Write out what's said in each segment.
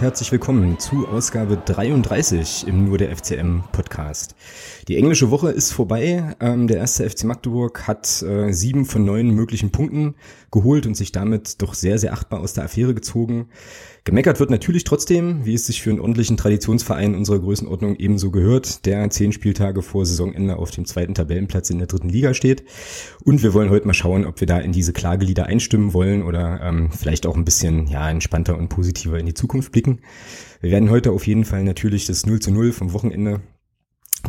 Und herzlich willkommen zu Ausgabe 33 im Nur der FCM Podcast. Die englische Woche ist vorbei. Ähm, der erste FC Magdeburg hat äh, sieben von neun möglichen Punkten geholt und sich damit doch sehr, sehr achtbar aus der Affäre gezogen. Gemeckert wird natürlich trotzdem, wie es sich für einen ordentlichen Traditionsverein unserer Größenordnung ebenso gehört, der zehn Spieltage vor Saisonende auf dem zweiten Tabellenplatz in der dritten Liga steht. Und wir wollen heute mal schauen, ob wir da in diese Klagelieder einstimmen wollen oder ähm, vielleicht auch ein bisschen ja, entspannter und positiver in die Zukunft blicken. Wir werden heute auf jeden Fall natürlich das 0 zu 0 vom Wochenende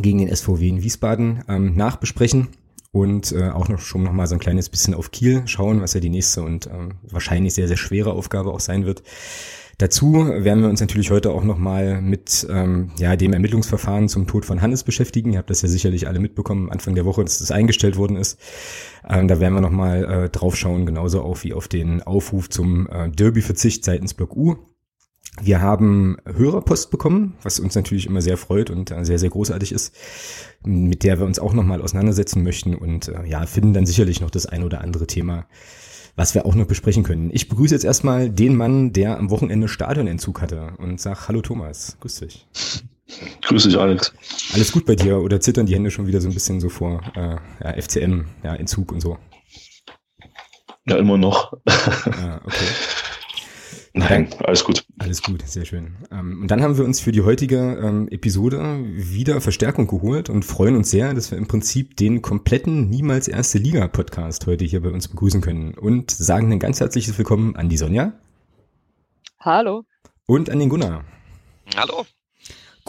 gegen den SVW in Wiesbaden ähm, nachbesprechen und äh, auch noch schon noch mal so ein kleines bisschen auf Kiel schauen, was ja die nächste und ähm, wahrscheinlich sehr, sehr schwere Aufgabe auch sein wird. Dazu werden wir uns natürlich heute auch nochmal mit ähm, ja, dem Ermittlungsverfahren zum Tod von Hannes beschäftigen. Ihr habt das ja sicherlich alle mitbekommen, Anfang der Woche, dass das eingestellt worden ist. Ähm, da werden wir nochmal äh, drauf schauen, genauso auch wie auf den Aufruf zum äh, Derby-Verzicht seitens Block U. Wir haben Hörerpost bekommen, was uns natürlich immer sehr freut und äh, sehr, sehr großartig ist, mit der wir uns auch nochmal auseinandersetzen möchten und äh, ja, finden dann sicherlich noch das ein oder andere Thema, was wir auch noch besprechen können. Ich begrüße jetzt erstmal den Mann, der am Wochenende Stadionentzug hatte und sag Hallo Thomas, grüß dich. Grüß dich, Alex. Alles gut bei dir oder zittern die Hände schon wieder so ein bisschen so vor äh, ja, FCM, ja, Entzug und so? Ja, immer noch. ah, okay. Nein, alles gut. Alles gut, sehr schön. Ähm, und dann haben wir uns für die heutige ähm, Episode wieder Verstärkung geholt und freuen uns sehr, dass wir im Prinzip den kompletten Niemals Erste Liga Podcast heute hier bei uns begrüßen können und sagen ein ganz herzliches Willkommen an die Sonja. Hallo. Und an den Gunnar. Hallo.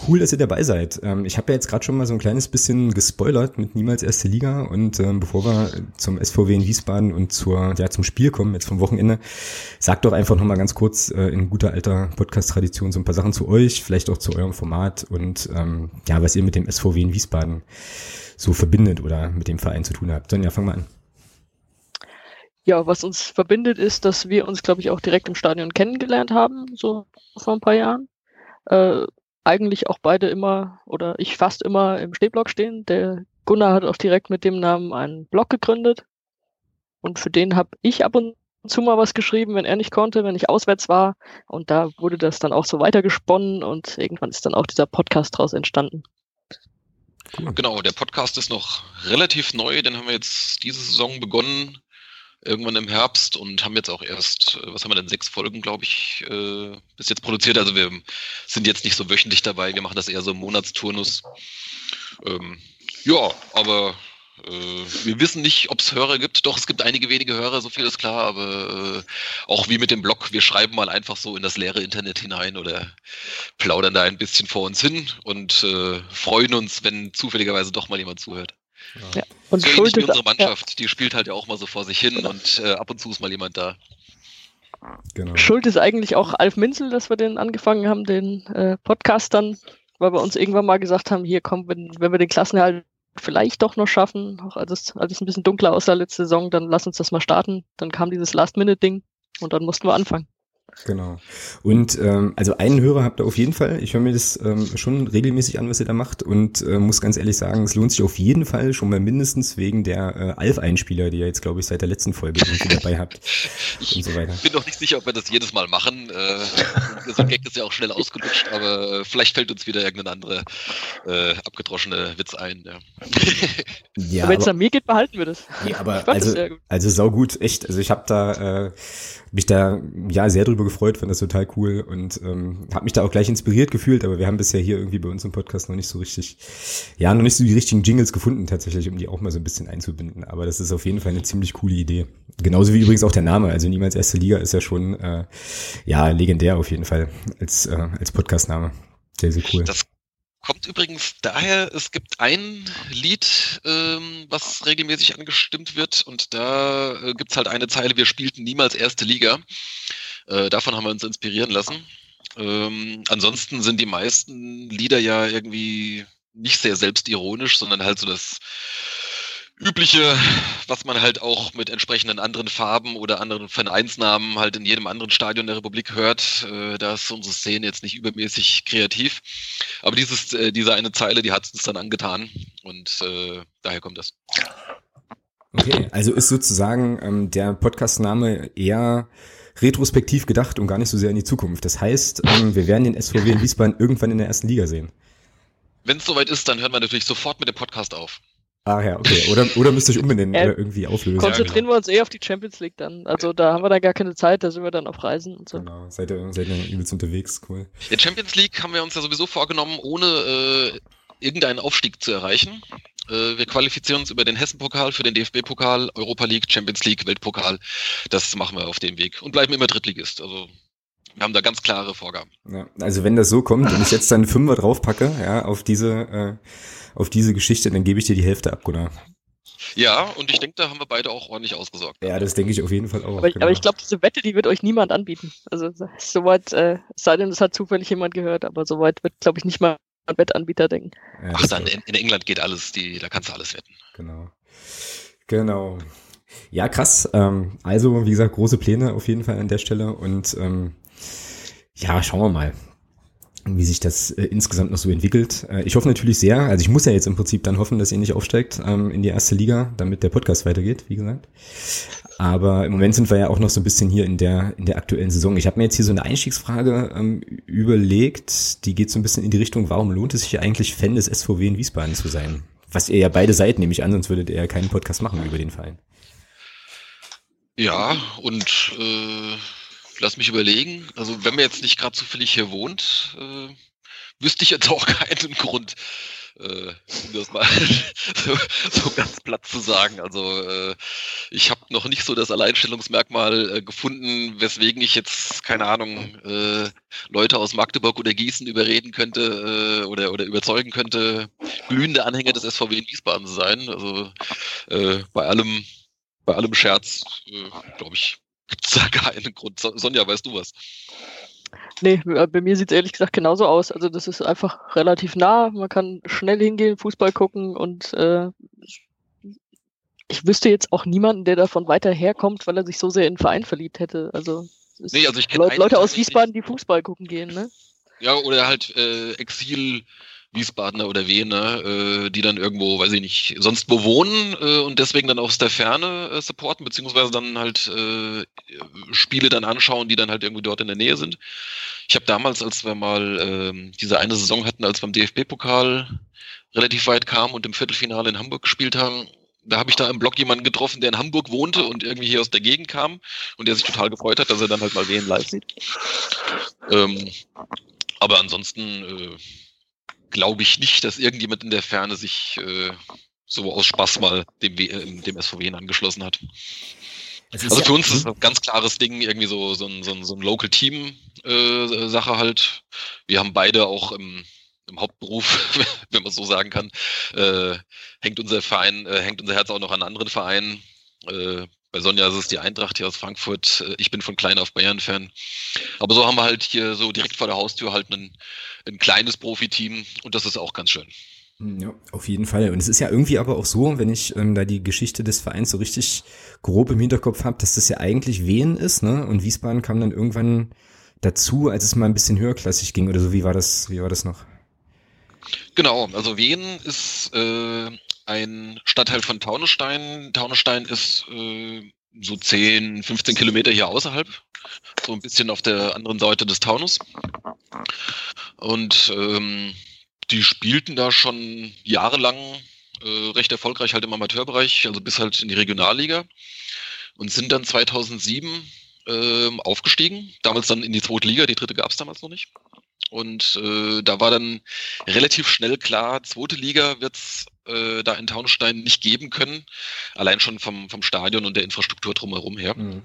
Cool, dass ihr dabei seid. Ähm, ich habe ja jetzt gerade schon mal so ein kleines bisschen gespoilert mit niemals erste Liga und ähm, bevor wir zum SVW in Wiesbaden und zur ja zum Spiel kommen jetzt vom Wochenende, sagt doch einfach noch mal ganz kurz äh, in guter alter Podcast-Tradition so ein paar Sachen zu euch, vielleicht auch zu eurem Format und ähm, ja, was ihr mit dem SVW in Wiesbaden so verbindet oder mit dem Verein zu tun habt. Sonja, fang mal an. Ja, was uns verbindet ist, dass wir uns, glaube ich, auch direkt im Stadion kennengelernt haben, so vor ein paar Jahren. Äh, eigentlich auch beide immer oder ich fast immer im Stehblock stehen. Der Gunnar hat auch direkt mit dem Namen einen Blog gegründet und für den habe ich ab und zu mal was geschrieben, wenn er nicht konnte, wenn ich auswärts war und da wurde das dann auch so weitergesponnen und irgendwann ist dann auch dieser Podcast draus entstanden. Genau, der Podcast ist noch relativ neu, den haben wir jetzt diese Saison begonnen irgendwann im Herbst und haben jetzt auch erst, äh, was haben wir denn, sechs Folgen, glaube ich, äh, bis jetzt produziert. Also wir sind jetzt nicht so wöchentlich dabei, wir machen das eher so im Monatsturnus. Ähm, ja, aber äh, wir wissen nicht, ob es Hörer gibt. Doch, es gibt einige wenige Hörer, so viel ist klar, aber äh, auch wie mit dem Blog, wir schreiben mal einfach so in das leere Internet hinein oder plaudern da ein bisschen vor uns hin und äh, freuen uns, wenn zufälligerweise doch mal jemand zuhört. Ja. Und so ähnlich wie unsere Mannschaft, ja. die spielt halt ja auch mal so vor sich hin genau. und äh, ab und zu ist mal jemand da. Genau. Schuld ist eigentlich auch Alf Minzel, dass wir den angefangen haben, den äh, Podcast dann, weil wir uns irgendwann mal gesagt haben, hier kommen, wenn, wenn wir den Klassenerhalt vielleicht doch noch schaffen, auch als es, als es ein bisschen dunkler aussah letzte Saison, dann lass uns das mal starten. Dann kam dieses Last-Minute-Ding und dann mussten wir anfangen. Genau. Und ähm, also einen Hörer habt ihr auf jeden Fall. Ich höre mir das ähm, schon regelmäßig an, was ihr da macht und äh, muss ganz ehrlich sagen, es lohnt sich auf jeden Fall schon mal mindestens wegen der äh, Alf-Einspieler, die ihr jetzt, glaube ich, seit der letzten Folge irgendwie dabei habt und so weiter. Ich bin noch nicht sicher, ob wir das jedes Mal machen. Äh, so ein Gag ist ja auch schnell ausgelutscht, aber äh, vielleicht fällt uns wieder irgendein anderer äh, abgedroschene Witz ein. Ja. ja Wenn es an mir geht, behalten wir das. Ja, aber also, also sau gut, echt. Also ich habe da äh, mich da ja sehr drüber gefreut, fand das total cool und ähm, habe mich da auch gleich inspiriert gefühlt, aber wir haben bisher hier irgendwie bei uns im Podcast noch nicht so richtig, ja, noch nicht so die richtigen Jingles gefunden tatsächlich, um die auch mal so ein bisschen einzubinden. Aber das ist auf jeden Fall eine ziemlich coole Idee. Genauso wie übrigens auch der Name. Also niemals erste Liga ist ja schon äh, ja legendär auf jeden Fall als äh, als Podcastname. Sehr sehr cool. Das Kommt übrigens daher, es gibt ein Lied, ähm, was regelmäßig angestimmt wird und da äh, gibt's halt eine Zeile, wir spielten niemals erste Liga. Äh, davon haben wir uns inspirieren lassen. Ähm, ansonsten sind die meisten Lieder ja irgendwie nicht sehr selbstironisch, sondern halt so das übliche, was man halt auch mit entsprechenden anderen Farben oder anderen Vereinsnamen halt in jedem anderen Stadion der Republik hört. Äh, da ist unsere Szene jetzt nicht übermäßig kreativ. Aber dieses, äh, diese eine Zeile, die hat es uns dann angetan und äh, daher kommt das. Okay, also ist sozusagen ähm, der Podcastname eher retrospektiv gedacht und gar nicht so sehr in die Zukunft. Das heißt, ähm, wir werden den SVW in Wiesbaden irgendwann in der ersten Liga sehen. Wenn es soweit ist, dann hören wir natürlich sofort mit dem Podcast auf. Ah ja, okay. Oder, oder müsst ihr euch umbenennen äh, oder irgendwie auflösen. Konzentrieren wir uns eh auf die Champions League dann. Also da haben wir dann gar keine Zeit, da sind wir dann auf Reisen und so. Genau, seid ihr, seid ihr übelst unterwegs, cool. In Champions League haben wir uns ja sowieso vorgenommen, ohne äh, irgendeinen Aufstieg zu erreichen. Äh, wir qualifizieren uns über den Hessen-Pokal für den DFB-Pokal, Europa League, Champions League, Weltpokal. Das machen wir auf dem Weg und bleiben immer Drittligist. Also wir haben da ganz klare Vorgaben. Ja, also wenn das so kommt und ich jetzt dann Fünfer draufpacke, ja, auf diese, äh, auf diese Geschichte, dann gebe ich dir die Hälfte ab, Gunnar. Ja, und ich denke, da haben wir beide auch ordentlich ausgesorgt. Ja, das denke ich auf jeden Fall auch. Aber, genau. aber ich glaube, diese Wette, die wird euch niemand anbieten. Also soweit, äh, sei denn, es hat zufällig jemand gehört, aber soweit wird, glaube ich, nicht mal ein Wettanbieter denken. Ja, Ach, dann in, in, England geht alles, die, da kannst du alles wetten. Genau. Genau. Ja, krass. Ähm, also, wie gesagt, große Pläne auf jeden Fall an der Stelle und ähm, ja, schauen wir mal wie sich das äh, insgesamt noch so entwickelt. Äh, ich hoffe natürlich sehr, also ich muss ja jetzt im Prinzip dann hoffen, dass ihr nicht aufsteigt ähm, in die erste Liga, damit der Podcast weitergeht, wie gesagt. Aber im Moment sind wir ja auch noch so ein bisschen hier in der in der aktuellen Saison. Ich habe mir jetzt hier so eine Einstiegsfrage ähm, überlegt, die geht so ein bisschen in die Richtung, warum lohnt es sich eigentlich Fan des SVW in Wiesbaden zu sein? Was ihr ja beide seid, nehme ich an, sonst würdet ihr ja keinen Podcast machen über den Verein. Ja, und äh lass mich überlegen. Also wenn man jetzt nicht gerade zufällig hier wohnt, äh, wüsste ich jetzt auch keinen Grund, äh, das mal so, so, ganz platt zu sagen. Also äh, ich habe noch nicht so das Alleinstellungsmerkmal äh, gefunden, weswegen ich jetzt, keine Ahnung, äh, Leute aus Magdeburg oder Gießen überreden könnte äh, oder, oder überzeugen könnte, glühende Anhänger des SVW in Wiesbaden zu sein. Also äh, bei allem, bei allem Scherz, äh, glaube ich, Gibt es da keinen Grund? Sonja, weißt du was? Nee, äh, bei mir sieht es ehrlich gesagt genauso aus. Also das ist einfach relativ nah. Man kann schnell hingehen, Fußball gucken und äh, ich wüsste jetzt auch niemanden, der davon weiter herkommt, weil er sich so sehr in den Verein verliebt hätte. Also, nee, also ich Leute, Leute aus Wiesbaden, die Fußball gucken gehen, ne? Ja, oder halt äh, Exil Wiesbadener oder Wiener, äh, die dann irgendwo, weiß ich nicht, sonst wo wohnen äh, und deswegen dann aus der Ferne äh, supporten, beziehungsweise dann halt äh, Spiele dann anschauen, die dann halt irgendwie dort in der Nähe sind. Ich habe damals, als wir mal äh, diese eine Saison hatten, als wir beim DFB-Pokal relativ weit kamen und im Viertelfinale in Hamburg gespielt haben, da habe ich da im Blog jemanden getroffen, der in Hamburg wohnte und irgendwie hier aus der Gegend kam und der sich total gefreut hat, dass er dann halt mal wen live sieht. Ähm, aber ansonsten äh, glaube ich nicht, dass irgendjemand in der Ferne sich äh, so aus Spaß mal dem, äh, dem SVW angeschlossen hat. Also ja, für uns ist das ein ganz klares Ding, irgendwie so, so ein, so ein, so ein Local-Team-Sache äh, halt. Wir haben beide auch im, im Hauptberuf, wenn man so sagen kann, äh, hängt unser Verein, äh, hängt unser Herz auch noch an anderen Vereinen. Bei Sonja ist es die Eintracht hier aus Frankfurt. Äh, ich bin von klein auf Bayern-Fan. Aber so haben wir halt hier so direkt vor der Haustür halt einen, ein kleines Profiteam und das ist auch ganz schön. Hm, ja, auf jeden Fall. Und es ist ja irgendwie aber auch so, wenn ich ähm, da die Geschichte des Vereins so richtig grob im Hinterkopf habe, dass das ja eigentlich Wien ist, ne? Und Wiesbaden kam dann irgendwann dazu, als es mal ein bisschen höherklassig ging oder so. Wie war das? Wie war das noch? Genau, also Wien ist äh, ein Stadtteil von Taunusstein. Taunusstein ist äh, so 10, 15 Kilometer hier außerhalb, so ein bisschen auf der anderen Seite des Taunus. Und ähm, die spielten da schon jahrelang äh, recht erfolgreich halt im Amateurbereich, also bis halt in die Regionalliga und sind dann 2007 äh, aufgestiegen, damals dann in die zweite Liga, die dritte gab es damals noch nicht. Und äh, da war dann relativ schnell klar, zweite Liga wird's äh, da in Taunstein nicht geben können. Allein schon vom, vom Stadion und der Infrastruktur drumherum her. Mhm.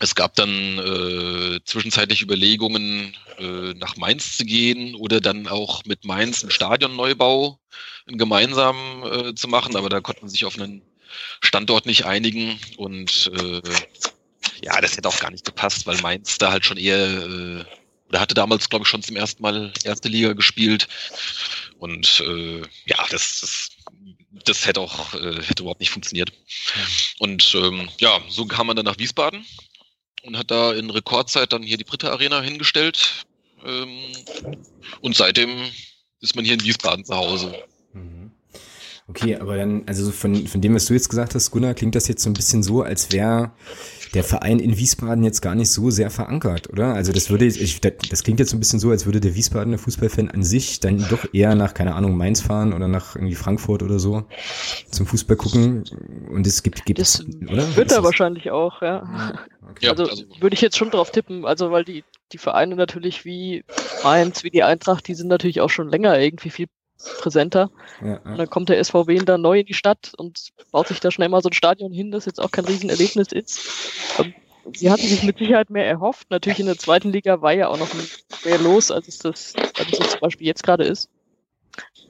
Es gab dann äh, zwischenzeitlich Überlegungen, äh, nach Mainz zu gehen oder dann auch mit Mainz einen Stadionneubau einen gemeinsamen äh, zu machen, aber da konnte man sich auf einen Standort nicht einigen und äh, ja, das hätte auch gar nicht gepasst, weil Mainz da halt schon eher äh, oder hatte damals, glaube ich, schon zum ersten Mal erste Liga gespielt. Und äh, ja, das, das, das hätte auch äh, hätte überhaupt nicht funktioniert. Und ähm, ja, so kam man dann nach Wiesbaden und hat da in Rekordzeit dann hier die Britta Arena hingestellt. Ähm, und seitdem ist man hier in Wiesbaden zu Hause. Okay, aber dann, also von, von dem, was du jetzt gesagt hast, Gunnar, klingt das jetzt so ein bisschen so, als wäre der Verein in Wiesbaden jetzt gar nicht so sehr verankert, oder? Also das würde, ich, das klingt jetzt so ein bisschen so, als würde der Wiesbadener Fußballfan an sich dann doch eher nach, keine Ahnung, Mainz fahren oder nach irgendwie Frankfurt oder so zum Fußball gucken. Und es gibt, gibt das es, oder? Wird er wahrscheinlich auch, ja. Okay. Also, also würde ich jetzt schon drauf tippen, also weil die, die Vereine natürlich wie Mainz, wie die Eintracht, die sind natürlich auch schon länger irgendwie viel präsenter. Ja, ja. Und dann kommt der SVW da neu in die Stadt und baut sich da schnell mal so ein Stadion hin, das jetzt auch kein Riesenerlebnis ist. Ähm, sie hatten sich mit Sicherheit mehr erhofft. Natürlich in der zweiten Liga war ja auch noch mehr los, als es das, als es zum Beispiel jetzt gerade ist.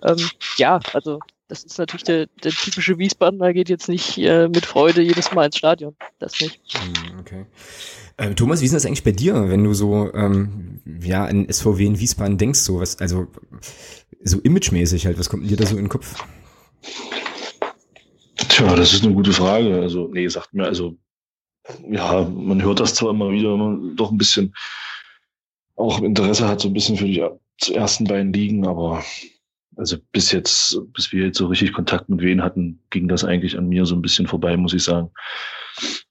Ähm, ja, also das ist natürlich der, der typische Wiesbadener geht jetzt nicht äh, mit Freude jedes Mal ins Stadion. Das nicht. Hm, okay. Äh, Thomas, wie ist das eigentlich bei dir, wenn du so ähm, ja an SVW in Wiesbaden denkst? So was, also so imagemäßig halt, was kommt dir da so in den Kopf? Tja, das ist eine gute Frage. Also, nee, sagt mir, also, ja, man hört das zwar immer wieder, wenn man doch ein bisschen auch Interesse hat, so ein bisschen für die ersten beiden Ligen, aber also bis jetzt, bis wir jetzt so richtig Kontakt mit wen hatten, ging das eigentlich an mir so ein bisschen vorbei, muss ich sagen.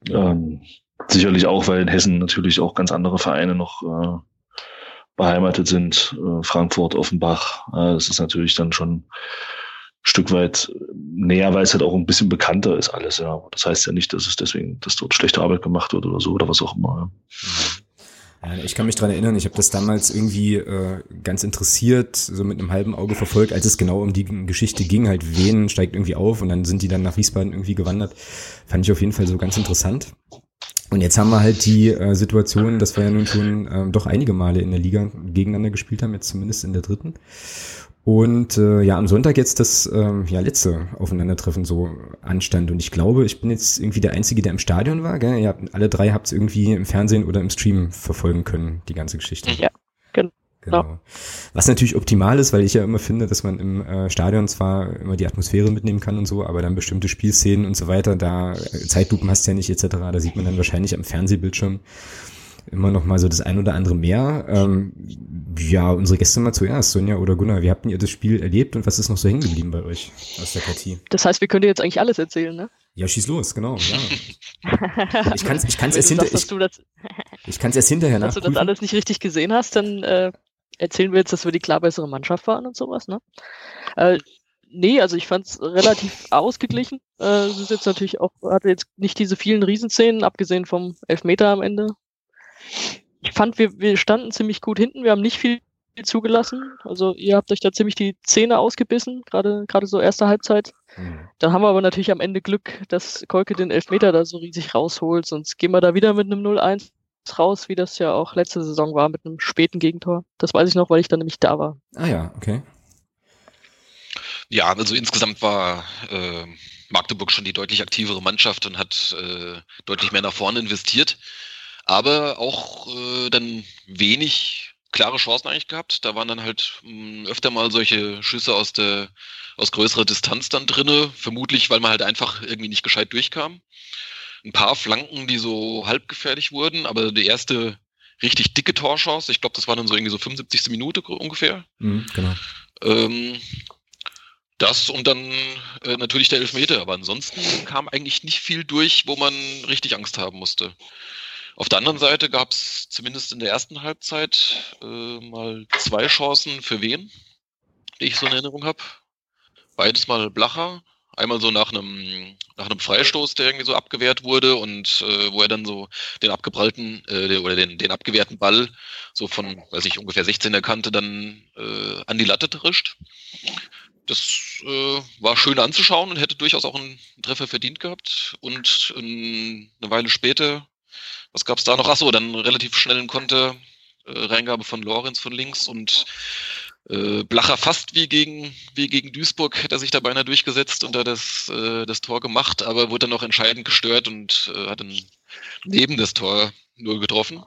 Ähm, sicherlich auch, weil in Hessen natürlich auch ganz andere Vereine noch äh, beheimatet sind, äh, Frankfurt, Offenbach. Äh, das ist natürlich dann schon ein Stück weit näher, weil es halt auch ein bisschen bekannter ist alles. Ja, das heißt ja nicht, dass es deswegen, dass dort schlechte Arbeit gemacht wird oder so oder was auch immer. Ja. ich kann mich dran erinnern, ich habe das damals irgendwie äh, ganz interessiert, so mit einem halben Auge verfolgt, als es genau um die Geschichte ging, halt wen steigt irgendwie auf und dann sind die dann nach Wiesbaden irgendwie gewandert. Fand ich auf jeden Fall so ganz interessant. Und jetzt haben wir halt die äh, Situation, dass wir ja nun schon ähm, doch einige Male in der Liga gegeneinander gespielt haben, jetzt zumindest in der dritten. Und äh, ja, am Sonntag jetzt das ähm, ja, letzte Aufeinandertreffen so anstand. Und ich glaube, ich bin jetzt irgendwie der Einzige, der im Stadion war. Gell? Ihr habt, alle drei habt es irgendwie im Fernsehen oder im Stream verfolgen können, die ganze Geschichte. Ja, genau. Was natürlich optimal ist, weil ich ja immer finde, dass man im äh, Stadion zwar immer die Atmosphäre mitnehmen kann und so, aber dann bestimmte Spielszenen und so weiter, da äh, Zeitlupen hast du ja nicht etc., da sieht man dann wahrscheinlich am Fernsehbildschirm immer noch mal so das ein oder andere mehr. Ähm, ja, unsere Gäste mal zuerst, Sonja oder Gunnar, wie habt ihr das Spiel erlebt und was ist noch so hängen geblieben bei euch aus der Partie? Das heißt, wir können dir jetzt eigentlich alles erzählen, ne? Ja, schieß los, genau. Ja. Ich kann es ich kann's erst, hinter, ich, ich kann's erst hinterher nachprüfen. Dass du das alles nicht richtig gesehen hast, dann äh, erzählen wir jetzt, dass wir die klar bessere Mannschaft waren und sowas, ne? Äh, nee, also ich fand es relativ ausgeglichen. Äh, es ist jetzt natürlich auch, hatte jetzt nicht diese vielen Riesenszenen, abgesehen vom Elfmeter am Ende. Ich fand, wir, wir standen ziemlich gut hinten, wir haben nicht viel zugelassen. Also ihr habt euch da ziemlich die Zähne ausgebissen, gerade gerade so erste Halbzeit. Mhm. Dann haben wir aber natürlich am Ende Glück, dass Kolke den Elfmeter da so riesig rausholt, sonst gehen wir da wieder mit einem 0-1 raus, wie das ja auch letzte Saison war mit einem späten Gegentor. Das weiß ich noch, weil ich dann nämlich da war. Ah ja, okay. Ja, also insgesamt war äh, Magdeburg schon die deutlich aktivere Mannschaft und hat äh, deutlich mehr nach vorne investiert. Aber auch äh, dann wenig klare Chancen eigentlich gehabt. Da waren dann halt mh, hm, öfter mal solche Schüsse aus der aus größerer Distanz dann drinne, vermutlich weil man halt einfach irgendwie nicht gescheit durchkam ein paar Flanken, die so halbgefährlich wurden, aber die erste richtig dicke Torchance, ich glaube, das war dann so irgendwie so 75. Minute ungefähr. Mhm, genau. Ähm, das und dann äh, natürlich der Elfmeter, aber ansonsten kam eigentlich nicht viel durch, wo man richtig Angst haben musste. Auf der anderen Seite gab es zumindest in der ersten Halbzeit äh, mal zwei Chancen für wen, die ich so in Erinnerung habe. Beides mal Blacher Einmal so nach einem, nach einem Freistoß, der irgendwie so abgewehrt wurde und äh, wo er dann so den abgeprallten äh, oder den, den abgewehrten Ball so von, weiß ich, ungefähr 16er Kante dann äh, an die Latte trischt. Das äh, war schön anzuschauen und hätte durchaus auch einen Treffer verdient gehabt. Und äh, eine Weile später, was gab es da noch? Achso, dann relativ schnellen Konter, äh, Reingabe von Lorenz von links und äh, Blacher fast wie gegen, wie gegen Duisburg hätte er sich da beinahe durchgesetzt und da das, äh, das Tor gemacht, aber wurde dann noch entscheidend gestört und äh, hat dann neben das Tor nur getroffen.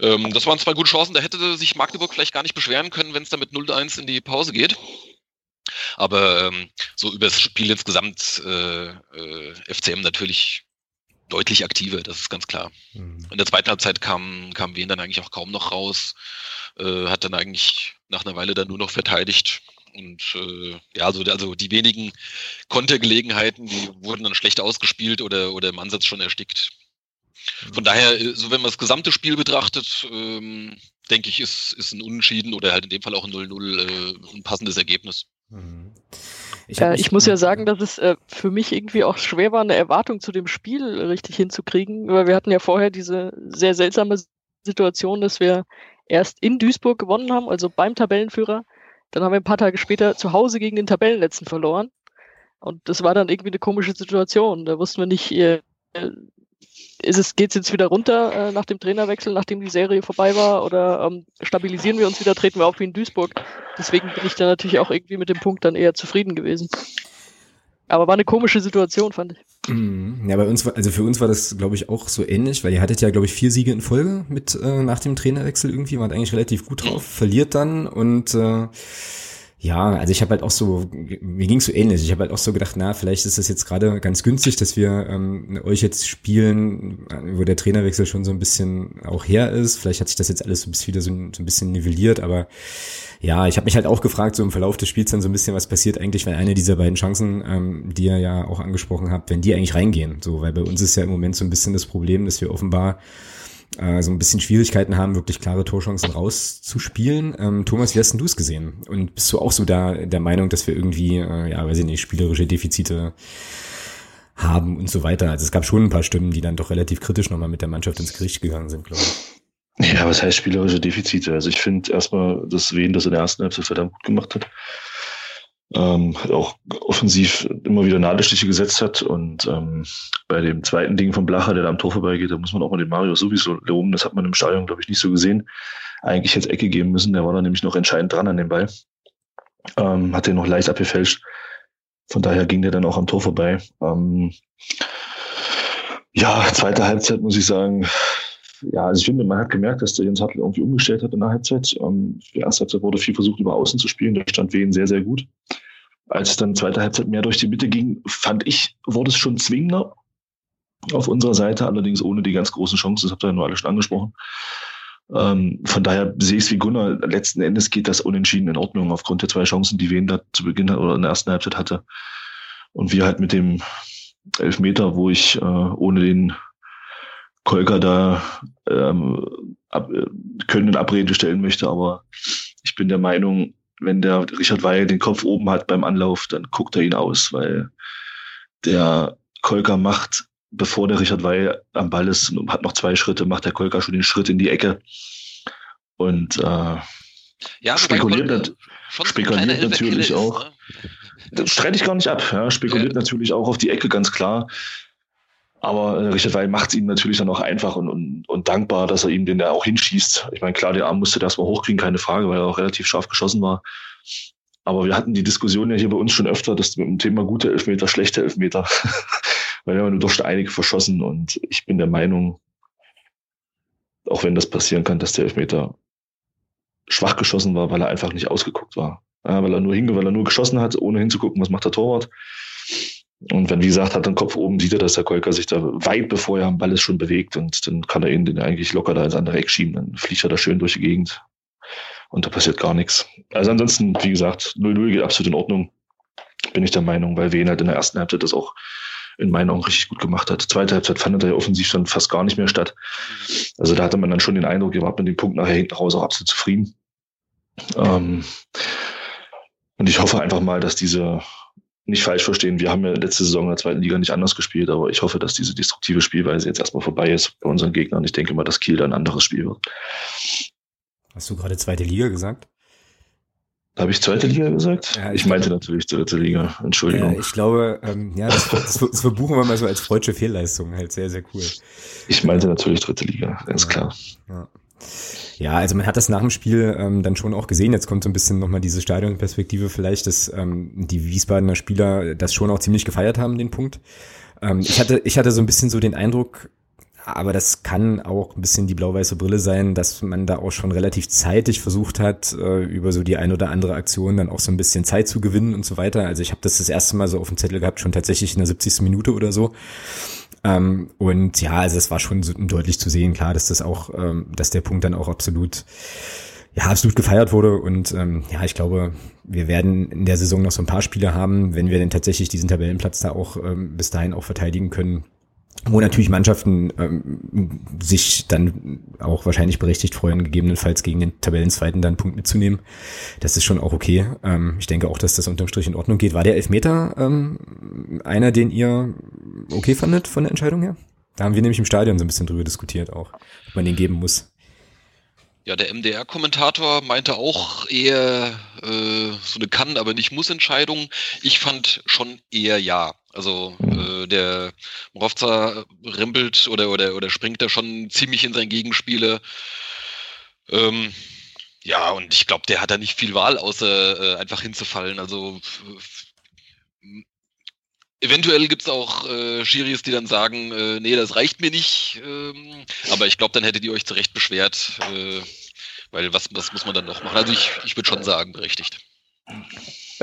Ähm, das waren zwei gute Chancen, da hätte sich Magdeburg vielleicht gar nicht beschweren können, wenn es dann mit 0-1 in die Pause geht. Aber ähm, so über das Spiel insgesamt äh, äh, FCM natürlich deutlich aktiver, das ist ganz klar. Mhm. In der zweiten Halbzeit kam, kam Wien dann eigentlich auch kaum noch raus, äh, hat dann eigentlich nach einer Weile dann nur noch verteidigt Und äh, ja, also, also die wenigen Kontergelegenheiten, die wurden dann schlecht ausgespielt oder, oder im Ansatz schon erstickt. Von daher, äh, so wenn man das gesamte Spiel betrachtet, ähm, denke ich, ist, ist ein Unentschieden oder halt in dem Fall auch ein 0-0 äh, ein passendes Ergebnis. Mhm. Ich, äh, ich muss ja sagen, dass es äh, für mich irgendwie auch schwer war, eine Erwartung zu dem Spiel richtig hinzukriegen, weil wir hatten ja vorher diese sehr seltsame Situation, dass wir erst in Duisburg gewonnen haben, also beim Tabellenführer. Dann haben wir ein paar Tage später zu Hause gegen den Tabellenletzten verloren. Und das war dann irgendwie eine komische Situation. Da wussten wir nicht, äh, ist es, geht's jetzt wieder runter äh, nach dem Trainerwechsel, nachdem die Serie vorbei war, oder ähm, stabilisieren wir uns wieder, treten wir auf wie in Duisburg? Deswegen bin ich da natürlich auch irgendwie mit dem Punkt dann eher zufrieden gewesen. Aber war eine komische Situation, fand ich. Mhm. Ja, bei uns war, also für uns war das, glaube ich, auch so ähnlich, weil ihr hattet ja, glaube ich, vier Siege in Folge mit äh, nach dem Trainerwechsel irgendwie, wart eigentlich relativ gut drauf, verliert dann und äh, ja, also ich habe halt auch so, mir ging's so ähnlich. Ich habe halt auch so gedacht, na, vielleicht ist das jetzt gerade ganz günstig, dass wir ähm, euch jetzt spielen, wo der Trainerwechsel schon so ein bisschen auch her ist. Vielleicht hat sich das jetzt alles so bis wieder so, so ein bisschen nivelliert, aber ja, ich habe mich halt auch gefragt, so im Verlauf des Spiels dann so ein bisschen, was passiert eigentlich, wenn eine dieser beiden Chancen, ähm, die ihr ja auch angesprochen habt, wenn die eigentlich reingehen. So, weil bei uns ist ja im Moment so ein bisschen das Problem, dass wir offenbar äh, so ein bisschen Schwierigkeiten haben, wirklich klare Torchancen rauszuspielen. Ähm, Thomas, wie hast denn du es gesehen? Und bist du auch so da der Meinung, dass wir irgendwie, äh, ja, weiß ich nicht, spielerische Defizite haben und so weiter? Also es gab schon ein paar Stimmen, die dann doch relativ kritisch nochmal mit der Mannschaft ins Gericht gegangen sind, glaube ich. Ja, was heißt spielerische Defizite? Also ich finde erstmal, dass Wen das in der ersten Halbzeit verdammt gut gemacht hat ähm, auch offensiv immer wieder Nadelstiche gesetzt hat. Und ähm, bei dem zweiten Ding von Blacher, der da am Tor vorbeigeht, da muss man auch mal den Mario sowieso loben. Das hat man im Stadion, glaube ich, nicht so gesehen. Eigentlich hätte Ecke geben müssen. Der war da nämlich noch entscheidend dran an dem Ball. Ähm, hat den noch leicht abgefälscht. Von daher ging der dann auch am Tor vorbei. Ähm, ja, zweite Halbzeit muss ich sagen, ja, also ich finde, man hat gemerkt, dass der Jens Hartl irgendwie umgestellt hat in der Halbzeit. Ähm, die erste Halbzeit wurde viel versucht, über Außen zu spielen. Da stand Wien sehr, sehr gut. Als es dann zweite Halbzeit mehr durch die Mitte ging, fand ich, wurde es schon zwingender auf unserer Seite, allerdings ohne die ganz großen Chancen. Das habt ihr ja nur alle schon angesprochen. Ähm, von daher sehe ich es wie Gunnar. Letzten Endes geht das unentschieden in Ordnung aufgrund der zwei Chancen, die Wien da zu Beginn oder in der ersten Halbzeit hatte. Und wir halt mit dem Elfmeter, wo ich äh, ohne den Kolka da ähm, ab, äh, können in Abrede stellen möchte, aber ich bin der Meinung, wenn der Richard Weil den Kopf oben hat beim Anlauf, dann guckt er ihn aus, weil der Kolka macht, bevor der Richard Weil am Ball ist, hat noch zwei Schritte, macht der Kolka schon den Schritt in die Ecke und äh, ja, spekuliert, nat spekuliert natürlich auch. Ne? Das streite ich gar nicht ab. Ja, spekuliert ja. natürlich auch auf die Ecke, ganz klar. Aber äh, Richard Weil macht es ihm natürlich dann auch einfach und, und, und dankbar, dass er ihm den da auch hinschießt. Ich meine, klar, der Arm musste das mal hochkriegen, keine Frage, weil er auch relativ scharf geschossen war. Aber wir hatten die Diskussion ja hier bei uns schon öfter, dass mit dem Thema gute Elfmeter, schlechte Elfmeter, weil wir haben nur doch einige verschossen und ich bin der Meinung, auch wenn das passieren kann, dass der Elfmeter schwach geschossen war, weil er einfach nicht ausgeguckt war. Ja, weil er nur hinge, weil er nur geschossen hat, ohne hinzugucken, was macht der Torwart. Und wenn, wie gesagt, hat den Kopf oben, sieht er, dass der Kolka sich da weit bevor er am Ball ist schon bewegt und dann kann er ihn den eigentlich locker da ins andere Eck schieben. Dann fliegt er da schön durch die Gegend und da passiert gar nichts. Also ansonsten, wie gesagt, 0-0 geht absolut in Ordnung, bin ich der Meinung, weil Wien halt in der ersten Halbzeit das auch in meinen Augen richtig gut gemacht hat. Zweite Halbzeit fand er ja offensiv dann fast gar nicht mehr statt. Also da hatte man dann schon den Eindruck, ihr wart mit dem Punkt nachher hinten raus auch absolut zufrieden. Ähm, und ich hoffe einfach mal, dass diese nicht falsch verstehen, wir haben ja letzte Saison in der zweiten Liga nicht anders gespielt, aber ich hoffe, dass diese destruktive Spielweise jetzt erstmal vorbei ist bei unseren Gegnern. Ich denke mal, dass Kiel dann ein anderes Spiel wird. Hast du gerade zweite Liga gesagt? Habe ich zweite Liga gesagt? Ja, ich, ich meinte glaube, natürlich dritte Liga. Entschuldigung. Ja, ich glaube, ähm, ja, das, das, das, verbuchen wir mal so als freudsche Fehlleistung. Halt sehr, sehr cool. Ich meinte natürlich dritte Liga, ganz ja, klar. Ja. Ja, also man hat das nach dem Spiel ähm, dann schon auch gesehen. Jetzt kommt so ein bisschen nochmal diese Stadionperspektive vielleicht, dass ähm, die Wiesbadener Spieler das schon auch ziemlich gefeiert haben, den Punkt. Ähm, ich, hatte, ich hatte so ein bisschen so den Eindruck, aber das kann auch ein bisschen die blau-weiße Brille sein, dass man da auch schon relativ zeitig versucht hat, äh, über so die ein oder andere Aktion dann auch so ein bisschen Zeit zu gewinnen und so weiter. Also ich habe das das erste Mal so auf dem Zettel gehabt, schon tatsächlich in der 70. Minute oder so. Ähm, und ja, also es war schon so deutlich zu sehen, klar, dass das auch, ähm, dass der Punkt dann auch absolut ja, absolut gefeiert wurde. Und ähm, ja, ich glaube, wir werden in der Saison noch so ein paar Spiele haben, wenn wir denn tatsächlich diesen Tabellenplatz da auch ähm, bis dahin auch verteidigen können. Wo natürlich Mannschaften ähm, sich dann auch wahrscheinlich berechtigt freuen, gegebenenfalls gegen den Tabellenzweiten dann einen Punkt mitzunehmen. Das ist schon auch okay. Ähm, ich denke auch, dass das unterm Strich in Ordnung geht. War der Elfmeter ähm, einer, den ihr okay fandet von der Entscheidung her? Da haben wir nämlich im Stadion so ein bisschen drüber diskutiert auch, ob man den geben muss. Ja, der MDR-Kommentator meinte auch eher äh, so eine Kann, aber nicht Muss-Entscheidung. Ich fand schon eher ja. Also äh, der Morovza rempelt oder, oder, oder springt da schon ziemlich in sein Gegenspieler. Ähm, ja, und ich glaube, der hat da nicht viel Wahl, außer äh, einfach hinzufallen. Also Eventuell gibt es auch äh, Schiris, die dann sagen, äh, nee, das reicht mir nicht. Ähm, aber ich glaube, dann hättet ihr euch zurecht beschwert, äh, weil was, was muss man dann noch machen? Also ich, ich würde schon sagen, berechtigt.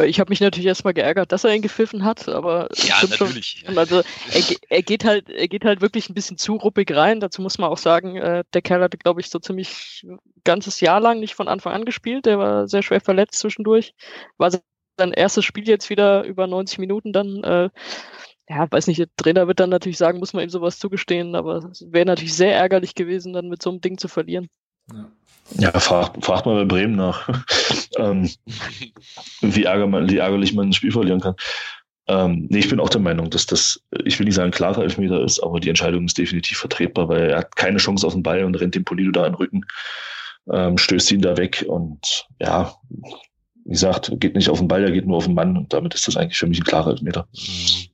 Ich habe mich natürlich erstmal geärgert, dass er ihn gepfiffen hat, aber ja, natürlich. Schon, also er, er, geht halt, er geht halt wirklich ein bisschen zu ruppig rein. Dazu muss man auch sagen, äh, der Kerl hatte, glaube ich, so ziemlich ein ganzes Jahr lang nicht von Anfang an gespielt. Der war sehr schwer verletzt zwischendurch. War sein erstes Spiel jetzt wieder über 90 Minuten dann. Äh, ja, weiß nicht, der Trainer wird dann natürlich sagen, muss man ihm sowas zugestehen, aber es wäre natürlich sehr ärgerlich gewesen, dann mit so einem Ding zu verlieren. Ja. Ja, frag, frag mal bei Bremen nach, ähm, wie, ärger man, wie ärgerlich man ein Spiel verlieren kann. Ähm, nee, ich bin auch der Meinung, dass das, ich will nicht sagen, klarer Elfmeter ist, aber die Entscheidung ist definitiv vertretbar, weil er hat keine Chance auf den Ball und rennt dem Polido da in den Rücken, ähm, stößt ihn da weg und ja, wie gesagt, geht nicht auf den Ball, er geht nur auf den Mann und damit ist das eigentlich für mich ein klarer Elfmeter. Mhm.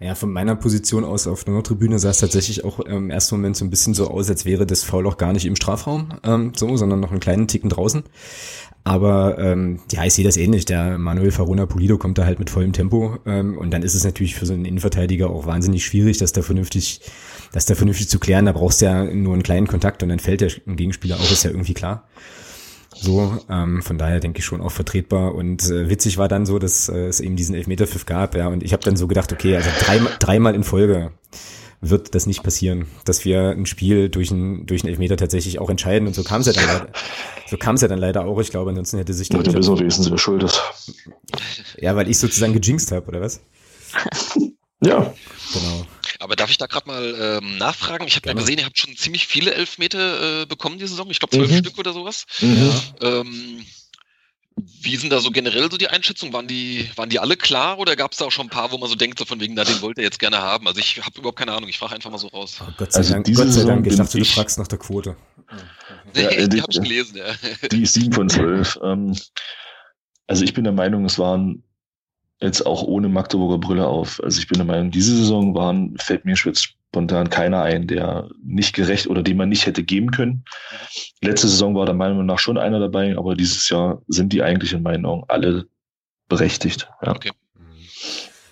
Ja, von meiner Position aus auf der Nordtribüne sah es tatsächlich auch im ersten Moment so ein bisschen so aus, als wäre das Foul auch gar nicht im Strafraum, ähm, so, sondern noch einen kleinen Ticken draußen. Aber ähm, ja, ich sehe das ähnlich. Der Manuel Farona Pulido kommt da halt mit vollem Tempo ähm, und dann ist es natürlich für so einen Innenverteidiger auch wahnsinnig schwierig, das da vernünftig, das da vernünftig zu klären. Da brauchst du ja nur einen kleinen Kontakt und dann fällt der Gegenspieler auch, ist ja irgendwie klar. So, ähm, von daher denke ich schon auch vertretbar. Und äh, witzig war dann so, dass äh, es eben diesen Elfmeterpfiff gab, ja. Und ich habe dann so gedacht, okay, also dreimal, dreimal in Folge wird das nicht passieren, dass wir ein Spiel durch einen durch einen Elfmeter tatsächlich auch entscheiden. Und so kam es ja dann leider. So kam es ja dann leider auch. Ich glaube, ansonsten hätte sich. Ja, du bist wesentlich verschuldet. Ja, weil ich sozusagen gejinxt habe, oder was? ja. Genau. Aber darf ich da gerade mal ähm, nachfragen? Ich habe ja gesehen, ihr habt schon ziemlich viele Elfmeter äh, bekommen diese Saison. Ich glaube zwölf mhm. Stück oder sowas. Mhm. Ähm, wie sind da so generell so die Einschätzungen? Waren die, waren die alle klar oder gab es da auch schon ein paar, wo man so denkt, so von wegen, na, den wollt ihr jetzt gerne haben? Also ich habe überhaupt keine Ahnung, ich frage einfach mal so raus. Oh, Gott sei also Dank, Gott sei Dank. ich dachte, du fragst nach der Quote. Ja, die, die habe ich gelesen, ja. Die ist 7 von 12. Ähm, also ich bin der Meinung, es waren jetzt auch ohne Magdeburger Brille auf. Also ich bin der Meinung, diese Saison waren, fällt mir jetzt spontan keiner ein, der nicht gerecht oder den man nicht hätte geben können. Letzte Saison war der Meinung nach schon einer dabei, aber dieses Jahr sind die eigentlich in meinen Augen alle berechtigt. Ja. Okay.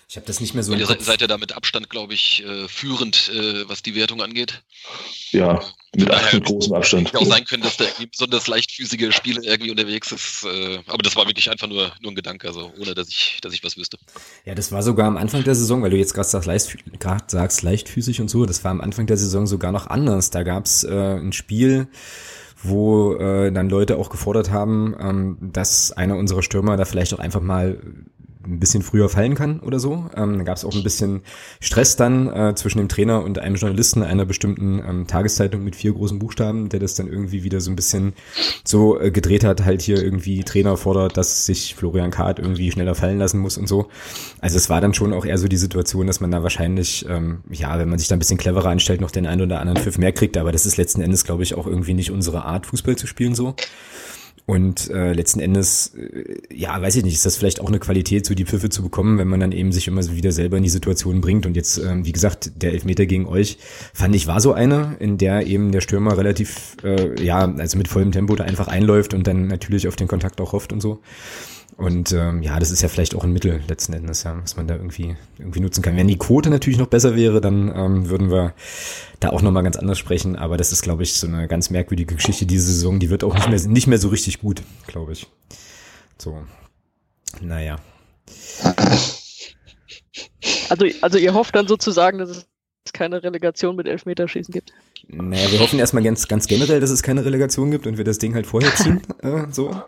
Ich habe das nicht mehr so. Und ihr seid, seid ja da mit Abstand, glaube ich, äh, führend, äh, was die Wertung angeht. Ja, mit, mit großem Abstand. Hätte auch sein können, dass da irgendwie besonders leichtfüßige Spieler irgendwie unterwegs ist. Äh, aber das war wirklich einfach nur, nur ein Gedanke, also ohne dass ich, dass ich was wüsste. Ja, das war sogar am Anfang der Saison, weil du jetzt gerade sagst, sagst, leichtfüßig und so, das war am Anfang der Saison sogar noch anders. Da gab's äh, ein Spiel, wo äh, dann Leute auch gefordert haben, ähm, dass einer unserer Stürmer da vielleicht auch einfach mal ein bisschen früher fallen kann oder so. Ähm, da gab es auch ein bisschen Stress dann äh, zwischen dem Trainer und einem Journalisten einer bestimmten ähm, Tageszeitung mit vier großen Buchstaben, der das dann irgendwie wieder so ein bisschen so äh, gedreht hat, halt hier irgendwie Trainer fordert, dass sich Florian Kahrt irgendwie schneller fallen lassen muss und so. Also es war dann schon auch eher so die Situation, dass man da wahrscheinlich, ähm, ja, wenn man sich da ein bisschen cleverer einstellt, noch den einen oder anderen Pfiff mehr kriegt, aber das ist letzten Endes, glaube ich, auch irgendwie nicht unsere Art, Fußball zu spielen so. Und äh, letzten Endes, äh, ja, weiß ich nicht, ist das vielleicht auch eine Qualität, so die Pfiffe zu bekommen, wenn man dann eben sich immer wieder selber in die Situation bringt. Und jetzt, ähm, wie gesagt, der Elfmeter gegen euch, fand ich, war so eine, in der eben der Stürmer relativ, äh, ja, also mit vollem Tempo da einfach einläuft und dann natürlich auf den Kontakt auch hofft und so. Und ähm, ja, das ist ja vielleicht auch ein Mittel letzten Endes, ja, was man da irgendwie irgendwie nutzen kann. Wenn die Quote natürlich noch besser wäre, dann ähm, würden wir da auch nochmal ganz anders sprechen. Aber das ist, glaube ich, so eine ganz merkwürdige Geschichte diese Saison. Die wird auch nicht mehr nicht mehr so richtig gut, glaube ich. So, naja. Also, also ihr hofft dann sozusagen, dass es keine Relegation mit Elfmeterschießen gibt? Naja, wir hoffen erstmal ganz, ganz generell, dass es keine Relegation gibt und wir das Ding halt vorher ziehen, äh, so.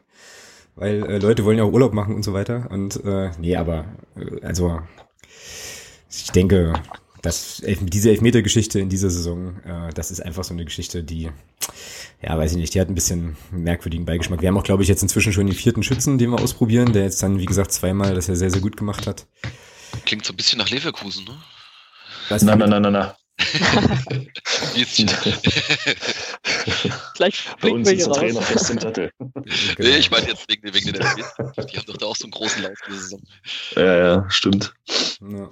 Weil äh, Leute wollen ja auch Urlaub machen und so weiter. Und äh, nee, aber äh, also ich denke, dass Elf diese Elfmeter-Geschichte in dieser Saison, äh, das ist einfach so eine Geschichte, die, ja, weiß ich nicht, die hat ein bisschen merkwürdigen Beigeschmack. Wir haben auch, glaube ich, jetzt inzwischen schon den vierten Schützen, den wir ausprobieren, der jetzt dann, wie gesagt, zweimal das er sehr, sehr gut gemacht hat. Klingt so ein bisschen nach Leverkusen, ne? Nein, nein, nein, nein, nein. Vielleicht Bei uns wir ist hier der raus. Trainer fest im Sattel. Nee, ich meine jetzt wegen, wegen den Elfmetern. Die haben doch da auch so einen großen Lauf diese Saison. Ja, ja, stimmt. Ja.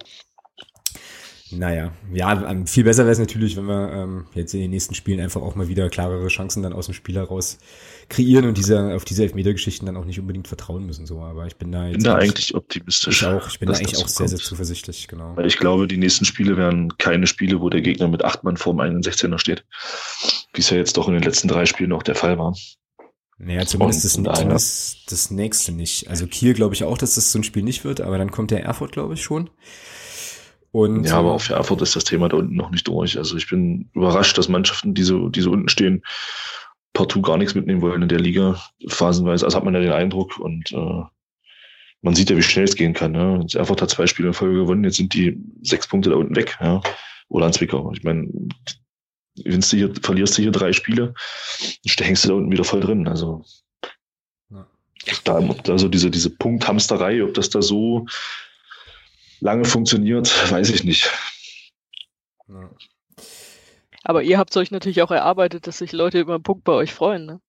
Naja, ja, ähm, viel besser wäre es natürlich, wenn wir ähm, jetzt in den nächsten Spielen einfach auch mal wieder klarere Chancen dann aus dem Spiel heraus kreieren und diese, auf diese Elfmeter-Geschichten dann auch nicht unbedingt vertrauen müssen. So, aber ich bin da jetzt bin da eigentlich optimistisch. ich auch, ich bin da eigentlich auch sehr, sehr zuversichtlich, genau. Weil ich glaube, die nächsten Spiele werden keine Spiele, wo der Gegner mit acht Mann vorm eigenen 16er steht. Wie es ja jetzt doch in den letzten drei Spielen auch der Fall war. Naja, zumindest das, zumindest das nächste nicht. Also Kiel glaube ich auch, dass das so ein Spiel nicht wird, aber dann kommt der Erfurt, glaube ich, schon. Und Ja, aber auch für Erfurt ist das Thema da unten noch nicht durch. Also ich bin überrascht, dass Mannschaften, die so, die so unten stehen, partout gar nichts mitnehmen wollen in der Liga. Phasenweise, also hat man ja den Eindruck und äh, man sieht ja, wie schnell es gehen kann. Ne? Jetzt Erfurt hat zwei Spiele in Folge gewonnen, jetzt sind die sechs Punkte da unten weg. Ja? Oder an Zwickau. Ich meine, gewinnst du hier, verlierst du hier drei Spiele, dann hängst du da unten wieder voll drin. Also Ja. da, also diese, diese Punkthamsterei, ob das da so lange funktioniert, weiß ich nicht. Aber ihr habt euch natürlich auch erarbeitet, dass sich Leute über einen Punkt bei euch freuen, ne?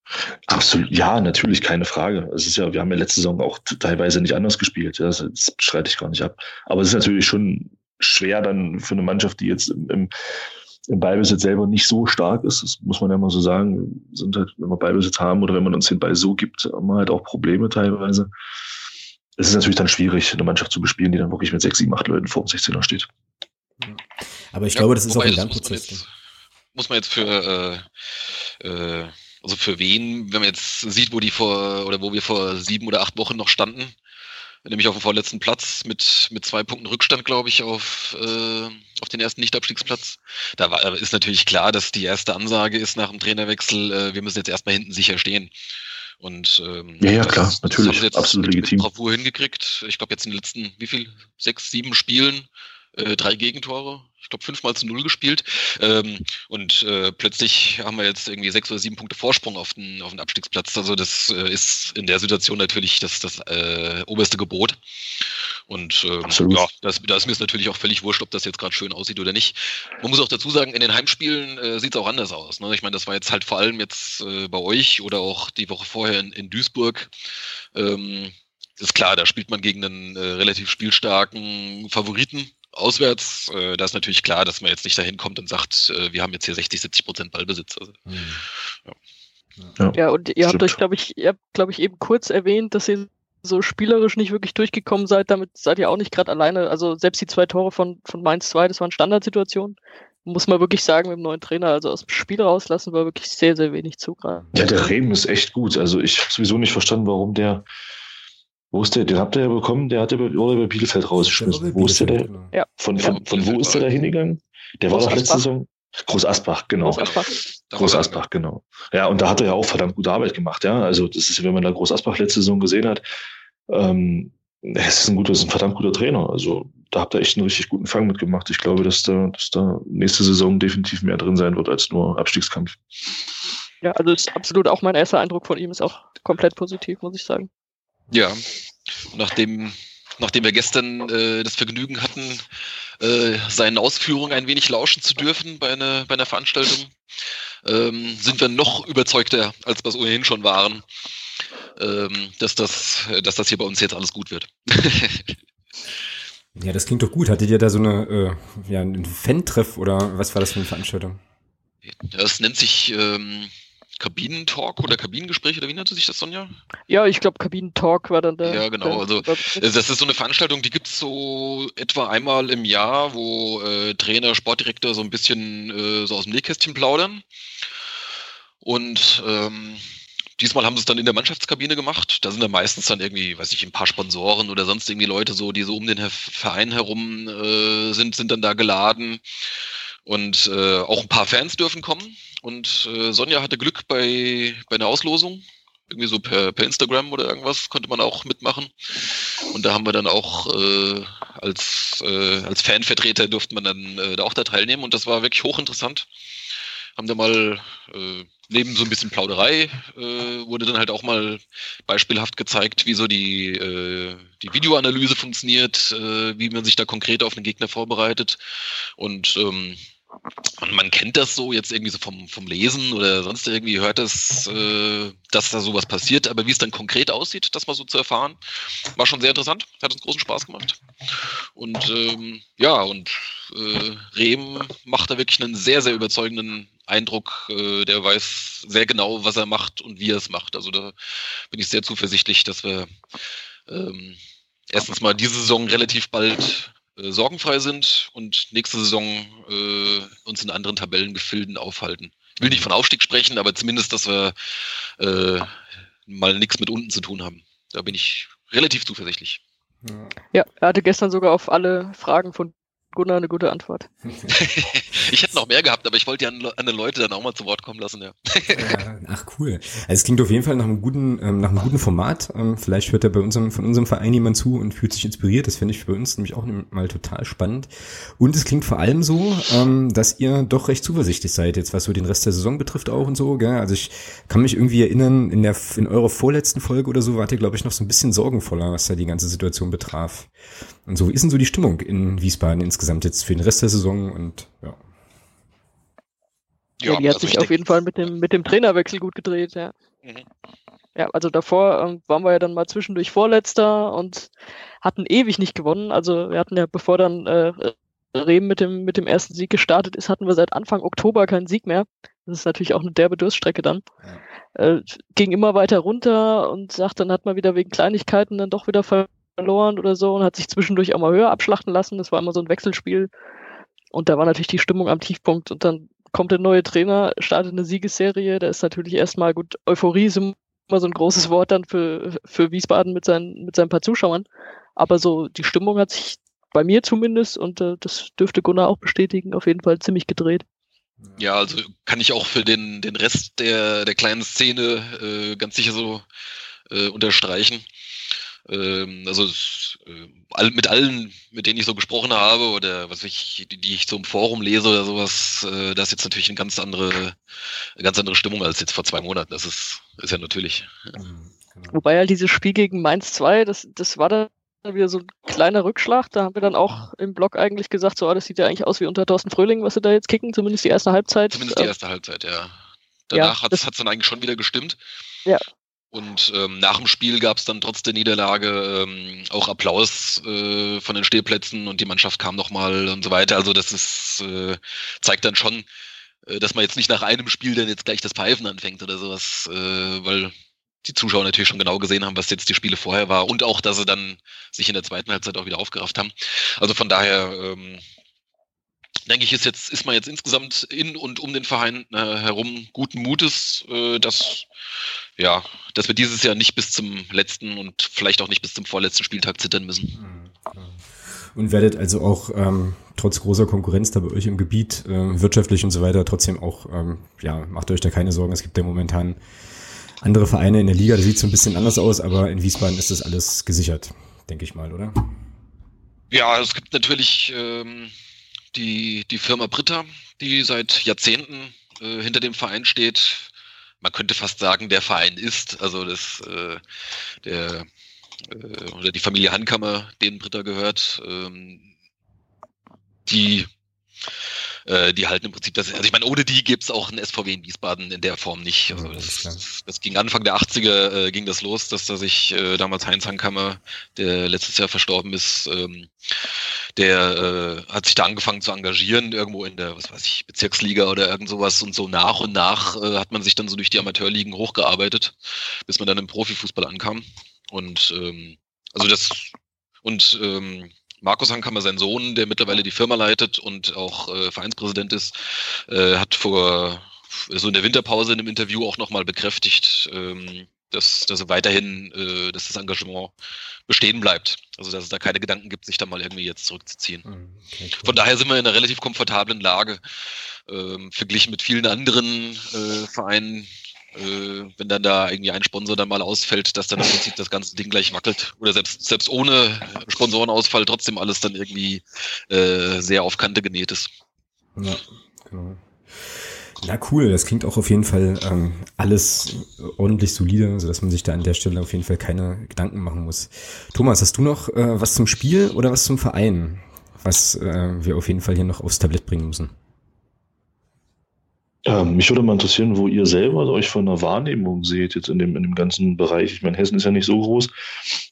Absolut, ja, natürlich, keine Frage. Es ist ja, wir haben ja letzte Saison auch teilweise nicht anders gespielt. Ja, das, das streite ich gar nicht ab. Aber es ist natürlich schon schwer dann für eine Mannschaft, die jetzt im, im, im Ballbesitz selber nicht so stark ist. Das muss man ja mal so sagen. Wir Sind halt, wenn wir Ballbesitz haben oder wenn man uns den Ball so gibt, haben wir halt auch Probleme teilweise. Es ist natürlich dann schwierig, eine Mannschaft zu bespielen, die dann wirklich mit sechs, sieben, acht Leuten vor dem 16er steht. Aber ich Ja, glaube, das ist auch ein Lernprozess. Muss man jetzt für, äh, äh, also für wen, wenn man jetzt sieht, wo die vor, oder wo wir vor sieben oder acht Wochen noch standen, nämlich auf dem vorletzten Platz mit, mit zwei Punkten Rückstand, glaube ich, auf, äh, auf den ersten Nicht-Abstiegsplatz. Da war, ist natürlich klar, dass die erste Ansage ist nach dem Trainerwechsel, äh, wir müssen jetzt erstmal hinten sicher stehen. Und ähm, Ja, ja, das- klar, das natürlich, haben sie jetzt absolut mit, legitim. Mit Bravour hingekriegt. Ich glaube jetzt in den letzten, wie viel? Sechs, sieben Spielen äh, drei Gegentore. Ich glaube fünfmal zu null gespielt. Ähm, und äh, plötzlich haben wir jetzt irgendwie sechs oder sieben Punkte Vorsprung auf den, auf den Abstiegsplatz. Also das äh, ist in der Situation natürlich das, das äh, oberste Gebot. Und ähm, ja, das, da ist mir es natürlich auch völlig wurscht, ob das jetzt gerade schön aussieht oder nicht. Man muss auch dazu sagen, in den Heimspielen äh, sieht es auch anders aus. Ne? Ich meine, das war jetzt halt vor allem jetzt äh, bei euch oder auch die Woche vorher in, in Duisburg. Ähm, ist klar, da spielt man gegen einen äh, relativ spielstarken Favoriten auswärts. Äh, da ist natürlich klar, dass man jetzt nicht dahin kommt und sagt, äh, wir haben jetzt hier 60, 70 Prozent Ballbesitz. Also, Hm. Ja, und ihr habt Stimmt. euch, glaube ich, ihr habt, glaube ich, eben kurz erwähnt, dass ihr so spielerisch nicht wirklich durchgekommen seid. Damit seid ihr auch nicht gerade alleine. Also selbst die zwei Tore von, von Mainz 2, das waren Standardsituationen. Muss man wirklich sagen, mit dem neuen Trainer, also aus dem Spiel rauslassen, war wirklich sehr, sehr wenig Zugriff. Ja, der Rehm ist echt gut. Also ich habe sowieso nicht verstanden, warum der. Wo ist der? Den habt ihr ja bekommen, der hat ja bei, wurde bei Bielefeld rausgeschmissen. Wo ist der? der Genau. Ja. von, von, von wo ist der da hingegangen? Der war doch letzte. Saison. Groß Asbach, genau. Groß Asbach. Groß Asbach, genau. Ja, und da hat er ja auch verdammt gute Arbeit gemacht, ja. Also das ist, wenn man da Groß Asbach letzte Saison gesehen hat, ähm, es ist ein guter, es ist ein verdammt guter Trainer. Also da habt ihr echt einen richtig guten Fang mitgemacht. Ich glaube, dass da, dass da nächste Saison definitiv mehr drin sein wird als nur Abstiegskampf. Ja, also ist absolut auch mein erster Eindruck von ihm ist auch komplett positiv, muss ich sagen. Ja, nachdem, nachdem wir gestern äh, das Vergnügen hatten, äh, seinen Ausführungen ein wenig lauschen zu dürfen bei einer, bei einer Veranstaltung, ähm, sind wir noch überzeugter, als wir es ohnehin schon waren, ähm, dass, das, dass das hier bei uns jetzt alles gut wird. Ja, das klingt doch gut. Hattet ihr da so eine, äh, ja, einen Fan-Treff oder was war das für eine Veranstaltung? Das nennt sich ähm, Kabinentalk oder Kabinengespräch oder wie nannte sich das, Sonja? Ja, ich glaube, Kabinentalk war dann der. Ja, genau, der also. Das ist so eine Veranstaltung, die gibt's so etwa einmal im Jahr, wo äh, Trainer, Sportdirektor so ein bisschen äh, so aus dem Nähkästchen plaudern. Und ähm, diesmal haben sie es dann in der Mannschaftskabine gemacht. Da sind dann meistens dann irgendwie, weiß ich, ein paar Sponsoren oder sonst irgendwie Leute so, die so um den Verein herum äh, sind, sind dann da geladen. Und äh, auch ein paar Fans dürfen kommen. Und äh, Sonja hatte Glück bei, bei einer Auslosung. Irgendwie so per, per Instagram oder irgendwas konnte man auch mitmachen. Und da haben wir dann auch äh, als, äh, als Fanvertreter durften man dann äh, da auch da teilnehmen. Und das war wirklich hochinteressant. Haben da mal äh, neben so ein bisschen Plauderei äh, wurde dann halt auch mal beispielhaft gezeigt, wie so die, äh, die Videoanalyse funktioniert, äh, wie man sich da konkret auf einen Gegner vorbereitet. Und ähm, man, man kennt das so jetzt irgendwie so vom, vom Lesen oder sonst irgendwie hört es, äh, dass da sowas passiert, aber wie es dann konkret aussieht, das mal so zu erfahren, war schon sehr interessant, hat uns großen Spaß gemacht. Und ähm, ja, und äh, Rehm macht da wirklich einen sehr, sehr überzeugenden Eindruck, äh, der weiß sehr genau, was er macht und wie er es macht. Also da bin ich sehr zuversichtlich, dass wir ähm, erstens mal diese Saison relativ bald äh, sorgenfrei sind und nächste Saison äh, uns in anderen Tabellengefilden aufhalten. Ich will nicht von Aufstieg sprechen, aber zumindest, dass wir äh, mal nichts mit unten zu tun haben. Da bin ich relativ zuversichtlich. Ja, er hatte gestern sogar auf alle Fragen von Gunnar eine gute Antwort. ich hätte noch mehr gehabt, aber ich wollte ja andere Leute dann auch mal zu Wort kommen lassen, ja. Ach cool. Also es klingt auf jeden Fall nach einem guten, ähm, nach einem guten Format. Ähm, vielleicht hört ja bei unserem, von unserem Verein jemand zu und fühlt sich inspiriert. Das finde ich bei uns nämlich auch mal total spannend. Und es klingt vor allem so, ähm, dass ihr doch recht zuversichtlich seid, jetzt was so den Rest der Saison betrifft auch und so. Gell? Also ich kann mich irgendwie erinnern, in der in eurer vorletzten Folge oder so wart ihr, glaube ich, noch so ein bisschen sorgenvoller, was da die ganze Situation betraf. Und so, wie ist denn so die Stimmung in Wiesbaden insgesamt jetzt für den Rest der Saison und ja. Ja, die hat also sich auf jeden Fall mit dem, mit dem Trainerwechsel gut gedreht, ja. Mhm. Ja, also davor ähm, waren wir ja dann mal zwischendurch Vorletzter und hatten ewig nicht gewonnen. Also wir hatten ja, bevor dann äh, Rehm mit dem, mit dem ersten Sieg gestartet ist, hatten wir seit Anfang Oktober keinen Sieg mehr. Das ist natürlich auch eine derbe Durststrecke dann. Ja. Äh, ging immer weiter runter und sagt, dann hat man wieder wegen Kleinigkeiten dann doch wieder ver verloren oder so und hat sich zwischendurch auch mal höher abschlachten lassen. Das war immer so ein Wechselspiel. Und da war natürlich die Stimmung am Tiefpunkt. Und dann kommt der neue Trainer, startet eine Siegesserie. Da ist natürlich erstmal gut, Euphorie ist immer so ein großes Wort dann für, für Wiesbaden mit seinen, mit seinen paar Zuschauern. Aber so die Stimmung hat sich bei mir zumindest, und äh, das dürfte Gunnar auch bestätigen, auf jeden Fall ziemlich gedreht. Ja, also kann ich auch für den, den Rest der, der kleinen Szene äh, ganz sicher so äh, unterstreichen. Ähm, also äh, mit allen, mit denen ich so gesprochen habe oder was ich, die, die ich so im Forum lese oder sowas, äh, da ist jetzt natürlich eine ganz andere, eine ganz andere Stimmung als jetzt vor zwei Monaten. Das ist, ist ja natürlich. Mhm, genau. Wobei halt dieses Spiel gegen Mainz 2, das, das war dann wieder so ein kleiner Rückschlag. Da haben wir dann auch im Blog eigentlich gesagt, so, ah, das sieht ja eigentlich aus wie unter Thorsten Fröhling, was sie da jetzt kicken, zumindest die erste Halbzeit. Zumindest die ähm, erste Halbzeit, ja. Danach ja, hat es dann eigentlich schon wieder gestimmt. Ja, und ähm, nach dem Spiel gab es dann trotz der Niederlage ähm, auch Applaus äh, von den Stehplätzen und die Mannschaft kam nochmal und so weiter. Also das ist, äh, zeigt dann schon, äh, dass man jetzt nicht nach einem Spiel dann jetzt gleich das Pfeifen anfängt oder sowas, äh, weil die Zuschauer natürlich schon genau gesehen haben, was jetzt die Spiele vorher war und auch, dass sie dann sich in der zweiten Halbzeit auch wieder aufgerafft haben. Also von daher ähm, denke ich, ist jetzt ist man jetzt insgesamt in und um den Verein äh, herum guten Mutes, äh, dass ja, dass wir dieses Jahr nicht bis zum letzten und vielleicht auch nicht bis zum vorletzten Spieltag zittern müssen. Mhm, und werdet also auch ähm, trotz großer Konkurrenz da bei euch im Gebiet, äh, wirtschaftlich und so weiter, trotzdem auch, ähm, ja, macht euch da keine Sorgen. Es gibt ja momentan andere Vereine in der Liga, das sieht so ein bisschen anders aus, aber in Wiesbaden ist das alles gesichert, denke ich mal, oder? Ja, es gibt natürlich ähm, die, die Firma Britta, die seit Jahrzehnten äh, hinter dem Verein steht, man könnte fast sagen, der Verein ist. Also das, äh, der äh, oder die Familie Hankammer, denen Britta gehört, ähm, die äh, die halten im Prinzip das, also ich meine, ohne die gibt's auch ein SVW in Wiesbaden in der Form nicht. Also das, das ging Anfang der 80er äh, ging das los, dass da sich äh, damals Heinz Hankammer, der letztes Jahr verstorben ist, ähm, der äh, hat sich da angefangen zu engagieren, irgendwo in der, was weiß ich, Bezirksliga oder irgend sowas und so nach und nach äh, hat man sich dann so durch die Amateurligen hochgearbeitet, bis man dann im Profifußball ankam. Und ähm, also das und ähm, Markus Hankammer, sein Sohn, der mittlerweile die Firma leitet und auch äh, Vereinspräsident ist, äh, hat vor so in der Winterpause in einem Interview auch nochmal bekräftigt, ähm, dass, dass er weiterhin, äh, dass das Engagement bestehen bleibt. Also dass es da keine Gedanken gibt, sich da mal irgendwie jetzt zurückzuziehen. Hm, okay, cool. Von daher sind wir in einer relativ komfortablen Lage, ähm, verglichen mit vielen anderen äh, Vereinen. Äh, wenn dann da irgendwie ein Sponsor dann mal ausfällt, dass dann im Prinzip das ganze Ding gleich wackelt. Oder selbst, selbst ohne Sponsorenausfall trotzdem alles dann irgendwie äh, sehr auf Kante genäht ist. Ja, genau. Na cool, das klingt auch auf jeden Fall ähm, alles ordentlich solide, sodass man sich da an der Stelle auf jeden Fall keine Gedanken machen muss. Thomas, hast du noch äh, was zum Spiel oder was zum Verein, was äh, wir auf jeden Fall hier noch aufs Tablett bringen müssen? Ja, mich würde mal interessieren, wo ihr selber euch von der Wahrnehmung seht jetzt in dem, in dem ganzen Bereich. Ich meine, Hessen ist ja nicht so groß.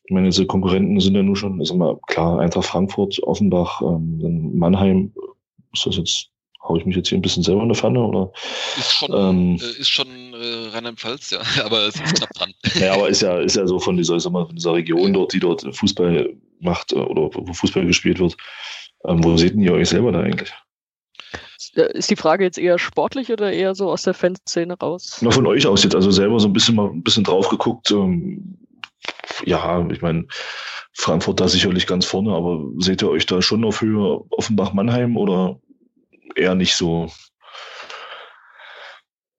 Ich meine, diese Konkurrenten sind ja nur schon, ist immer klar, Eintracht Frankfurt, Offenbach, ähm, Mannheim. Ist das jetzt Hau ich mich jetzt hier ein bisschen selber in der Pfanne? Oder? Ist schon, ähm, äh, ist schon äh, Rheinland-Pfalz, ja, aber es ist knapp dran. Ja, aber ist ja, ist ja so von dieser, sag mal, von dieser Region dort, die dort Fußball macht äh, oder wo Fußball gespielt wird. Ähm, wo seht ihr euch selber da eigentlich? Äh, ist die Frage jetzt eher sportlich oder eher so aus der Fanszene raus? Na, von euch aus jetzt, also selber so ein bisschen mal ein bisschen drauf geguckt. Ähm, ja, ich meine, Frankfurt da sicherlich ganz vorne, aber seht ihr euch da schon auf Höhe Offenbach-Mannheim oder eher nicht so.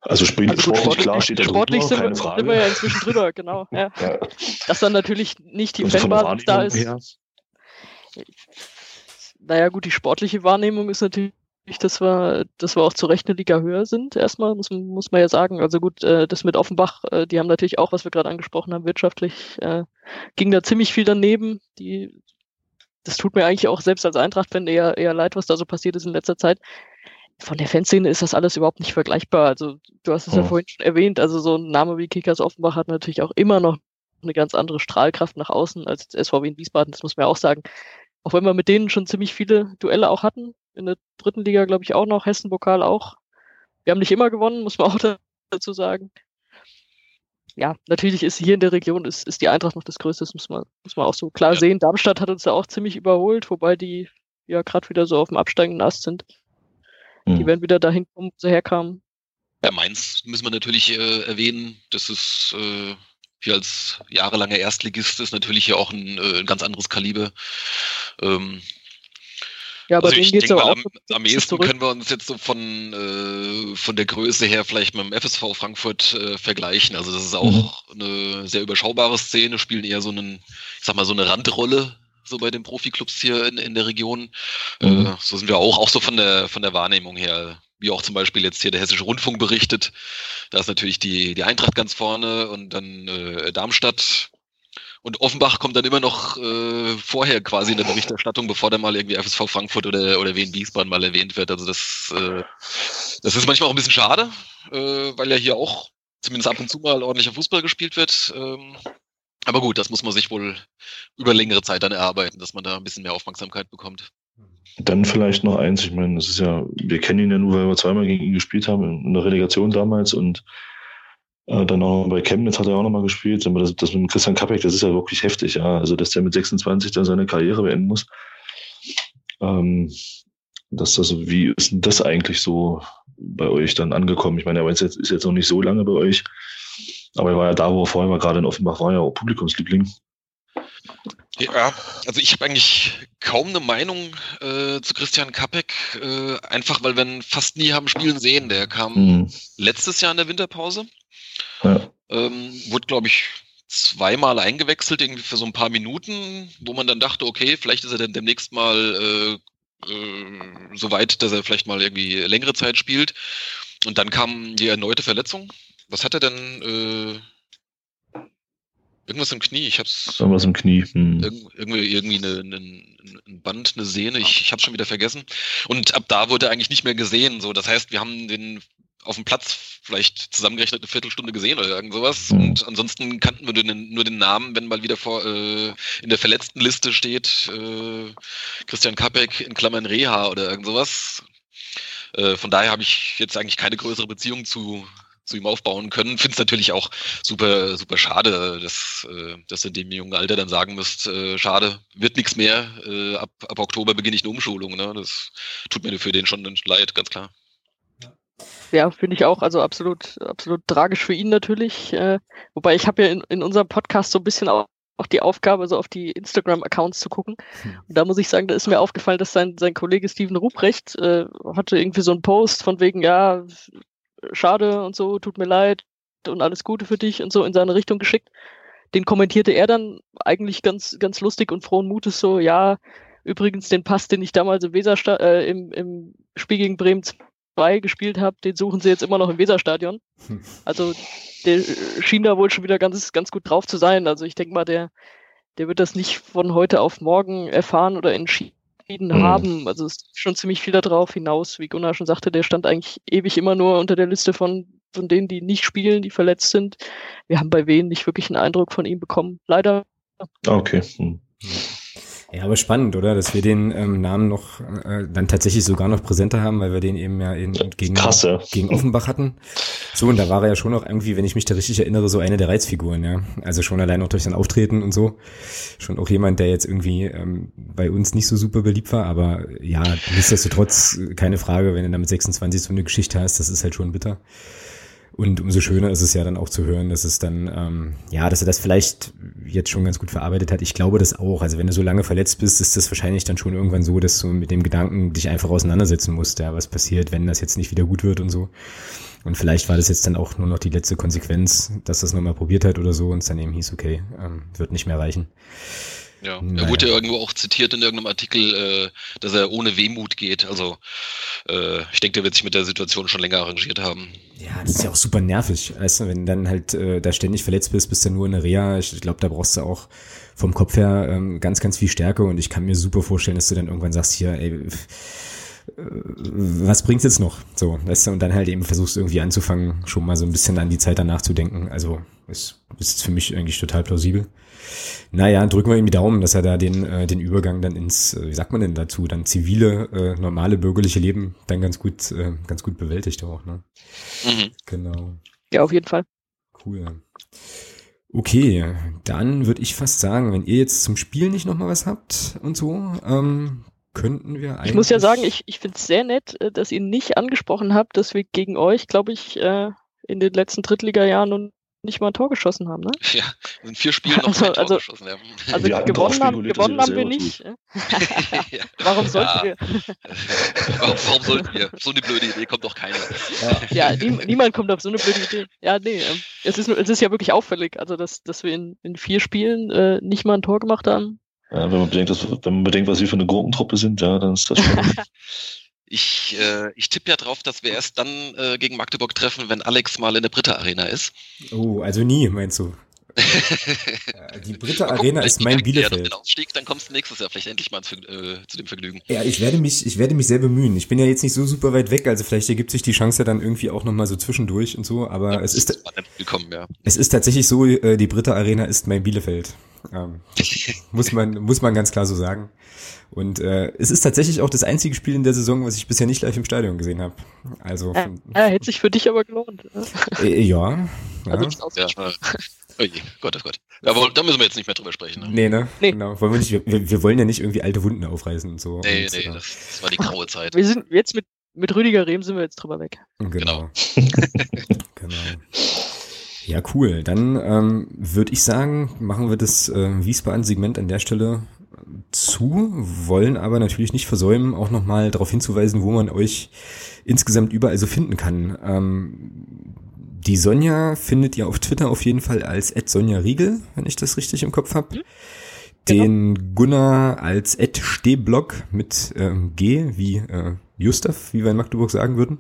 Also, also sportlich, sportlich klar steht da Sportlich drüber, sind, keine wir, Frage. sind wir ja inzwischen drüber, genau. Ja. ja. Dass dann natürlich nicht die Fanbasis da ist. Her. Naja, gut, die sportliche Wahrnehmung ist natürlich, dass wir, dass wir auch zu Recht eine Liga höher sind. Erstmal muss, muss man ja sagen. Also gut, äh, das mit Offenbach, äh, die haben natürlich auch, was wir gerade angesprochen haben, wirtschaftlich äh, ging da ziemlich viel daneben. Die das tut mir eigentlich auch selbst als Eintracht-Fan eher, eher leid, was da so passiert ist in letzter Zeit. Von der Fanszene ist das alles überhaupt nicht vergleichbar. Also, du hast es oh. ja vorhin schon erwähnt, also so ein Name wie Kickers Offenbach hat natürlich auch immer noch eine ganz andere Strahlkraft nach außen als SVW in Wiesbaden, das muss man ja auch sagen. Auch wenn wir mit denen schon ziemlich viele Duelle auch hatten, in der dritten Liga glaube ich auch noch, Hessen-Pokal auch. Wir haben nicht immer gewonnen, muss man auch dazu sagen ja, natürlich ist hier in der Region ist, ist die Eintracht noch das Größte, das muss man, muss man auch so klar ja. sehen. Darmstadt hat uns ja auch ziemlich überholt, wobei die ja gerade wieder so auf dem absteigenden Ast sind. Mhm. Die werden wieder dahin kommen, wo sie herkamen. Ja, Mainz müssen wir natürlich äh, erwähnen. Das ist äh, hier als jahrelanger Erstligist ist natürlich hier auch ein, äh, ein ganz anderes Kaliber. Ähm, ja, aber also ich denke mal, am, am ehesten zurück. können wir uns jetzt so von, äh, von der Größe her vielleicht mit dem FSV Frankfurt äh, vergleichen. Also das ist auch mhm. eine sehr überschaubare Szene, spielen eher so einen, ich sag mal, so eine Randrolle so bei den Profiklubs hier in, in der Region. Mhm. Äh, so sind wir auch, auch so von der, von der Wahrnehmung her wie auch zum Beispiel jetzt hier der Hessische Rundfunk berichtet. Da ist natürlich die, die Eintracht ganz vorne und dann äh, Darmstadt und Offenbach kommt dann immer noch äh, vorher quasi in der Berichterstattung, bevor dann mal irgendwie FSV Frankfurt oder, oder Wien Wiesbaden mal erwähnt wird. Also das, äh, das ist manchmal auch ein bisschen schade, äh, weil ja hier auch zumindest ab und zu mal ordentlicher Fußball gespielt wird. Ähm, aber gut, das muss man sich wohl über längere Zeit dann erarbeiten, dass man da ein bisschen mehr Aufmerksamkeit bekommt. Dann vielleicht noch eins, ich meine, das ist ja, wir kennen ihn ja nur, weil wir zweimal gegen ihn gespielt haben in der Relegation damals und dann auch bei Chemnitz hat er auch nochmal gespielt. Aber das, das mit Christian Kappek, das ist ja wirklich heftig, ja. Also, dass der mit 26 dann seine Karriere beenden muss. Ähm, dass das, wie ist denn das eigentlich so bei euch dann angekommen? Ich meine, er ist jetzt, ist jetzt noch nicht so lange bei euch, aber er war ja da, wo er vorher war, gerade in Offenbach, war ja auch Publikumsliebling. Ja, also ich habe eigentlich kaum eine Meinung äh, zu Christian Kapek, äh, einfach weil wir ihn fast nie haben spielen sehen. Der kam mhm. letztes Jahr in der Winterpause ja. Ähm, wurde, glaube ich, zweimal eingewechselt, irgendwie für so ein paar Minuten, wo man dann dachte, okay, vielleicht ist er dann demnächst mal äh, äh, so weit, dass er vielleicht mal irgendwie längere Zeit spielt. Und dann kam die erneute Verletzung. Was hat er denn? Äh, irgendwas im Knie. Ich hab's. Irgendwas im Knie. Hm. irgendwie irgendwie eine, eine, ein Band, eine Sehne. Ich, ich habe schon wieder vergessen. Und ab da wurde er eigentlich nicht mehr gesehen. So, das heißt, wir haben den auf dem Platz vielleicht zusammengerechnet eine Viertelstunde gesehen oder irgend sowas. Mhm. Und ansonsten kannten wir den, nur den Namen, wenn mal wieder vor äh, in der verletzten Liste steht äh, Christian Kapek in Klammern Reha oder irgend sowas. Äh, von daher habe ich jetzt eigentlich keine größere Beziehung zu, zu ihm aufbauen können. Finde es natürlich auch super, super schade, dass, äh, dass in dem jungen Alter dann sagen müsst, äh, schade, wird nichts mehr. Äh, ab, ab Oktober beginne ich eine Umschulung. Ne? Das tut mir für den schon leid, ganz klar. Ja, finde ich auch. Also absolut, absolut tragisch für ihn natürlich. Äh, wobei ich habe ja in, in unserem Podcast so ein bisschen auch, auch die Aufgabe, so auf die Instagram-Accounts zu gucken. Hm. Und da muss ich sagen, da ist mir aufgefallen, dass sein, sein Kollege Steven Ruprecht äh, hatte irgendwie so einen Post von wegen, ja, schade und so, tut mir leid und alles Gute für dich und so in seine Richtung geschickt. Den kommentierte er dann eigentlich ganz, ganz lustig und frohen Mutes so, ja, übrigens den Pass, den ich damals im Wesersta äh, im, im Spiel gegen Bremen 2 gespielt habe, den suchen sie jetzt immer noch im Weserstadion. Also der schien da wohl schon wieder ganz, ganz gut drauf zu sein. Also ich denke mal, der, der wird das nicht von heute auf morgen erfahren oder entschieden mhm. haben. Also es ist schon ziemlich viel darauf hinaus. Wie Gunnar schon sagte, der stand eigentlich ewig immer nur unter der Liste von, von denen, die nicht spielen, die verletzt sind. Wir haben bei Wen nicht wirklich einen Eindruck von ihm bekommen. Leider. Okay. Hm. Ja, aber spannend, oder? Dass wir den ähm, Namen noch äh, dann tatsächlich sogar noch präsenter haben, weil wir den eben ja in, gegen, gegen Offenbach hatten. So, und da war er ja schon noch irgendwie, wenn ich mich da richtig erinnere, so eine der Reizfiguren, ja. Also schon allein auch durch sein Auftreten und so. Schon auch jemand, der jetzt irgendwie ähm, bei uns nicht so super beliebt war, aber ja, nichtsdestotrotz, keine Frage, wenn du da mit 26 so eine Geschichte hast, das ist halt schon bitter. Und umso schöner ist es ja dann auch zu hören, dass es dann, ähm, ja, dass er das vielleicht jetzt schon ganz gut verarbeitet hat. Ich glaube das auch. Also wenn du so lange verletzt bist, ist das wahrscheinlich dann schon irgendwann so, dass du mit dem Gedanken dich einfach auseinandersetzen musst, ja, was passiert, wenn das jetzt nicht wieder gut wird und so. Und vielleicht war das jetzt dann auch nur noch die letzte Konsequenz, dass das nochmal probiert hat oder so und es dann eben hieß, okay, ähm, wird nicht mehr reichen. Ja, naja. er wurde ja irgendwo auch zitiert in irgendeinem Artikel, äh, dass er ohne Wehmut geht. Also äh, ich denke, der wird sich mit der Situation schon länger arrangiert haben. Ja, das ist ja auch super nervig. Weißt du, wenn du dann halt äh, da ständig verletzt bist, bist du nur in der Reha. Ich, glaube, da brauchst du auch vom Kopf her ähm, ganz, ganz viel Stärke und ich kann mir super vorstellen, dass du dann irgendwann sagst, hier, ey, was bringt's jetzt noch? So, weißt du, und dann halt eben versuchst irgendwie anzufangen, schon mal so ein bisschen an die Zeit danach zu denken. Also, ist, ist für mich eigentlich total plausibel. Naja, drücken wir ihm die Daumen, dass er da den, äh, den Übergang dann ins, äh, wie sagt man denn dazu, dann zivile, äh, normale bürgerliche Leben dann ganz gut, äh, ganz gut bewältigt auch, ne? Mhm. Genau. Ja, auf jeden Fall. Cool. Okay, dann würde ich fast sagen, wenn ihr jetzt zum Spiel nicht nochmal was habt und so, ähm, könnten wir eigentlich. Ich muss ja sagen, ich, ich finde es sehr nett, äh, dass ihr nicht angesprochen habt, dass wir gegen euch, glaube ich, äh, in den letzten Drittliga-Jahren und nicht mal ein Tor geschossen haben, ne? Ja, in vier Spielen noch also, kein Tor also, geschossen haben. Also wir gewonnen haben, gewonnen haben wir nicht. ja. Warum sollten ja. wir? warum, warum, sollten wir? So eine blöde Idee kommt doch keiner. Ja, nie, niemand kommt auf so eine blöde Idee. Ja, nee, ähm, es ist, es ist ja wirklich auffällig, also dass, dass wir in, in vier Spielen äh, nicht mal ein Tor gemacht haben. Ja, wenn man bedenkt, dass, wenn man bedenkt, was wir für eine Gruppentruppe sind, ja, dann ist das schon. Ich, äh, ich tippe ja drauf, dass wir erst dann äh, gegen Magdeburg treffen, wenn Alex mal in der Britta Arena ist. Oh, also nie, meinst du? die Britta Arena ist mein Bielefeld. Den Aufstieg, dann kommst du nächstes Jahr vielleicht endlich mal zu, äh, zu dem Vergnügen. Ja, ich werde mich, ich werde mich sehr bemühen. Ich bin ja jetzt nicht so super weit weg, also vielleicht ergibt sich die Chance ja dann irgendwie auch nochmal so zwischendurch und so, aber ja, es ist, ist willkommen, ja. es ist tatsächlich so, äh, die Britta Arena ist mein Bielefeld. Ähm, muss man, muss man ganz klar so sagen. Und äh, es ist tatsächlich auch das einzige Spiel in der Saison, was ich bisher nicht live im Stadion gesehen habe. Also äh, ja, hätte sich für dich aber gelohnt. Äh, ja. ja. Also, ja. Oh je, Gott, oh Gott. Aber da müssen wir jetzt nicht mehr drüber sprechen. Ne? Nee, ne? Nee. Genau. Wollen wir, nicht, wir, wir wollen ja nicht irgendwie alte Wunden aufreißen und so. Nee, und, nee, das, das, war die graue Zeit. Wir sind jetzt mit, mit Rüdiger Rehm sind wir jetzt drüber weg. Genau. genau. Ja, cool. Dann ähm, würde ich sagen, machen wir das äh, Wiesbaden-Segment an der Stelle zu, wollen aber natürlich nicht versäumen, auch nochmal darauf hinzuweisen, wo man euch insgesamt überall so finden kann. Ähm, die Sonja findet ihr auf Twitter auf jeden Fall als Sonja Riegel, wenn ich das richtig im Kopf habe. Mhm. Den genau. Gunnar als Stehblock mit ähm, G wie äh, Gustav, wie wir in Magdeburg sagen würden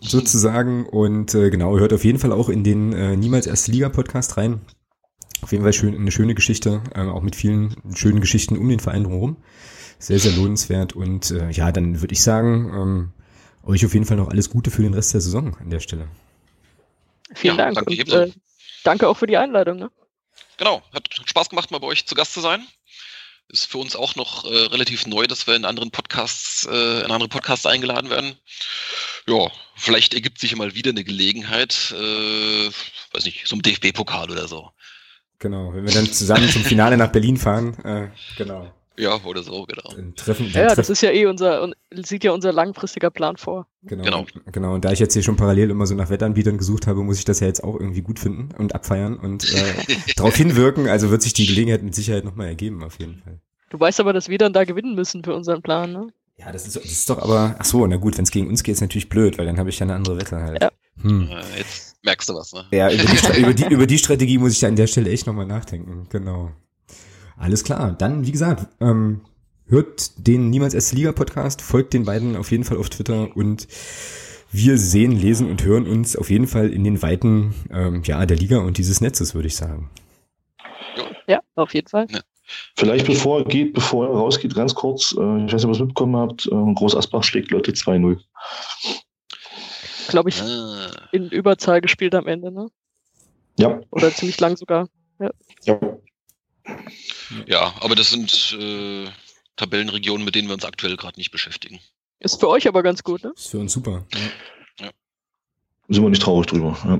sozusagen. Und äh, genau, hört auf jeden Fall auch in den äh, Niemals Erste Liga Podcast rein. Auf jeden Fall schön, eine schöne Geschichte, äh, auch mit vielen schönen Geschichten um den Verein drumherum. Sehr, sehr lohnenswert. Und äh, ja, dann würde ich sagen, ähm, euch auf jeden Fall noch alles Gute für den Rest der Saison an der Stelle. Vielen ja, Dank. Danke, und, äh, danke auch für die Einladung. Ne? Genau, hat Spaß gemacht, mal bei euch zu Gast zu sein ist für uns auch noch äh, relativ neu, dass wir in anderen Podcasts, äh, in andere Podcasts eingeladen werden. Ja, vielleicht ergibt sich mal wieder eine Gelegenheit, äh, weiß nicht, so ein DFB-Pokal oder so. Genau, wenn wir dann zusammen zum Finale nach Berlin fahren, äh, genau. Ja, oder so, genau. Treffen, ja, Treffen. das ist ja eh unser, sieht ja unser langfristiger Plan vor. Genau, genau. Genau, und da ich jetzt hier schon parallel immer so nach Wettanbietern gesucht habe, muss ich das ja jetzt auch irgendwie gut finden und abfeiern und äh, darauf hinwirken. Also wird sich die Gelegenheit mit Sicherheit nochmal ergeben, auf jeden Fall. Du weißt aber, dass wir dann da gewinnen müssen für unseren Plan, ne? Ja, das ist, das ist doch aber, ach so, na gut, wenn es gegen uns geht, ist natürlich blöd, weil dann habe ich ja eine andere Wette halt. Ja. Hm. Jetzt merkst du was, ne? Ja, über die, über die, über die Strategie muss ich da an der Stelle echt nochmal nachdenken, genau. Alles klar. Dann, wie gesagt, ähm, hört den Niemals erste Liga Podcast, folgt den beiden auf jeden Fall auf Twitter und wir sehen, lesen und hören uns auf jeden Fall in den Weiten ähm, ja, der Liga und dieses Netzes, würde ich sagen. Ja, auf jeden Fall. Ja. Vielleicht bevor er geht, bevor er rausgeht, ganz kurz, äh, ich weiß nicht, ob ihr es mitbekommen habt, äh, Groß Asbach schlägt Leute 2-0. Glaube ich, ah. in Überzahl gespielt am Ende, ne? Ja. Oder ziemlich lang sogar. Ja. ja. Ja, aber das sind äh, Tabellenregionen, mit denen wir uns aktuell gerade nicht beschäftigen. Ist für euch aber ganz gut, ne? Ist für uns super. Ja. ja. Sind wir nicht traurig drüber. Ja.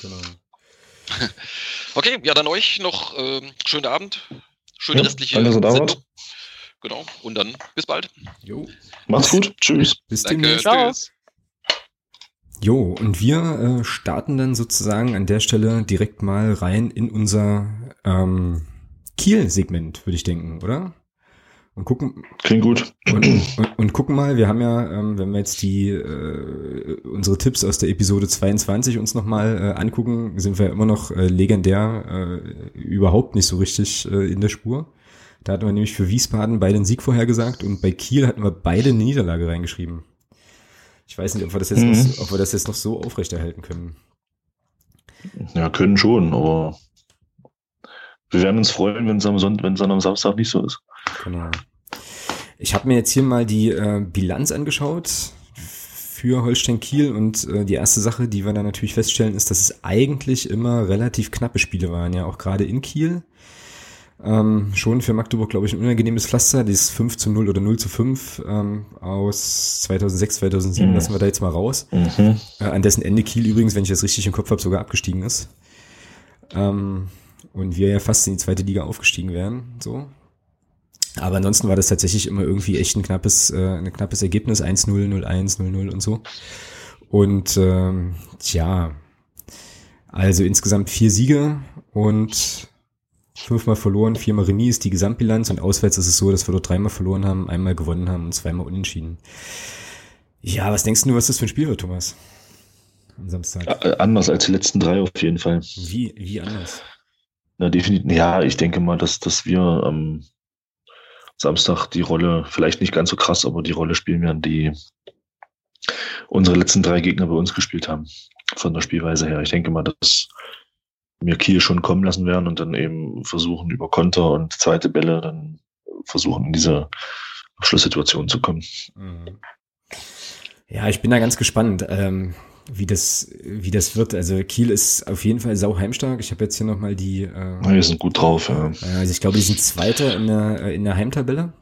Genau. okay, ja, dann euch noch äh, schönen Abend. Schöne ja, restliche Sendung. Genau. Und dann bis bald. Jo. Macht's gut. Tschüss. Bis demnächst. Tschüss. Jo, und wir äh, starten dann sozusagen an der Stelle direkt mal rein in unser ähm, Kiel-Segment, würde ich denken, oder? Und gucken. Klingt gut. Und, und, und gucken mal, wir haben ja, ähm, wenn wir jetzt die äh, unsere Tipps aus der Episode 22 uns nochmal äh, angucken, sind wir immer noch äh, legendär äh, überhaupt nicht so richtig äh, in der Spur. Da hatten wir nämlich für Wiesbaden beide einen Sieg vorhergesagt und bei Kiel hatten wir beide eine Niederlage reingeschrieben. Ich weiß nicht, ob wir das jetzt, mhm. noch, ob wir das jetzt noch so aufrechterhalten können. Ja, können schon, aber wir werden uns freuen, wenn es am, Sonntag, wenn es dann am Samstag nicht so ist. Genau. Ich habe mir jetzt hier mal die äh, Bilanz angeschaut für Holstein Kiel und äh, die erste Sache, die wir da natürlich feststellen, ist, dass es eigentlich immer relativ knappe Spiele waren, ja auch gerade in Kiel. Ähm, schon für Magdeburg, glaube ich, ein unangenehmes Pflaster, dieses 5 zu 0 oder 0 zu 5 ähm, aus 2006, 2007, mhm. lassen wir da jetzt mal raus. Mhm. Äh, an dessen Ende Kiel übrigens, wenn ich das richtig im Kopf habe, sogar abgestiegen ist. Ähm, und wir ja fast in die zweite Liga aufgestiegen wären, so. Aber ansonsten war das tatsächlich immer irgendwie echt ein knappes, äh, ein knappes Ergebnis, 1-0, 0-1, 0-0 und so. Und ähm, tja, also insgesamt vier Siege und fünfmal verloren, viermal Remis ist die Gesamtbilanz und auswärts ist es so, dass wir dort dreimal verloren haben, einmal gewonnen haben und zweimal unentschieden. Ja, was denkst du, was das für ein Spiel wird, Thomas? Am Samstag. Äh, anders als die letzten drei auf jeden Fall. Wie, wie anders? Na, definitiv. Ja, ich denke mal, dass, dass wir am Samstag die Rolle, vielleicht nicht ganz so krass, aber die Rolle spielen werden, die unsere letzten drei Gegner bei uns gespielt haben. Von der Spielweise her. Ich denke mal, dass wir Kiel schon kommen lassen werden und dann eben versuchen, über Konter und zweite Bälle dann versuchen, in diese Schlusssituation zu kommen. Mhm. Ja, ich bin da ganz gespannt. Ähm, wie das, wie das wird. Also Kiel ist auf jeden Fall sau heimstark. Ich habe jetzt hier nochmal die. Äh, wir sind gut drauf, ja. Also ich glaube, die sind Zweiter in der, in der Heimtabelle,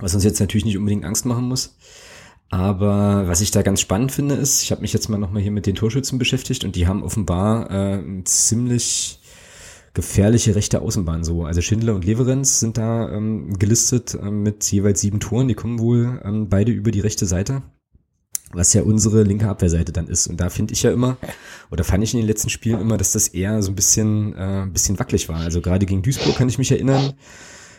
was uns jetzt natürlich nicht unbedingt Angst machen muss. Aber was ich da ganz spannend finde, ist, ich habe mich jetzt mal nochmal hier mit den Torschützen beschäftigt und die haben offenbar äh, ziemlich gefährliche rechte Außenbahn so. Also Schindler und Leverenz sind da ähm, gelistet äh, mit jeweils sieben Toren. Die kommen wohl ähm, beide über die rechte Seite was ja unsere linke Abwehrseite dann ist. Und da finde ich ja immer, oder fand ich in den letzten Spielen immer, dass das eher so ein bisschen, äh, ein bisschen wackelig war. Also gerade gegen Duisburg kann ich mich erinnern,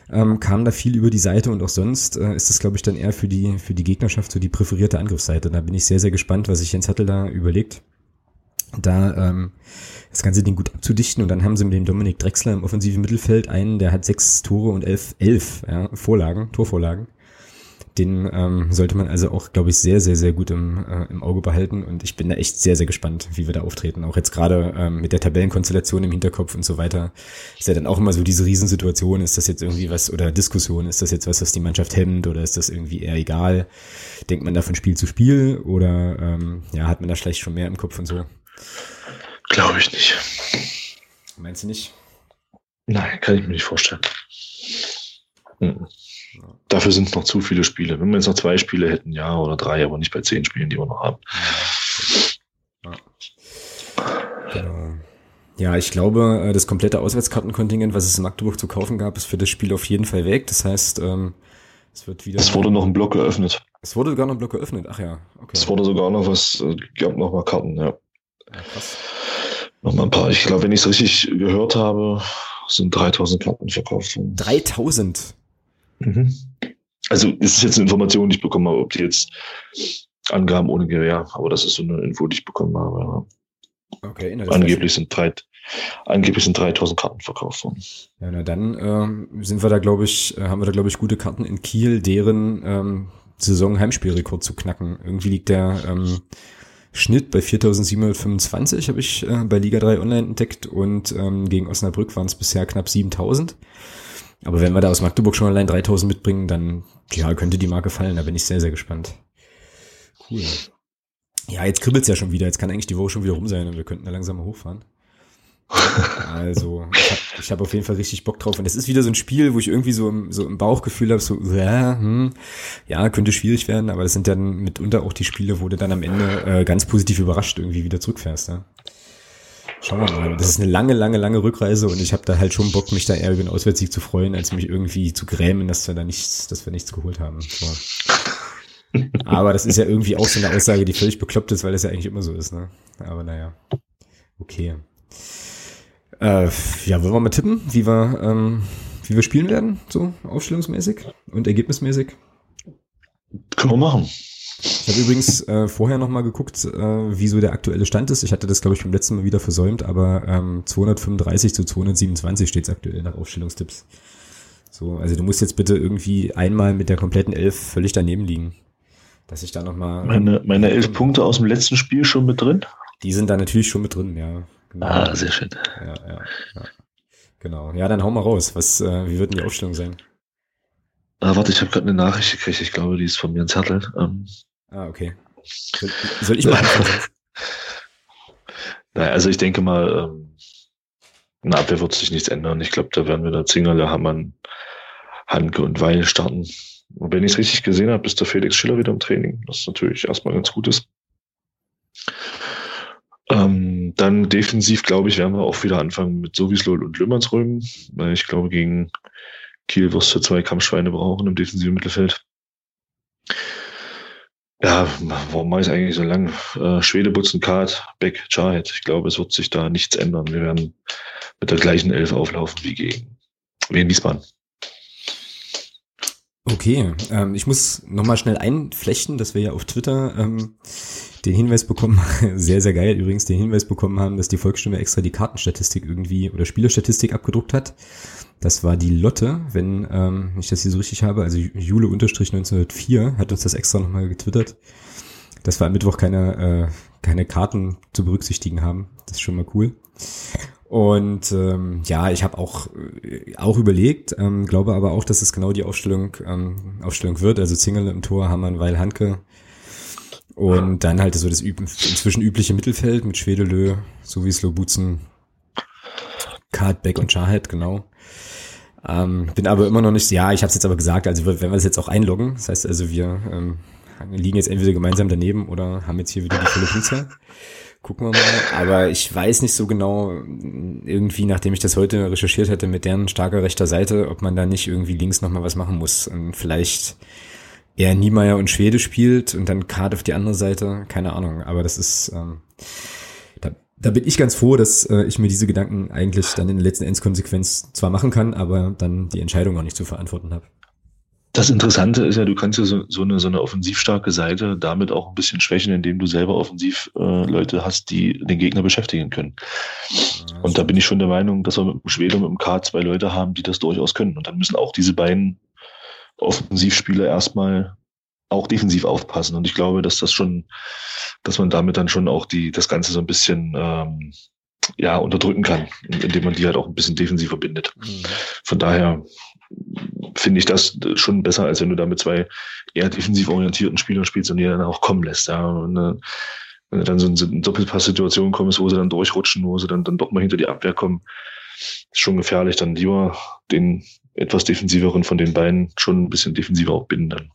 ähm, kam da viel über die Seite und auch sonst äh, ist das, glaube ich, dann eher für die, für die Gegnerschaft so die präferierte Angriffsseite. Da bin ich sehr, sehr gespannt, was sich Jens Hattel da überlegt. Da ähm, das ganze Ding gut abzudichten und dann haben sie mit dem Dominik Drexler im offensiven Mittelfeld einen, der hat sechs Tore und elf, elf ja, Vorlagen, Torvorlagen den ähm, sollte man also auch, glaube ich, sehr, sehr, sehr gut im, äh, im Auge behalten. Und ich bin da echt sehr, sehr gespannt, wie wir da auftreten. Auch jetzt gerade ähm, mit der Tabellenkonstellation im Hinterkopf und so weiter. Ist ja dann auch immer so diese Riesensituation. Ist das jetzt irgendwie was, oder Diskussion, ist das jetzt was, was die Mannschaft hemmt oder ist das irgendwie eher egal? Denkt man da von Spiel zu Spiel oder ähm, ja, hat man da vielleicht schon mehr im Kopf und so? Glaube ich nicht. Meinst du nicht? Nein, kann ich mir nicht vorstellen. Mhm. Dafür sind noch zu viele Spiele. Wenn wir jetzt noch zwei Spiele hätten, ja, oder drei, aber nicht bei zehn Spielen, die wir noch haben. Ja. Ja, ich glaube, äh, das komplette Auswärtskartenkontingent, was es in Magdeburg zu kaufen gab, ist für das Spiel auf jeden Fall weg. Das heißt, ähm, es wird wieder. Es wurde noch ein Block geöffnet. Es wurde sogar noch ein Block geöffnet. Ach ja, okay. Es wurde sogar noch was, äh, gab noch mal Karten, ja. ja krass. Noch mal ein paar. Ich glaube, wenn ich es richtig gehört habe, sind 3000 Karten verkauft worden. 3000? Mhm. Also, das ist jetzt eine Information, die ich bekommen habe, ob die jetzt Angaben ohne Gewehr, aber das ist so eine Info, die ich bekommen habe. Okay, angeblich sind drei, angeblich sind 3000 Karten verkauft worden. Ja, na dann ähm, sind wir da, glaube ich, äh, haben wir da, glaube ich, gute Karten in Kiel, deren ähm, Saison-Heimspielrekord zu knacken. Irgendwie liegt der ähm, Schnitt bei 4725, habe ich äh, bei Liga 3 online entdeckt und ähm, gegen Osnabrück waren es bisher knapp 7000. Aber wenn wir da aus Magdeburg schon allein 3000 mitbringen, dann ja, könnte die Marke fallen. Da bin ich sehr, sehr gespannt. Cool. Ja, jetzt kribbelt's ja schon wieder. Jetzt kann eigentlich die Woche schon wieder rum sein und wir könnten da langsam mal hochfahren. Also, ich habe hab auf jeden Fall richtig Bock drauf. Und es ist wieder so ein Spiel, wo ich irgendwie so im, so im Bauchgefühl habe, so, ja, hm, ja, könnte schwierig werden, aber das sind dann mitunter auch die Spiele, wo du dann am Ende äh, ganz positiv überrascht irgendwie wieder zurückfährst. Ja? Schauen wir mal. Das ist eine lange, lange, lange Rückreise und ich habe da halt schon Bock, mich da eher über den Auswärtssieg zu freuen, als mich irgendwie zu grämen, dass wir da nichts, dass wir nichts geholt haben. So. Aber das ist ja irgendwie auch so eine Aussage, die völlig bekloppt ist, weil das ja eigentlich immer so ist, ne? Aber naja. Okay. Äh, ja, wollen wir mal tippen, wie wir, ähm, wie wir spielen werden, so aufstellungsmäßig und ergebnismäßig? Können wir machen. Ich habe übrigens äh, vorher nochmal geguckt, äh, wie so der aktuelle Stand ist. Ich hatte das, glaube ich, beim letzten Mal wieder versäumt, aber ähm, 235 zu 227 steht es aktuell nach Aufstellungstipps. So, also du musst jetzt bitte irgendwie einmal mit der kompletten Elf völlig daneben liegen dass ich da nochmal. Meine, meine elf Punkte aus dem letzten Spiel schon mit drin? Die sind da natürlich schon mit drin, ja. Genau. Ah, sehr schön. Ja, ja, ja. Genau. Ja, dann hau mal raus. Was, äh, wie wird denn die Aufstellung sein? Ah, warte, ich habe gerade eine Nachricht gekriegt. Ich glaube, die ist von mir ins Zettel. Ähm, ah, okay. Soll, soll ich mal naja, also ich denke mal, ähm, na, Abwehr wird sich nichts ändern. Ich glaube, da werden wir da Zingerle, Hammann, Hanke und Weil starten. Und wenn ich es richtig gesehen habe, ist der Felix Schiller wieder im Training, was natürlich erstmal ganz gut ist. Ähm, dann defensiv, glaube ich, werden wir auch wieder anfangen mit Sowislol und Lümmernsrömen, weil ich glaube, gegen Kiel wirst du zwei Kampfschweine brauchen im defensiven Mittelfeld. Ja, warum mache ich es eigentlich so lang? Äh, Schwede, Butzen, Kart, Beck, Charhead. Ich glaube, es wird sich da nichts ändern. Wir werden mit der gleichen Elf auflaufen wie gegen wie in Wiesbaden. Okay, ähm, ich muss nochmal schnell einflechten, dass wir ja auf Twitter ähm, den Hinweis bekommen, sehr, sehr geil übrigens, den Hinweis bekommen haben, dass die Volksstimme extra die Kartenstatistik irgendwie oder Spielerstatistik abgedruckt hat. Das war die Lotte, wenn ähm, ich das hier so richtig habe, also Jule-1904 hat uns das extra nochmal getwittert, dass wir am Mittwoch keine, äh, keine Karten zu berücksichtigen haben. Das ist schon mal cool. Und ähm, ja, ich habe auch äh, auch überlegt, ähm, glaube aber auch, dass es genau die Aufstellung ähm, Aufstellung wird. Also Zingel im Tor, Hammann, Weil, Handke und dann halt so das üb inzwischen übliche Mittelfeld mit Schwedelö, Sowieslo, Butzen, Kartbeck und Charhead, genau. Ähm, bin aber immer noch nicht, ja, ich habe es jetzt aber gesagt, also wenn wir das jetzt auch einloggen, das heißt also wir ähm, liegen jetzt entweder gemeinsam daneben oder haben jetzt hier wieder die volle Punktzahl. Gucken wir mal. Aber ich weiß nicht so genau, irgendwie, nachdem ich das heute recherchiert hätte, mit deren starker rechter Seite, ob man da nicht irgendwie links nochmal was machen muss. Und vielleicht eher Niemeyer und Schwede spielt und dann Cardiff die andere Seite. Keine Ahnung. Aber das ist, ähm, da, da bin ich ganz froh, dass äh, ich mir diese Gedanken eigentlich dann in der letzten Endkonsequenz zwar machen kann, aber dann die Entscheidung auch nicht zu verantworten habe. Das Interessante ist ja, du kannst ja so, so, eine, so eine offensivstarke Seite damit auch ein bisschen schwächen, indem du selber offensiv äh, Leute hast, die den Gegner beschäftigen können. Ja, und da bin ich schon der Meinung, dass wir mit dem Schwede und mit dem K zwei Leute haben, die das durchaus können. Und dann müssen auch diese beiden Offensivspieler erstmal auch defensiv aufpassen. Und ich glaube, dass das schon, dass man damit dann schon auch die, das Ganze so ein bisschen ähm, ja, unterdrücken kann, indem man die halt auch ein bisschen defensiver bindet. Mhm. Von daher finde ich das schon besser, als wenn du da mit zwei eher defensiv orientierten Spielern spielst und die dann auch kommen lässt. Ja. Und, äh, wenn du dann so in Doppelpass-Situationen kommst, wo sie dann durchrutschen, wo sie dann, dann doch mal hinter die Abwehr kommen, ist schon gefährlich. Dann lieber den etwas defensiveren von den beiden schon ein bisschen defensiver auch binden dann.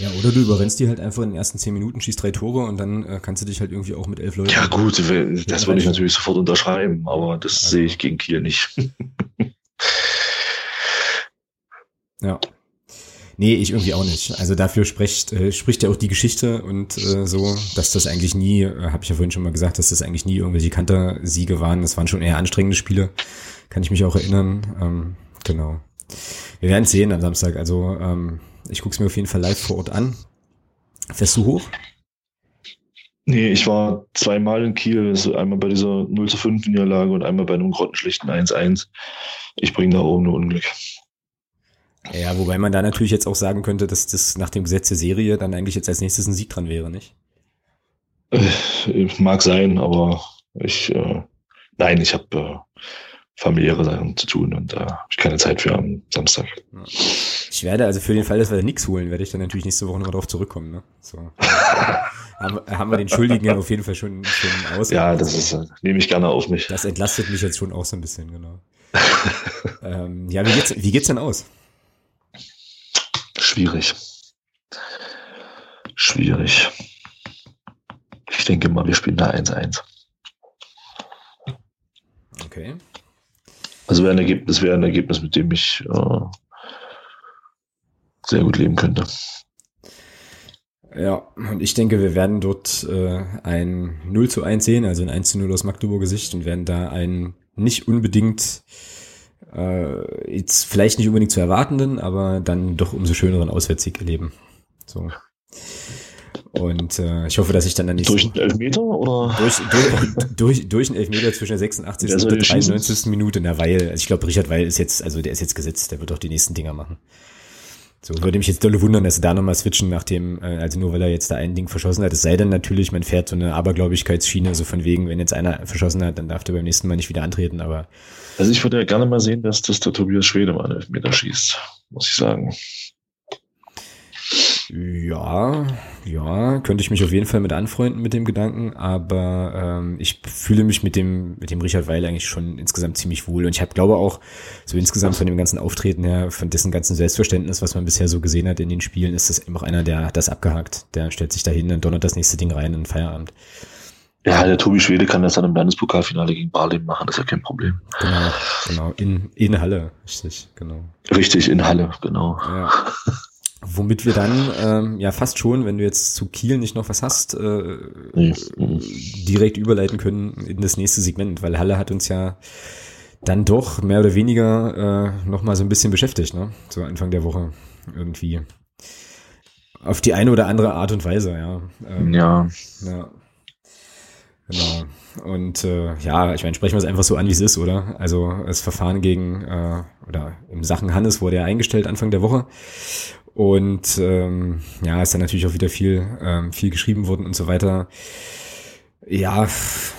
Ja, oder du überrennst die halt einfach in den ersten zehn Minuten, schießt drei Tore und dann äh, kannst du dich halt irgendwie auch mit elf Leuten. Ja, gut, das würde ich natürlich sofort unterschreiben, aber das also. sehe ich gegen Kiel nicht. ja. Nee, ich irgendwie auch nicht. Also dafür spricht, äh, spricht ja auch die Geschichte und äh, so, dass das eigentlich nie, äh, habe ich ja vorhin schon mal gesagt, dass das eigentlich nie irgendwelche Kantersiege waren. Das waren schon eher anstrengende Spiele. Kann ich mich auch erinnern. Ähm, genau. Wir werden sehen am Samstag. Also ähm, ich gucke es mir auf jeden Fall live vor Ort an. Fährst du hoch? Nee, ich war zweimal in Kiel, also einmal bei dieser 0 zu 5 Niederlage und einmal bei einem grottenschlichten 1-1. Ich bringe da oben nur Unglück. Ja, wobei man da natürlich jetzt auch sagen könnte, dass das nach dem Gesetz der Serie dann eigentlich jetzt als nächstes ein Sieg dran wäre, nicht? Äh, mag sein, aber ich, äh, nein, ich habe äh, familiäre Sachen zu tun und da äh, habe ich keine Zeit für am Samstag. Ich werde also für den Fall, dass wir da nichts holen, werde ich dann natürlich nächste Woche nochmal drauf zurückkommen. Ne? So. haben, haben wir den Schuldigen ja auf jeden Fall schon, schon aus. Ja, das ist, äh, nehme ich gerne auf mich. Das entlastet mich jetzt schon auch so ein bisschen, genau. ähm, ja, wie geht's, wie geht's denn aus? Schwierig. Schwierig. Ich denke mal, wir spielen da 1-1. Okay. Also wäre ein Ergebnis, wäre ein Ergebnis, mit dem ich äh, sehr gut leben könnte. Ja, und ich denke, wir werden dort äh, ein 0 zu 1 sehen, also ein 1 zu 0 aus Magdeburger Sicht und werden da einen nicht unbedingt äh, jetzt vielleicht nicht unbedingt zu erwartenden, aber dann doch umso schöneren Auswärtssieg erleben. So. Und äh, ich hoffe, dass ich dann dann nicht. Durch einen Elfmeter oder? Durch, durch, durch, durch einen Elfmeter zwischen der 86. und der 93. Minute. Na, Weil, also ich glaube, Richard Weil ist jetzt, also der ist jetzt gesetzt, der wird auch die nächsten Dinger machen. So, würde mich jetzt dolle wundern, dass sie da nochmal switchen, nachdem, äh, also nur weil er jetzt da ein Ding verschossen hat. Es sei denn natürlich, man fährt so eine Abergläubigkeitsschiene, so von wegen, wenn jetzt einer verschossen hat, dann darf der beim nächsten Mal nicht wieder antreten, aber. Also ich würde ja gerne mal sehen, dass das der Tobias Schwede mal einen Elfmeter schießt, muss ich sagen. Ja, ja, könnte ich mich auf jeden Fall mit anfreunden mit dem Gedanken, aber ähm, ich fühle mich mit dem mit dem Richard Weil eigentlich schon insgesamt ziemlich wohl und ich habe glaube auch so insgesamt von dem ganzen Auftreten her, von dessen ganzen Selbstverständnis, was man bisher so gesehen hat in den Spielen, ist das eben auch einer, der hat das abgehakt, der stellt sich dahin und donnert das nächste Ding rein in Feierabend. Ja, der Tobi Schwede kann das dann im Landespokalfinale gegen Barley machen, das ist ja kein Problem. Genau, genau, in, in Halle, richtig, genau. Richtig, in Halle, genau. Ja. Womit wir dann ähm, ja fast schon, wenn du jetzt zu Kiel nicht noch was hast, äh, nee. direkt überleiten können in das nächste Segment, weil Halle hat uns ja dann doch mehr oder weniger äh, noch mal so ein bisschen beschäftigt, ne? So Anfang der Woche irgendwie. Auf die eine oder andere Art und Weise, ja. Ähm, ja. Ja. Genau. Und äh, ja, ich meine, sprechen wir es einfach so an, wie es ist, oder? Also das Verfahren gegen äh, oder im Sachen Hannes wurde ja eingestellt Anfang der Woche. Und ähm, ja, ist dann natürlich auch wieder viel, ähm, viel geschrieben worden und so weiter. Ja,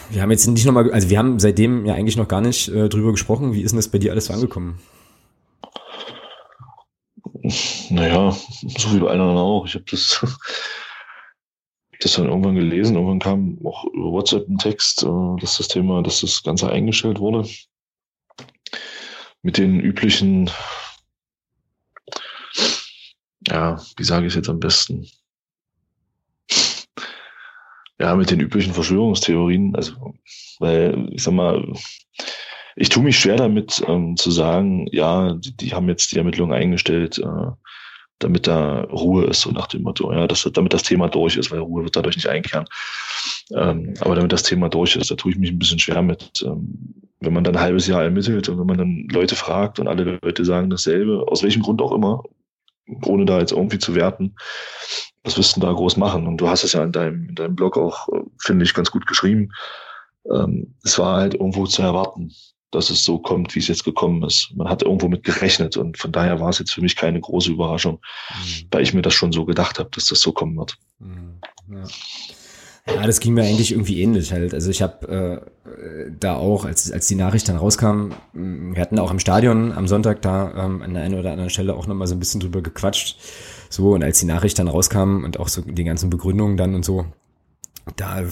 wir haben jetzt nicht nochmal, also wir haben seitdem ja eigentlich noch gar nicht äh, drüber gesprochen. Wie ist denn das bei dir alles so angekommen? Naja, so wie bei allen anderen auch. Ich habe das, das dann irgendwann gelesen. Irgendwann kam auch über WhatsApp ein Text, äh, dass das Thema, dass das Ganze eingestellt wurde. Mit den üblichen ja, wie sage ich es jetzt am besten? Ja, mit den üblichen Verschwörungstheorien. Also, weil, ich sag mal, ich tue mich schwer damit ähm, zu sagen, ja, die, die, haben jetzt die Ermittlungen eingestellt, äh, damit da Ruhe ist, so nach dem Motto, ja, dass, damit das Thema durch ist, weil Ruhe wird dadurch nicht einkehren. Ähm, aber damit das Thema durch ist, da tue ich mich ein bisschen schwer mit. Ähm, wenn man dann ein halbes Jahr ermittelt und wenn man dann Leute fragt und alle Leute sagen dasselbe, aus welchem Grund auch immer, ohne da jetzt irgendwie zu werten, was wirst du da groß machen? Und du hast es ja in deinem, in deinem Blog auch, äh, finde ich, ganz gut geschrieben. Ähm, es war halt irgendwo zu erwarten, dass es so kommt, wie es jetzt gekommen ist. Man hat irgendwo mit gerechnet und von daher war es jetzt für mich keine große Überraschung, mhm. weil ich mir das schon so gedacht habe, dass das so kommen wird. Mhm. Ja. Ja, das ging mir eigentlich irgendwie ähnlich halt. Also ich habe äh, da auch, als, als die Nachricht dann rauskam, wir hatten auch im Stadion am Sonntag da ähm, an der einen oder anderen Stelle auch nochmal so ein bisschen drüber gequatscht. So, und als die Nachricht dann rauskam und auch so die ganzen Begründungen dann und so, da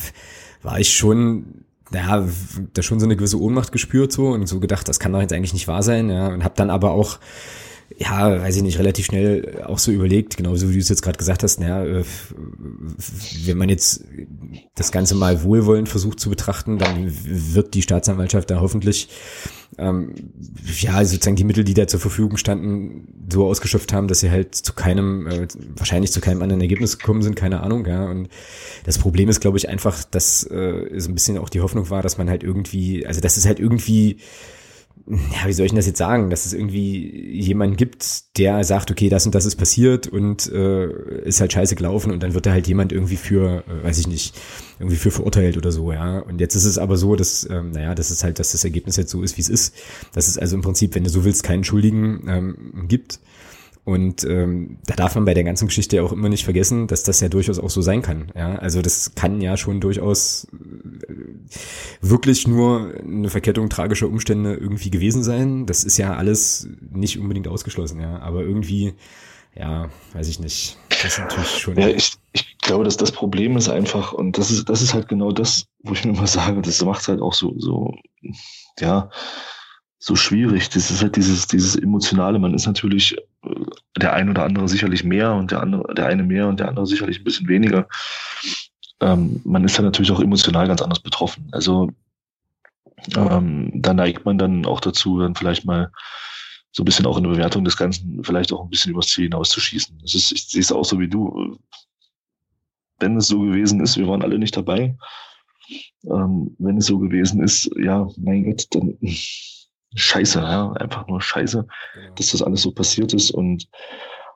war ich schon, ja, da schon so eine gewisse Ohnmacht gespürt so und so gedacht, das kann doch jetzt eigentlich nicht wahr sein, ja, und habe dann aber auch ja, weiß ich nicht, relativ schnell auch so überlegt, genauso wie du es jetzt gerade gesagt hast, naja, äh, wenn man jetzt das Ganze mal wohlwollend versucht zu betrachten, dann wird die Staatsanwaltschaft da hoffentlich ähm, ja, sozusagen die Mittel, die da zur Verfügung standen, so ausgeschöpft haben, dass sie halt zu keinem, äh, wahrscheinlich zu keinem anderen Ergebnis gekommen sind, keine Ahnung, ja. Und das Problem ist, glaube ich, einfach, dass äh, so ein bisschen auch die Hoffnung war, dass man halt irgendwie, also dass es halt irgendwie ja, wie soll ich denn das jetzt sagen, dass es irgendwie jemanden gibt, der sagt, okay, das und das ist passiert und äh, ist halt scheiße gelaufen und dann wird da halt jemand irgendwie für, äh, weiß ich nicht, irgendwie für verurteilt oder so, ja. Und jetzt ist es aber so, dass, ähm, naja, das ist halt, dass das Ergebnis jetzt so ist, wie es ist. Dass es also im Prinzip, wenn du so willst, keinen Schuldigen ähm, gibt. Und ähm, da darf man bei der ganzen Geschichte ja auch immer nicht vergessen, dass das ja durchaus auch so sein kann. Ja, also das kann ja schon durchaus äh, wirklich nur eine Verkettung tragischer Umstände irgendwie gewesen sein. Das ist ja alles nicht unbedingt ausgeschlossen. Ja, aber irgendwie, ja, weiß ich nicht. Das ist natürlich schon. Ja, ich, ich glaube, dass das Problem ist einfach und das ist das ist halt genau das, wo ich mir immer sage, das macht halt auch so so ja so schwierig. Das ist halt dieses, dieses Emotionale. Man ist natürlich äh, der ein oder andere sicherlich mehr und der andere, der eine mehr und der andere sicherlich ein bisschen weniger. Ähm, man ist ja natürlich auch emotional ganz anders betroffen. Also ähm, da neigt man dann auch dazu, dann vielleicht mal so ein bisschen auch in der Bewertung des Ganzen vielleicht auch ein bisschen übers Ziel hinauszuschießen. Das ist, ich sehe es auch so wie du. Wenn es so gewesen ist, wir waren alle nicht dabei. Ähm, wenn es so gewesen ist, ja, mein Gott, dann scheiße, ja, einfach nur scheiße, genau. dass das alles so passiert ist und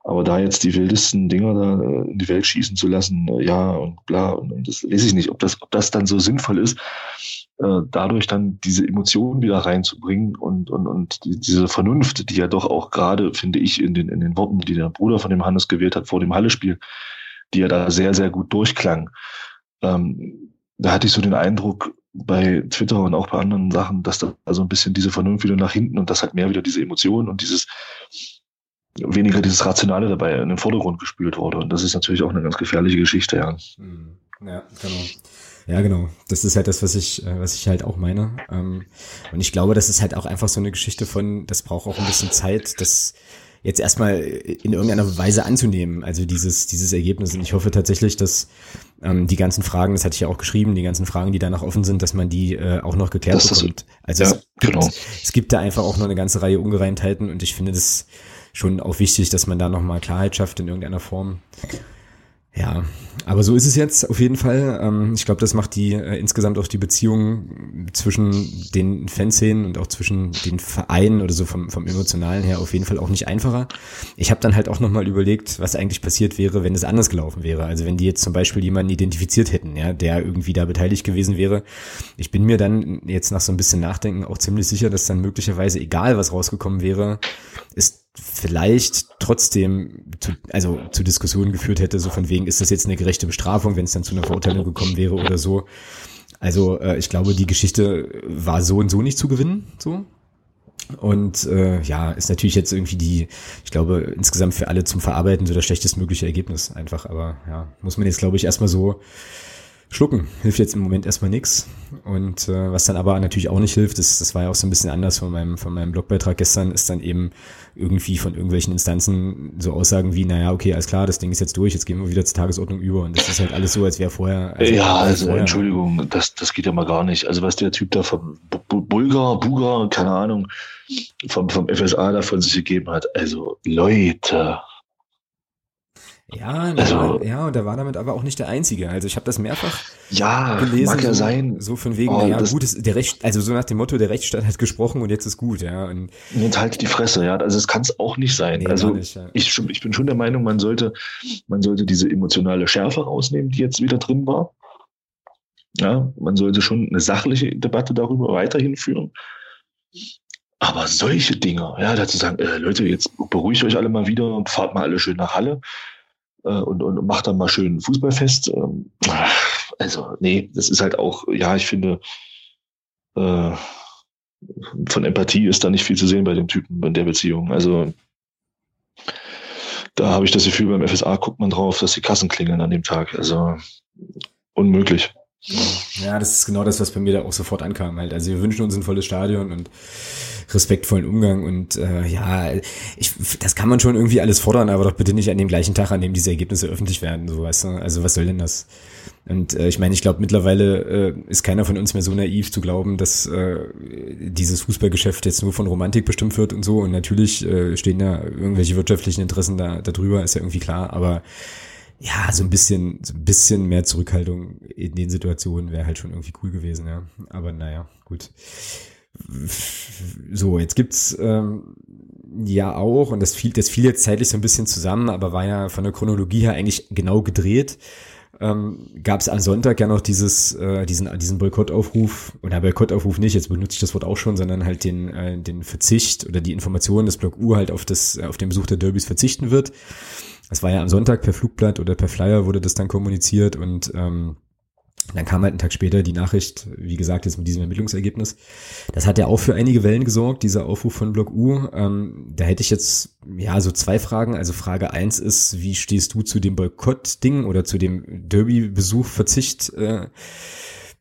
aber da jetzt die wildesten Dinger da äh, in die Welt schießen zu lassen, äh, ja und bla, und, und das weiß ich nicht, ob das, ob das dann so sinnvoll ist, äh, dadurch dann diese Emotionen wieder reinzubringen und, und, und die, diese Vernunft, die ja doch auch gerade, finde ich, in den, in den Worten, die der Bruder von dem Hannes gewählt hat vor dem Halle-Spiel, die ja da sehr, sehr gut durchklang. Ähm, da hatte ich so den Eindruck, bei Twitter und auch bei anderen Sachen, dass da also ein bisschen diese Vernunft wieder nach hinten und das halt mehr wieder diese Emotionen und dieses weniger dieses Rationale dabei in den Vordergrund gespült wurde. Und das ist natürlich auch eine ganz gefährliche Geschichte, ja. Hm. Ja, genau. Ja, genau. Das ist halt das, was ich, äh, was ich halt auch meine. Ähm, und ich glaube, das ist halt auch einfach so eine Geschichte von, das braucht auch ein bisschen Zeit, das jetzt erstmal in irgendeiner Weise anzunehmen, also dieses, dieses Ergebnis. Und ich hoffe tatsächlich, dass ähm, die ganzen Fragen, das hatte ich ja auch geschrieben, die ganzen Fragen, die da noch offen sind, dass man die äh, auch noch geklärt das bekommt. Also ja, es, gibt, genau. es gibt da einfach auch noch eine ganze Reihe Ungereimtheiten und ich finde das schon auch wichtig, dass man da nochmal Klarheit schafft in irgendeiner Form. Ja, aber so ist es jetzt auf jeden Fall. Ähm, ich glaube, das macht die äh, insgesamt auch die Beziehung zwischen den Fanszenen und auch zwischen den Vereinen oder so vom, vom Emotionalen her auf jeden Fall auch nicht einfacher. Ich habe dann halt auch nochmal überlegt, was eigentlich passiert wäre, wenn es anders gelaufen wäre. Also wenn die jetzt zum Beispiel jemanden identifiziert hätten, ja, der irgendwie da beteiligt gewesen wäre. Ich bin mir dann jetzt nach so ein bisschen Nachdenken auch ziemlich sicher, dass dann möglicherweise, egal was rausgekommen wäre, ist vielleicht trotzdem zu, also zu Diskussionen geführt hätte, so von wegen, ist das jetzt eine gerechte Bestrafung, wenn es dann zu einer Verurteilung gekommen wäre oder so. Also äh, ich glaube, die Geschichte war so und so nicht zu gewinnen, so. Und äh, ja, ist natürlich jetzt irgendwie die, ich glaube, insgesamt für alle zum Verarbeiten so das schlechtestmögliche Ergebnis einfach. Aber ja, muss man jetzt, glaube ich, erstmal so schlucken. Hilft jetzt im Moment erstmal nix. Und äh, was dann aber natürlich auch nicht hilft, ist, das war ja auch so ein bisschen anders von meinem, von meinem Blogbeitrag gestern, ist dann eben irgendwie von irgendwelchen Instanzen so Aussagen wie, naja, okay, alles klar, das Ding ist jetzt durch, jetzt gehen wir wieder zur Tagesordnung über. Und das ist halt alles so, als wäre vorher. Also ja, also vorher. Entschuldigung, das, das geht ja mal gar nicht. Also was der Typ da vom Bulgar, Buga, keine Ahnung, vom, vom FSA da von sich gegeben hat. Also Leute, ja, also, ja, und er war damit aber auch nicht der Einzige. Also ich habe das mehrfach ja, gelesen. Mag ja so, sein. So von wegen, oh, ja, gut, ist der Recht, also so nach dem Motto, der Rechtsstaat hat gesprochen und jetzt ist gut, ja. Und jetzt halt die Fresse, ja. Also es kann es auch nicht sein. Nee, also nicht, ja. ich, ich bin schon der Meinung, man sollte, man sollte diese emotionale Schärfe rausnehmen, die jetzt wieder drin war. Ja, man sollte schon eine sachliche Debatte darüber weiterhin führen. Aber solche Dinge, ja, dazu sagen, äh, Leute, jetzt beruhigt euch alle mal wieder und fahrt mal alle schön nach Halle und, und macht dann mal schön Fußballfest. Ähm, also, nee, das ist halt auch, ja, ich finde, äh, von Empathie ist da nicht viel zu sehen bei dem Typen in der Beziehung. Also da habe ich das Gefühl, beim FSA guckt man drauf, dass die Kassen klingeln an dem Tag. Also unmöglich. Ja, das ist genau das, was bei mir da auch sofort ankam halt. Also wir wünschen uns ein volles Stadion und respektvollen Umgang und äh, ja, ich, das kann man schon irgendwie alles fordern, aber doch bitte nicht an dem gleichen Tag, an dem diese Ergebnisse öffentlich werden, so weißt du? Also was soll denn das? Und äh, ich meine, ich glaube, mittlerweile äh, ist keiner von uns mehr so naiv zu glauben, dass äh, dieses Fußballgeschäft jetzt nur von Romantik bestimmt wird und so. Und natürlich äh, stehen da irgendwelche wirtschaftlichen Interessen da darüber, ist ja irgendwie klar. Aber ja, so ein bisschen, so ein bisschen mehr Zurückhaltung in den Situationen wäre halt schon irgendwie cool gewesen, ja. Aber naja, gut. So, jetzt gibt's ähm, ja auch, und das fiel, das fiel jetzt zeitlich so ein bisschen zusammen, aber war ja von der Chronologie her eigentlich genau gedreht ähm, gab es am Sonntag ja noch dieses, äh, diesen, diesen Boykottaufruf, oder Boykottaufruf nicht, jetzt benutze ich das Wort auch schon, sondern halt den, äh, den Verzicht oder die Informationen des Block U halt auf das, auf den Besuch der Derbys verzichten wird. Das war ja am Sonntag per Flugblatt oder per Flyer wurde das dann kommuniziert und ähm, dann kam halt einen Tag später die Nachricht, wie gesagt, jetzt mit diesem Ermittlungsergebnis. Das hat ja auch für einige Wellen gesorgt, dieser Aufruf von Block U. Ähm, da hätte ich jetzt ja so zwei Fragen. Also Frage eins ist, wie stehst du zu dem Boykott-Ding oder zu dem Derby-Besuch-Verzicht äh,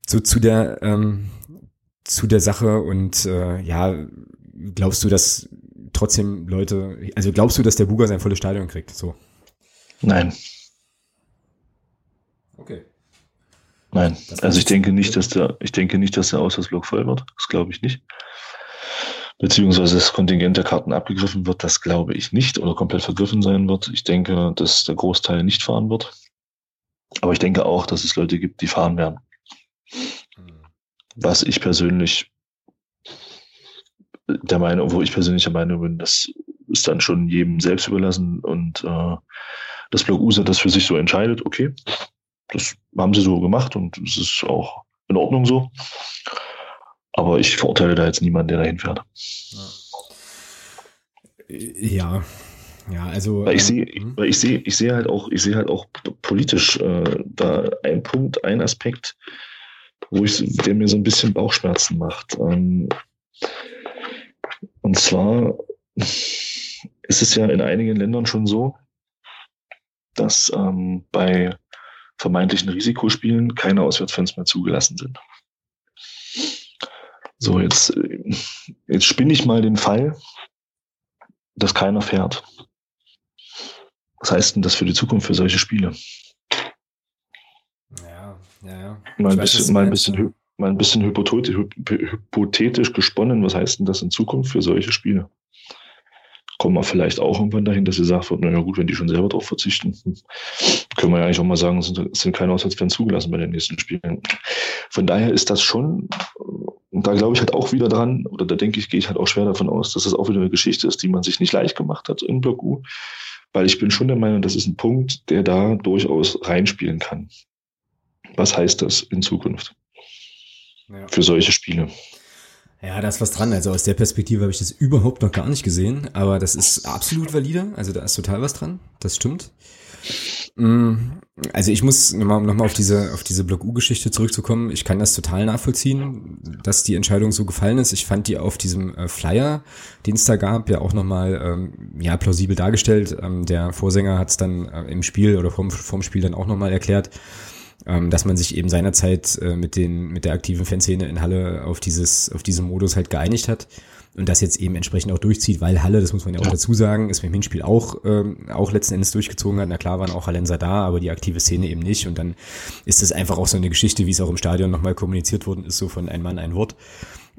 so zu der ähm, zu der Sache und äh, ja, glaubst du, dass trotzdem Leute, also glaubst du, dass der Buga sein volles Stadion kriegt? So. Nein. Okay. Nein, also ich denke nicht, dass der, ich denke nicht, dass der Auswärtsblock voll wird. Das glaube ich nicht. Beziehungsweise das Kontingent der Karten abgegriffen wird, das glaube ich nicht oder komplett vergriffen sein wird. Ich denke, dass der Großteil nicht fahren wird. Aber ich denke auch, dass es Leute gibt, die fahren werden. Was ich persönlich der Meinung, wo ich persönlich der Meinung bin, das ist dann schon jedem selbst überlassen und äh, das Block USA das für sich so entscheidet, okay, das haben sie so gemacht und es ist auch in Ordnung so. Aber ich verurteile da jetzt niemanden, der dahin fährt. Ja. Ja, also. Weil ich sehe, ähm, ich sehe, ich sehe halt auch, ich sehe halt auch politisch äh, da ein Punkt, ein Aspekt, wo ich, der mir so ein bisschen Bauchschmerzen macht. Ähm, und zwar ist es ja in einigen Ländern schon so, dass ähm, bei vermeintlichen Risikospielen keine Auswärtsfans mehr zugelassen sind. So, jetzt, jetzt spinne ich mal den Fall, dass keiner fährt. Was heißt denn das für die Zukunft für solche Spiele? Ja, ja, ja. Mal ein, bisschen, mal, ein bisschen, mal ein bisschen hypothetisch gesponnen, was heißt denn das in Zukunft für solche Spiele? Kommen wir vielleicht auch irgendwann dahin, dass gesagt wird, naja gut, wenn die schon selber darauf verzichten, können wir ja eigentlich auch mal sagen, es sind, sind keine Auswärtsfans zugelassen bei den nächsten Spielen. Von daher ist das schon, und da glaube ich halt auch wieder dran, oder da denke ich, gehe ich halt auch schwer davon aus, dass das auch wieder eine Geschichte ist, die man sich nicht leicht gemacht hat in Block U, weil ich bin schon der Meinung, das ist ein Punkt, der da durchaus reinspielen kann. Was heißt das in Zukunft? Ja. Für solche Spiele. Ja, da ist was dran. Also aus der Perspektive habe ich das überhaupt noch gar nicht gesehen, aber das ist absolut valide. Also da ist total was dran. Das stimmt. Mm, also ich muss nochmal noch mal auf diese, auf diese Block-U-Geschichte zurückzukommen. Ich kann das total nachvollziehen, dass die Entscheidung so gefallen ist. Ich fand die auf diesem äh, Flyer, den es da gab, ja auch nochmal ähm, ja, plausibel dargestellt. Ähm, der Vorsänger hat es dann äh, im Spiel oder vom, vom Spiel dann auch nochmal erklärt ähm, dass man sich eben seinerzeit äh, mit den mit der aktiven Fanszene in Halle auf dieses auf diesen Modus halt geeinigt hat und das jetzt eben entsprechend auch durchzieht, weil Halle, das muss man ja auch dazu sagen, ist beim Hinspiel auch ähm, auch letzten Endes durchgezogen hat. Na klar waren auch Hallenser da, aber die aktive Szene eben nicht und dann ist es einfach auch so eine Geschichte, wie es auch im Stadion nochmal kommuniziert worden ist, so von ein Mann ein Wort.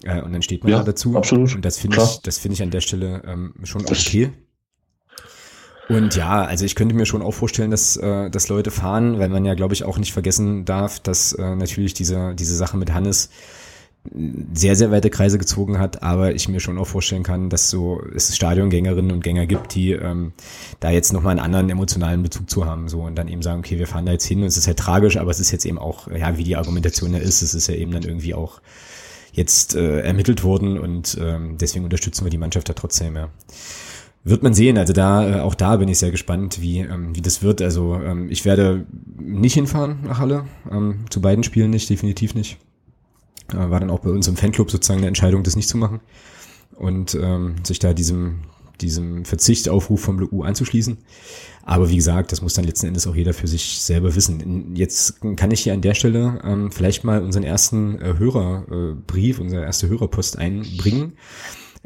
Äh, und dann steht man ja, da dazu. Absolut. Und das finde ich, das finde ich an der Stelle ähm, schon okay. Und ja, also ich könnte mir schon auch vorstellen, dass, äh, dass Leute fahren, weil man ja, glaube ich, auch nicht vergessen darf, dass äh, natürlich diese, diese Sache mit Hannes sehr, sehr weite Kreise gezogen hat, aber ich mir schon auch vorstellen kann, dass so es Stadiongängerinnen und Gänger gibt, die ähm, da jetzt nochmal einen anderen emotionalen Bezug zu haben, so. Und dann eben sagen, okay, wir fahren da jetzt hin. Und es ist halt tragisch, aber es ist jetzt eben auch, ja, wie die Argumentation ja ist, es ist ja eben dann irgendwie auch jetzt äh, ermittelt worden. Und ähm, deswegen unterstützen wir die Mannschaft da trotzdem, ja. Wird man sehen. Also da, äh, auch da bin ich sehr gespannt, wie, ähm, wie das wird. Also ähm, ich werde nicht hinfahren nach Halle. Ähm, zu beiden Spielen nicht, definitiv nicht. Äh, war dann auch bei uns im Fanclub sozusagen eine Entscheidung, das nicht zu machen. Und ähm, sich da diesem, diesem Verzichtaufruf vom LU anzuschließen. Aber wie gesagt, das muss dann letzten Endes auch jeder für sich selber wissen. Jetzt kann ich hier an der Stelle ähm, vielleicht mal unseren ersten äh, Hörerbrief, äh, unsere erste Hörerpost einbringen.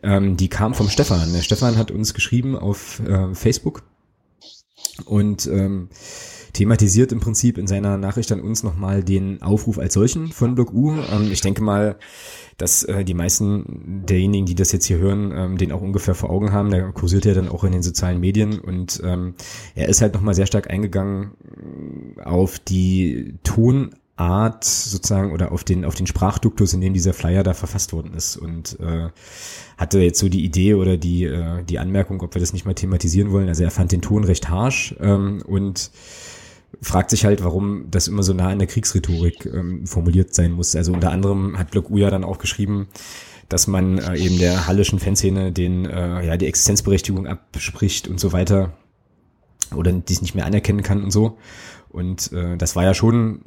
Ähm, die kam vom Stefan. Der Stefan hat uns geschrieben auf äh, Facebook und ähm, thematisiert im Prinzip in seiner Nachricht an uns nochmal den Aufruf als solchen von Block U. Ähm, ich denke mal, dass äh, die meisten derjenigen, die das jetzt hier hören, ähm, den auch ungefähr vor Augen haben. Der kursiert ja dann auch in den sozialen Medien und ähm, er ist halt nochmal sehr stark eingegangen auf die Ton Art sozusagen oder auf den auf den Sprachduktus, in dem dieser Flyer da verfasst worden ist und äh, hatte jetzt so die Idee oder die äh, die Anmerkung, ob wir das nicht mal thematisieren wollen. Also er fand den Ton recht harsh ähm, und fragt sich halt, warum das immer so nah an der Kriegsrhetorik ähm, formuliert sein muss. Also unter anderem hat Block Uja dann auch geschrieben, dass man äh, eben der hallischen Fanszene den äh, ja die Existenzberechtigung abspricht und so weiter oder dies nicht mehr anerkennen kann und so. Und äh, das war ja schon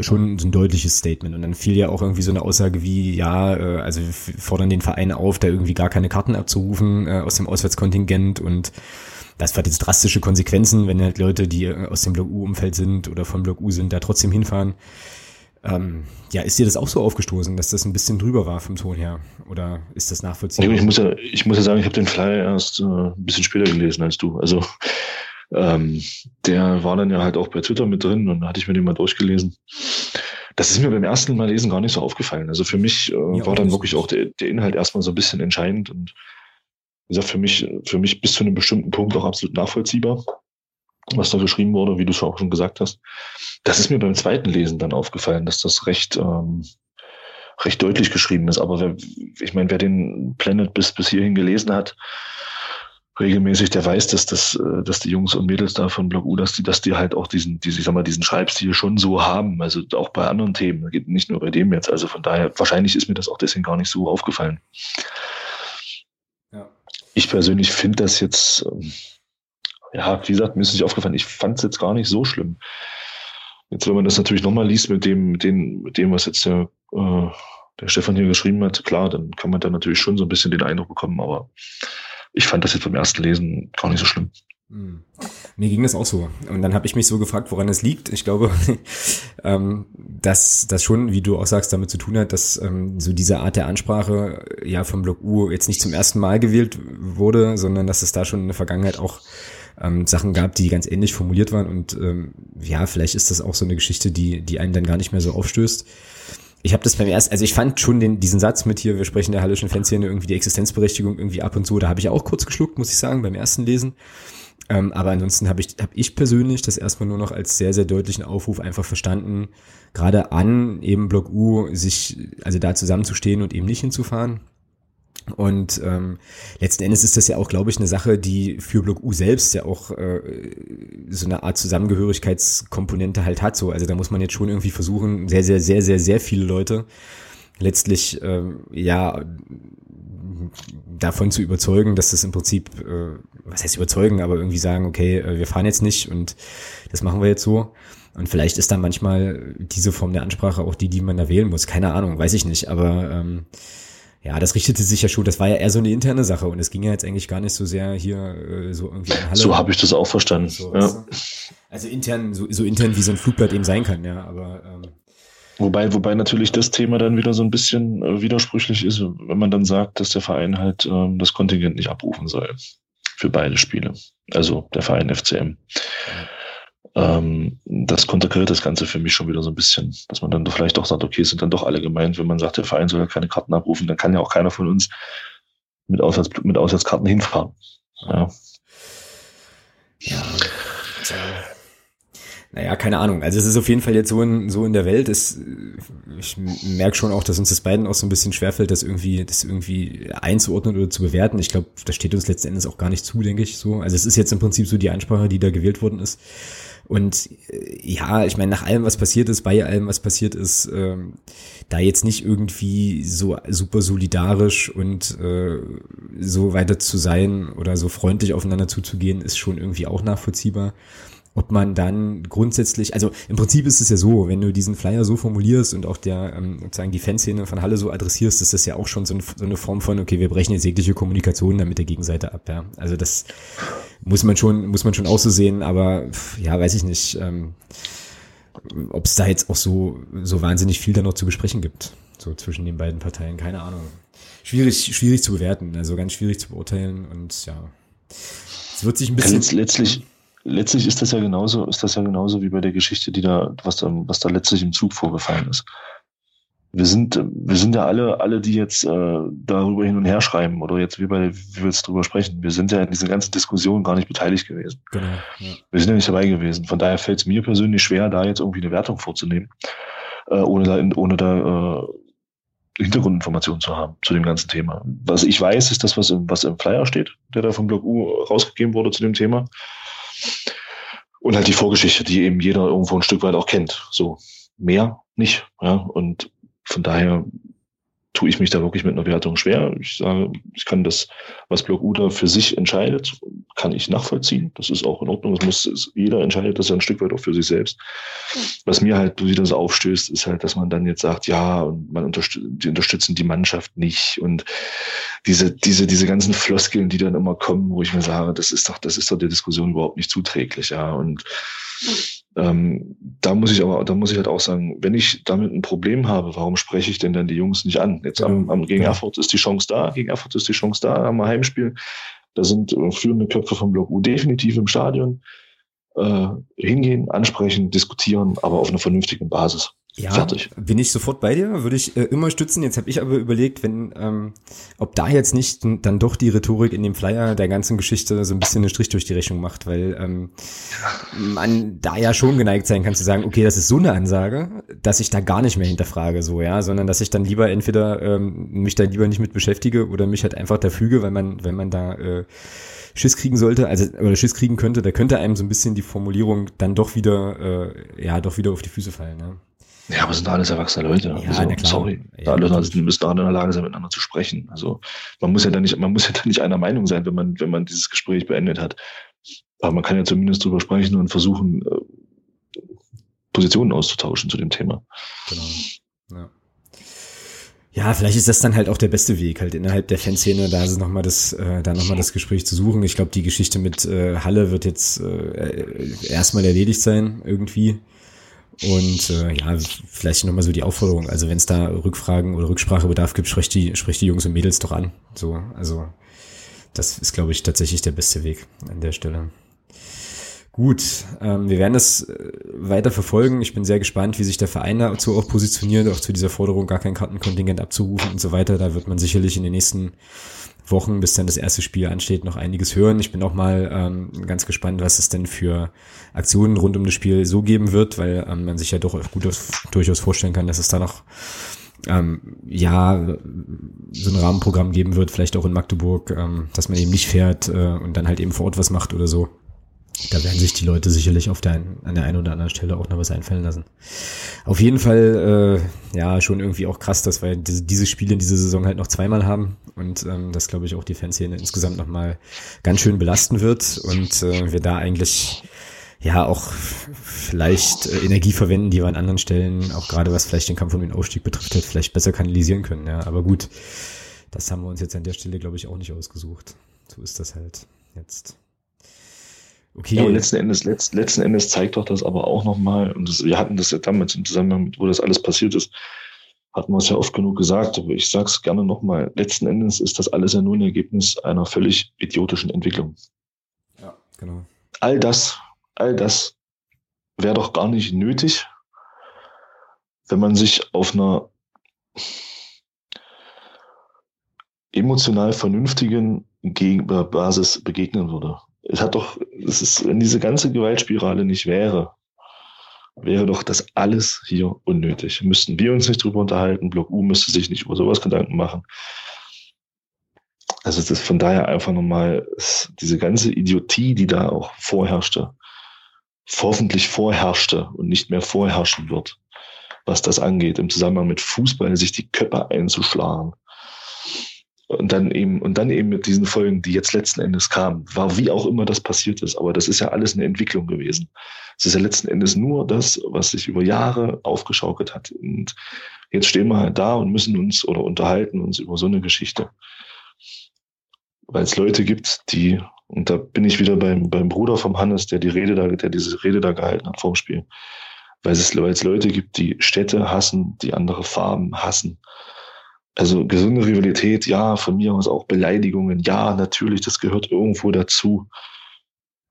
schon so ein deutliches Statement. Und dann fiel ja auch irgendwie so eine Aussage wie, ja, äh, also wir fordern den Verein auf, da irgendwie gar keine Karten abzurufen äh, aus dem Auswärtskontingent und das hat jetzt drastische Konsequenzen, wenn halt Leute, die äh, aus dem Block U-Umfeld sind oder vom Block U sind, da trotzdem hinfahren. Ähm, ja, ist dir das auch so aufgestoßen, dass das ein bisschen drüber war vom Ton her? Oder ist das nachvollziehbar? Ich muss ja, ich muss ja sagen, ich habe den Flyer erst äh, ein bisschen später gelesen als du. Also ähm, der war dann ja halt auch bei Twitter mit drin und da hatte ich mir den mal durchgelesen. Das ist mir beim ersten Mal lesen gar nicht so aufgefallen. Also für mich äh, ja, war dann wirklich auch der, der Inhalt erstmal so ein bisschen entscheidend und wie gesagt, für mich, für mich bis zu einem bestimmten Punkt auch absolut nachvollziehbar, was da geschrieben wurde, wie du es auch schon gesagt hast. Das ist mir beim zweiten Lesen dann aufgefallen, dass das recht, ähm, recht deutlich geschrieben ist. Aber wer, ich meine, wer den Planet bis, bis hierhin gelesen hat, regelmäßig, der weiß, dass das, äh, dass die Jungs und Mädels da von Block U, dass die, dass die halt auch diesen, diese, ich sag mal, diesen Schreibstil schon so haben. Also auch bei anderen Themen. Geht nicht nur bei dem jetzt. Also von daher, wahrscheinlich ist mir das auch deswegen gar nicht so aufgefallen. Ja. Ich persönlich finde das jetzt, ähm, ja, wie gesagt, mir ist es nicht aufgefallen. Ich fand es jetzt gar nicht so schlimm. Jetzt, wenn man das natürlich nochmal liest mit dem, mit dem, mit dem, was jetzt der, äh, der Stefan hier geschrieben hat, klar, dann kann man da natürlich schon so ein bisschen den Eindruck bekommen, aber ich fand das jetzt beim ersten Lesen gar nicht so schlimm. Hm. Mir ging das auch so. Und dann habe ich mich so gefragt, woran es liegt. Ich glaube, ähm, dass das schon, wie du auch sagst, damit zu tun hat, dass ähm, so diese Art der Ansprache ja vom Block U jetzt nicht zum ersten Mal gewählt wurde, sondern dass es da schon in der Vergangenheit auch ähm, Sachen gab, die ganz ähnlich formuliert waren. Und ja, vielleicht ist das auch so eine Geschichte, die, die einen dann gar nicht mehr so aufstößt ich habe das beim ersten, also ich fand schon den, diesen Satz mit hier, wir sprechen der hallischen Fanszene irgendwie die Existenzberechtigung irgendwie ab und zu, da habe ich auch kurz geschluckt, muss ich sagen, beim ersten Lesen. Ähm, aber ansonsten habe ich, hab ich persönlich das erstmal nur noch als sehr, sehr deutlichen Aufruf einfach verstanden, gerade an eben Block U, sich, also da zusammenzustehen und eben nicht hinzufahren. Und ähm, letzten Endes ist das ja auch, glaube ich, eine Sache, die für Block U selbst ja auch äh, so eine Art Zusammengehörigkeitskomponente halt hat. So, also da muss man jetzt schon irgendwie versuchen, sehr, sehr, sehr, sehr, sehr viele Leute letztlich ähm, ja davon zu überzeugen, dass das im Prinzip, äh, was heißt überzeugen, aber irgendwie sagen, okay, äh, wir fahren jetzt nicht und das machen wir jetzt so. Und vielleicht ist dann manchmal diese Form der Ansprache auch die, die man da wählen muss. Keine Ahnung, weiß ich nicht. Aber ähm, ja, das richtete sich ja schon, das war ja eher so eine interne Sache und es ging ja jetzt eigentlich gar nicht so sehr hier äh, so irgendwie in Halle. So habe ich das auch verstanden. So, ja. Also intern, so, so intern wie so ein Flugblatt eben sein kann, ja, aber ähm, Wobei, wobei natürlich das Thema dann wieder so ein bisschen äh, widersprüchlich ist, wenn man dann sagt, dass der Verein halt ähm, das Kontingent nicht abrufen soll für beide Spiele. Also der Verein FCM. Ja ähm, das konterkariert das Ganze für mich schon wieder so ein bisschen, dass man dann vielleicht doch sagt, okay, es sind dann doch alle gemeint, wenn man sagt, der Verein soll ja keine Karten abrufen, dann kann ja auch keiner von uns mit, Auswärts, mit Auswärtskarten hinfahren. Ja. ja. Naja, keine Ahnung. Also es ist auf jeden Fall jetzt so in, so in der Welt. Es, ich merke schon auch, dass uns das beiden auch so ein bisschen schwerfällt, das irgendwie, das irgendwie einzuordnen oder zu bewerten. Ich glaube, das steht uns letzten Endes auch gar nicht zu, denke ich so. Also es ist jetzt im Prinzip so die Ansprache, die da gewählt worden ist. Und äh, ja, ich meine, nach allem, was passiert ist, bei allem, was passiert ist, ähm, da jetzt nicht irgendwie so super solidarisch und äh, so weiter zu sein oder so freundlich aufeinander zuzugehen, ist schon irgendwie auch nachvollziehbar ob man dann grundsätzlich, also im Prinzip ist es ja so, wenn du diesen Flyer so formulierst und auch der ähm, sozusagen die Fanszene von Halle so adressierst, ist das ja auch schon so, ein, so eine Form von, okay, wir brechen jetzt jegliche Kommunikation dann mit der Gegenseite ab, ja. Also das muss man schon, muss man schon auch so sehen, aber ja, weiß ich nicht, ähm, ob es da jetzt auch so, so wahnsinnig viel da noch zu besprechen gibt, so zwischen den beiden Parteien, keine Ahnung schwierig, schwierig zu bewerten, also ganz schwierig zu beurteilen und ja. Es wird sich ein bisschen. Ja, letztlich, letztlich ist das ja genauso, ist das ja genauso wie bei der Geschichte, die da, was da, was da letztlich im Zug vorgefallen ist. Wir sind, wir sind ja alle, alle, die jetzt äh, darüber hin und her schreiben oder jetzt wie bei, wie wir jetzt drüber sprechen. Wir sind ja in dieser ganzen Diskussion gar nicht beteiligt gewesen. Genau. Ja. Wir sind ja nicht dabei gewesen. Von daher fällt es mir persönlich schwer, da jetzt irgendwie eine Wertung vorzunehmen, äh, ohne da, ohne da äh, Hintergrundinformationen zu haben zu dem ganzen Thema. Was ich weiß, ist das, was im, was im Flyer steht, der da vom Blog U rausgegeben wurde zu dem Thema. Und halt die Vorgeschichte, die eben jeder irgendwo ein Stück weit auch kennt. So mehr nicht. Ja. Und von daher tue ich mich da wirklich mit einer Wertung schwer. Ich sage, ich kann das, was Block Uda für sich entscheidet, kann ich nachvollziehen. Das ist auch in Ordnung. Das muss, jeder entscheidet das ja ein Stück weit auch für sich selbst. Was mir halt wieder so aufstößt, ist halt, dass man dann jetzt sagt, ja, und man unterstützt, die unterstützen die Mannschaft nicht und diese, diese, diese ganzen Floskeln, die dann immer kommen, wo ich mir sage, das ist doch, das ist doch der Diskussion überhaupt nicht zuträglich, ja. Und ähm, da muss ich aber, da muss ich halt auch sagen, wenn ich damit ein Problem habe, warum spreche ich denn dann die Jungs nicht an? Jetzt am, am gegen. Erfurt ist die Chance da, gegen Erfurt ist die Chance da, haben wir Heimspiel. Da sind äh, führende Köpfe vom Block U definitiv im Stadion. Äh, hingehen, ansprechen, diskutieren, aber auf einer vernünftigen Basis. Ja, Fertig. bin ich sofort bei dir, würde ich äh, immer stützen. Jetzt habe ich aber überlegt, wenn, ähm, ob da jetzt nicht dann doch die Rhetorik in dem Flyer der ganzen Geschichte so ein bisschen einen Strich durch die Rechnung macht, weil ähm, man da ja schon geneigt sein kann zu sagen, okay, das ist so eine Ansage, dass ich da gar nicht mehr hinterfrage, so ja, sondern dass ich dann lieber entweder ähm, mich da lieber nicht mit beschäftige oder mich halt einfach da füge, weil man, wenn man da äh, Schiss kriegen sollte, also oder Schiss kriegen könnte, da könnte einem so ein bisschen die Formulierung dann doch wieder, äh, ja, doch wieder auf die Füße fallen. Ne? Ja, aber sind alles erwachsene Leute. Ja, also, sorry. Ja, alle ja, müssen alle in der Lage sein, miteinander zu sprechen. Also man muss ja dann nicht, man muss ja dann nicht einer Meinung sein, wenn man, wenn man dieses Gespräch beendet hat. Aber man kann ja zumindest drüber sprechen und versuchen, äh, Positionen auszutauschen zu dem Thema. Genau. Ja. Ja, vielleicht ist das dann halt auch der beste Weg, halt innerhalb der Fanszene, da ist nochmal das, äh, da nochmal das Gespräch zu suchen. Ich glaube, die Geschichte mit äh, Halle wird jetzt äh, erstmal erledigt sein, irgendwie. Und äh, ja, vielleicht nochmal so die Aufforderung, also wenn es da Rückfragen oder Rücksprachebedarf gibt, sprecht die, sprecht die Jungs und Mädels doch an. So, also das ist, glaube ich, tatsächlich der beste Weg an der Stelle. Gut, ähm, wir werden das äh, weiter verfolgen. Ich bin sehr gespannt, wie sich der Verein dazu auch positioniert, auch zu dieser Forderung, gar kein Kartenkontingent abzurufen und so weiter. Da wird man sicherlich in den nächsten Wochen, bis dann das erste Spiel ansteht, noch einiges hören. Ich bin auch mal ähm, ganz gespannt, was es denn für Aktionen rund um das Spiel so geben wird, weil ähm, man sich ja doch gut aus, durchaus vorstellen kann, dass es da noch ähm, ja so ein Rahmenprogramm geben wird, vielleicht auch in Magdeburg, ähm, dass man eben nicht fährt äh, und dann halt eben vor Ort was macht oder so. Da werden sich die Leute sicherlich auf der, an der einen oder anderen Stelle auch noch was einfallen lassen. Auf jeden Fall, äh, ja, schon irgendwie auch krass, dass wir diese, diese Spiele in dieser Saison halt noch zweimal haben und ähm, das, glaube ich, auch die Fanszene insgesamt nochmal ganz schön belasten wird und äh, wir da eigentlich ja auch vielleicht äh, Energie verwenden, die wir an anderen Stellen, auch gerade was vielleicht den Kampf um den Ausstieg betrifft, halt vielleicht besser kanalisieren können. Ja, aber gut, das haben wir uns jetzt an der Stelle, glaube ich, auch nicht ausgesucht. So ist das halt jetzt. Okay. Ja, und letzten Endes, letzten, letzten Endes zeigt doch das aber auch nochmal, und das, wir hatten das ja damals im Zusammenhang mit, wo das alles passiert ist, hatten wir es ja oft genug gesagt, aber ich sage es gerne nochmal, letzten Endes ist das alles ja nur ein Ergebnis einer völlig idiotischen Entwicklung. Ja, genau. All das, all das wäre doch gar nicht nötig, wenn man sich auf einer emotional vernünftigen Basis begegnen würde es hat doch, es ist, wenn diese ganze Gewaltspirale nicht wäre, wäre doch das alles hier unnötig. Müssten wir uns nicht drüber unterhalten, Block U müsste sich nicht über sowas Gedanken machen. Also es ist von daher einfach nochmal diese ganze Idiotie, die da auch vorherrschte, hoffentlich vorherrschte und nicht mehr vorherrschen wird, was das angeht, im Zusammenhang mit Fußball sich die Köpfe einzuschlagen und dann eben, und dann eben mit diesen Folgen, die jetzt letzten Endes kamen, war wie auch immer das passiert ist. Aber das ist ja alles eine Entwicklung gewesen. Es ist ja letzten Endes nur das, was sich über Jahre aufgeschaukelt hat. Und jetzt stehen wir halt da und müssen uns oder unterhalten uns über so eine Geschichte. Weil es Leute gibt, die, und da bin ich wieder beim, beim Bruder vom Hannes, der die Rede da, der diese Rede da gehalten hat vorm Spiel. Weil es, weil es Leute gibt, die Städte hassen, die andere Farben hassen Also gesunde Rivalität, ja, von mir aus auch Beleidigungen, ja, natürlich, das gehört irgendwo dazu.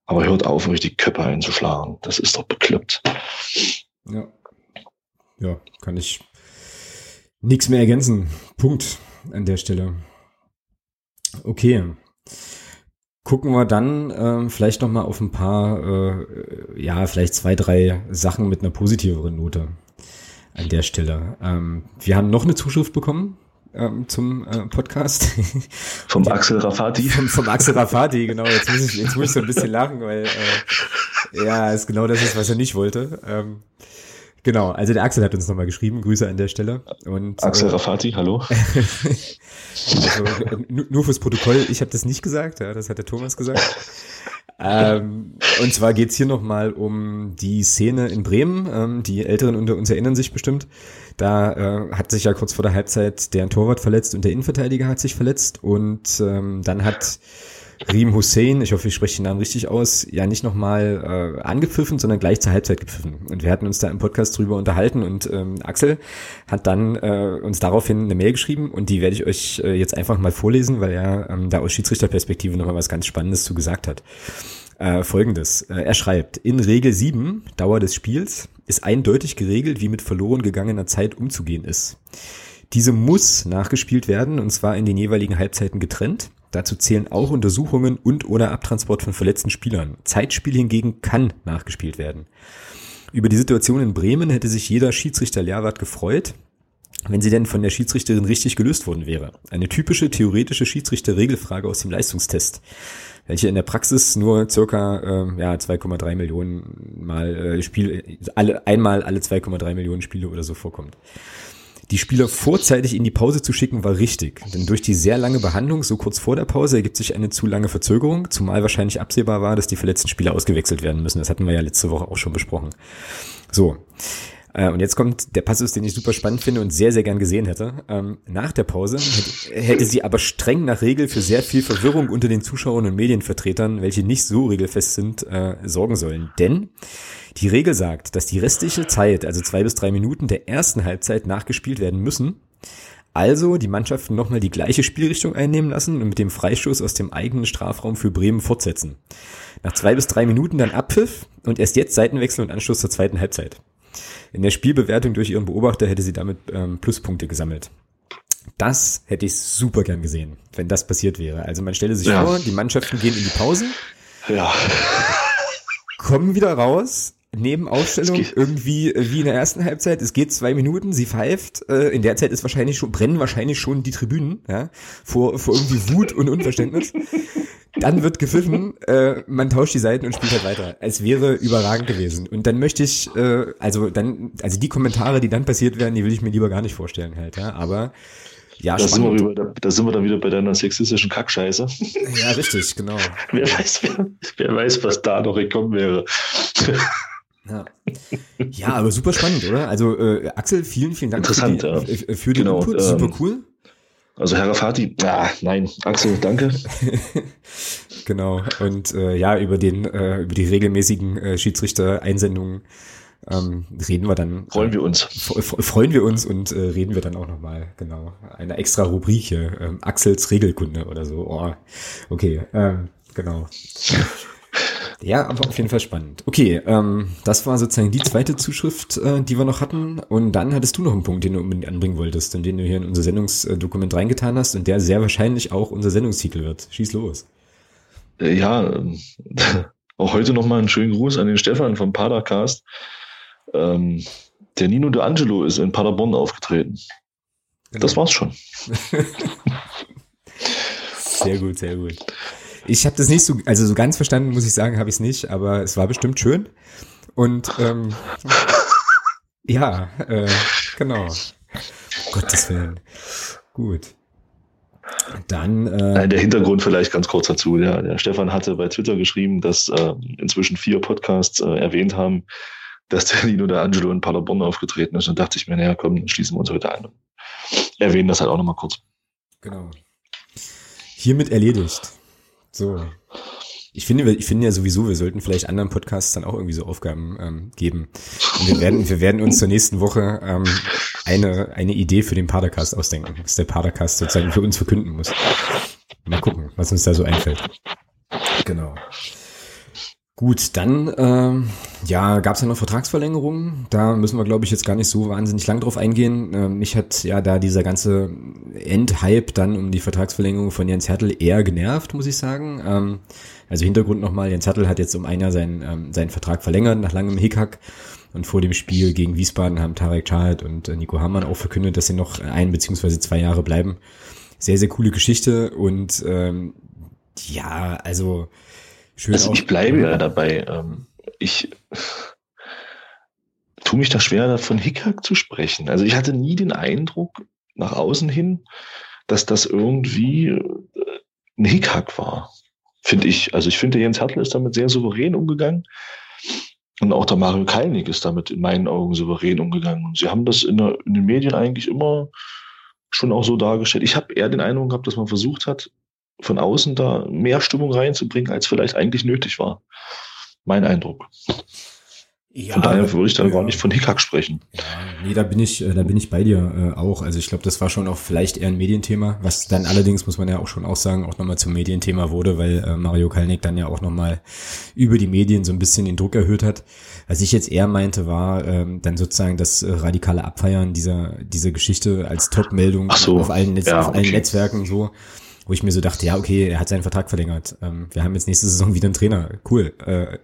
Aber hört auf, euch die Köpfe einzuschlagen. Das ist doch bekloppt. Ja. Ja, kann ich nichts mehr ergänzen. Punkt an der Stelle. Okay. Gucken wir dann äh, vielleicht noch mal auf ein paar, äh, ja, vielleicht zwei, drei Sachen mit einer positiveren Note an der Stelle. Ähm, wir haben noch eine Zuschrift bekommen ähm, zum äh, Podcast. Vom Die, Axel Rafati. Vom, vom Axel Rafati, genau. Jetzt muss ich, jetzt muss ich so ein bisschen lachen, weil äh, ja, ist genau das ist, was er nicht wollte. Ähm, Genau, also der Axel hat uns nochmal geschrieben, Grüße an der Stelle. Und, Axel äh, Rafati, hallo. also, nur fürs Protokoll, ich habe das nicht gesagt, ja, das hat der Thomas gesagt. ähm, und zwar geht's hier nochmal um die Szene in Bremen. Ähm, die Älteren unter uns erinnern sich bestimmt. Da äh, hat sich ja kurz vor der Halbzeit der Torwart verletzt und der Innenverteidiger hat sich verletzt. Und ähm, dann hat Riem Hussein, ich hoffe, ich spreche den Namen richtig aus, ja nicht nochmal äh, angepfiffen, sondern gleich zur Halbzeit gepfiffen. Und wir hatten uns da im Podcast drüber unterhalten und ähm, Axel hat dann äh, uns daraufhin eine Mail geschrieben und die werde ich euch äh, jetzt einfach mal vorlesen, weil er ähm, da aus Schiedsrichterperspektive nochmal was ganz Spannendes zu gesagt hat. Äh, Folgendes. Äh, er schreibt, in Regel 7, Dauer des Spiels, ist eindeutig geregelt, wie mit verloren gegangener Zeit umzugehen ist. Diese muss nachgespielt werden, und zwar in den jeweiligen Halbzeiten getrennt. Dazu zählen auch Untersuchungen und oder Abtransport von verletzten Spielern. Zeitspiel hingegen kann nachgespielt werden. Über die Situation in Bremen hätte sich jeder Schiedsrichter Lehrwart gefreut, wenn sie denn von der Schiedsrichterin richtig gelöst worden wäre. Eine typische theoretische Schiedsrichter-Regelfrage aus dem Leistungstest, welche in der Praxis nur circa äh, ja, 2,3 Millionen Mal äh, Spiel, alle, einmal alle 2,3 Millionen Spiele oder so vorkommt. Die Spieler vorzeitig in die Pause zu schicken war richtig, denn durch die sehr lange Behandlung so kurz vor der Pause ergibt sich eine zu lange Verzögerung, zumal wahrscheinlich absehbar war, dass die verletzten Spieler ausgewechselt werden müssen. Das hatten wir ja letzte Woche auch schon besprochen. So. Äh, und jetzt kommt der Passus, den ich super spannend finde und sehr, sehr gern gesehen hätte. Ähm, nach der Pause hätte, hätte sie aber streng nach Regel für sehr viel Verwirrung unter den Zuschauern und Medienvertretern, welche nicht so regelfest sind, äh, sorgen sollen. Denn die Regel sagt, dass die restliche Zeit, also zwei bis drei Minuten der ersten Halbzeit nachgespielt werden müssen. Also die Mannschaften nochmal die gleiche Spielrichtung einnehmen lassen und mit dem Freistoß aus dem eigenen Strafraum für Bremen fortsetzen. Nach zwei bis drei Minuten dann Abpfiff und erst jetzt Seitenwechsel und Anschluss zur zweiten Halbzeit. In der Spielbewertung durch ihren Beobachter hätte sie damit ähm, Pluspunkte gesammelt. Das hätte ich super gern gesehen, wenn das passiert wäre. Also man stelle sich ja. vor, die Mannschaften gehen in die Pause. Ja. Kommen wieder raus, Nebenausstellung irgendwie äh, wie in der ersten Halbzeit. Es geht zwei Minuten, sie pfeift. Äh, in der Zeit ist wahrscheinlich schon, brennen wahrscheinlich schon die Tribünen, ja, vor, vor irgendwie Wut und Unverständnis. Dann wird gepfiffen, äh, man tauscht die Seiten und spielt halt weiter. Es wäre überragend gewesen. Und dann möchte ich, äh, also dann, also die Kommentare, die dann passiert werden, die will ich mir lieber gar nicht vorstellen halt, ja. Aber ja, da sind, wir über, da sind wir dann wieder bei deiner sexistischen Kackscheiße. Ja, richtig, genau. wer, weiß, wer, wer weiß, was da noch gekommen wäre. Ja. ja, aber super spannend, oder? Also äh, Axel, vielen, vielen Dank Interessant, für, die, ja. für den genau, Input, super ähm, cool. Also Herr Rafati, ah, nein, Axel, danke. genau, und äh, ja, über den, äh, über die regelmäßigen äh, Schiedsrichter-Einsendungen ähm, reden wir dann. Freuen wir uns. Freuen wir uns und äh, reden wir dann auch nochmal, genau. Eine extra Rubrik hier, ähm, Axels Regelkunde oder so. Oh, okay, ähm, genau. Ja, aber auf jeden Fall spannend. Okay, ähm, das war sozusagen die zweite Zuschrift, äh, die wir noch hatten. Und dann hattest du noch einen Punkt, den du unbedingt anbringen wolltest und den du hier in unser Sendungsdokument reingetan hast und der sehr wahrscheinlich auch unser Sendungstitel wird. Schieß los. Äh, ja, ähm, auch heute nochmal einen schönen Gruß an den Stefan vom Padercast. Ähm, der Nino de Angelo ist in Paderborn aufgetreten. Genau. Das war's schon. sehr gut, sehr gut. Ich habe das nicht so, also so ganz verstanden, muss ich sagen, habe ich es nicht, aber es war bestimmt schön. Und ähm, ja, äh, genau. Gottes Willen. Gut. Dann. Äh, der Hintergrund vielleicht ganz kurz dazu. Ja, der Stefan hatte bei Twitter geschrieben, dass äh, inzwischen vier Podcasts äh, erwähnt haben, dass der Lino der Angelo in Paderborn aufgetreten ist. Und dachte ich mir, naja, komm, dann schließen wir uns heute ein. Erwähnen das halt auch nochmal kurz. Genau. Hiermit erledigt. So. Ich finde, ich finde ja sowieso, wir sollten vielleicht anderen Podcasts dann auch irgendwie so Aufgaben ähm, geben. Und wir werden, wir werden uns zur nächsten Woche ähm, eine, eine Idee für den Padercast ausdenken, was der Padercast sozusagen für uns verkünden muss. Mal gucken, was uns da so einfällt. Genau. Gut, dann ähm, ja, gab es ja noch Vertragsverlängerungen. Da müssen wir, glaube ich, jetzt gar nicht so wahnsinnig lang drauf eingehen. Ähm, mich hat ja da dieser ganze Endhype dann um die Vertragsverlängerung von Jens Hertel eher genervt, muss ich sagen. Ähm, also Hintergrund nochmal, Jens Hertel hat jetzt um ein Jahr seinen, ähm, seinen Vertrag verlängert nach langem Hickhack. Und vor dem Spiel gegen Wiesbaden haben Tarek Chahat und äh, Nico Hamann auch verkündet, dass sie noch ein beziehungsweise zwei Jahre bleiben. Sehr, sehr coole Geschichte und ähm, ja, also schön. Also ich bleibe ja dabei. Ähm, ich tue mich da schwer, davon Hickhack zu sprechen. Also ich hatte nie den Eindruck nach außen hin, dass das irgendwie äh, ein Hickhack war, finde ich. Also ich finde, Jens Hertel ist damit sehr souverän umgegangen. Und auch der Mario Kalnick ist damit in meinen Augen souverän umgegangen. Und sie haben das in, der, in den Medien eigentlich immer schon auch so dargestellt. Ich habe eher den Eindruck gehabt, dass man versucht hat, von außen da mehr Stimmung reinzubringen, als vielleicht eigentlich nötig war. Mein Eindruck. Ja, von daher würde ich da ja. gar nicht von Hickhack sprechen. Ja, nee, da bin ich, äh, da bin ich bei dir äh, auch. Also ich glaube, das war schon auch vielleicht eher ein Medienthema, was dann allerdings, muss man ja auch schon auch sagen, auch nochmal zum Medienthema wurde, weil äh, Mario Kalnick dann ja auch nochmal über die Medien so ein bisschen den Druck erhöht hat. Was ich jetzt eher meinte, war ähm, dann sozusagen das äh, radikale Abfeiern dieser, dieser Geschichte als Top-Meldung so. auf allen, Netz, ja, auf allen okay. Netzwerken so wo ich mir so dachte, ja, okay, er hat seinen Vertrag verlängert. Ähm, wir haben jetzt nächste Saison wieder einen Trainer. Cool, äh,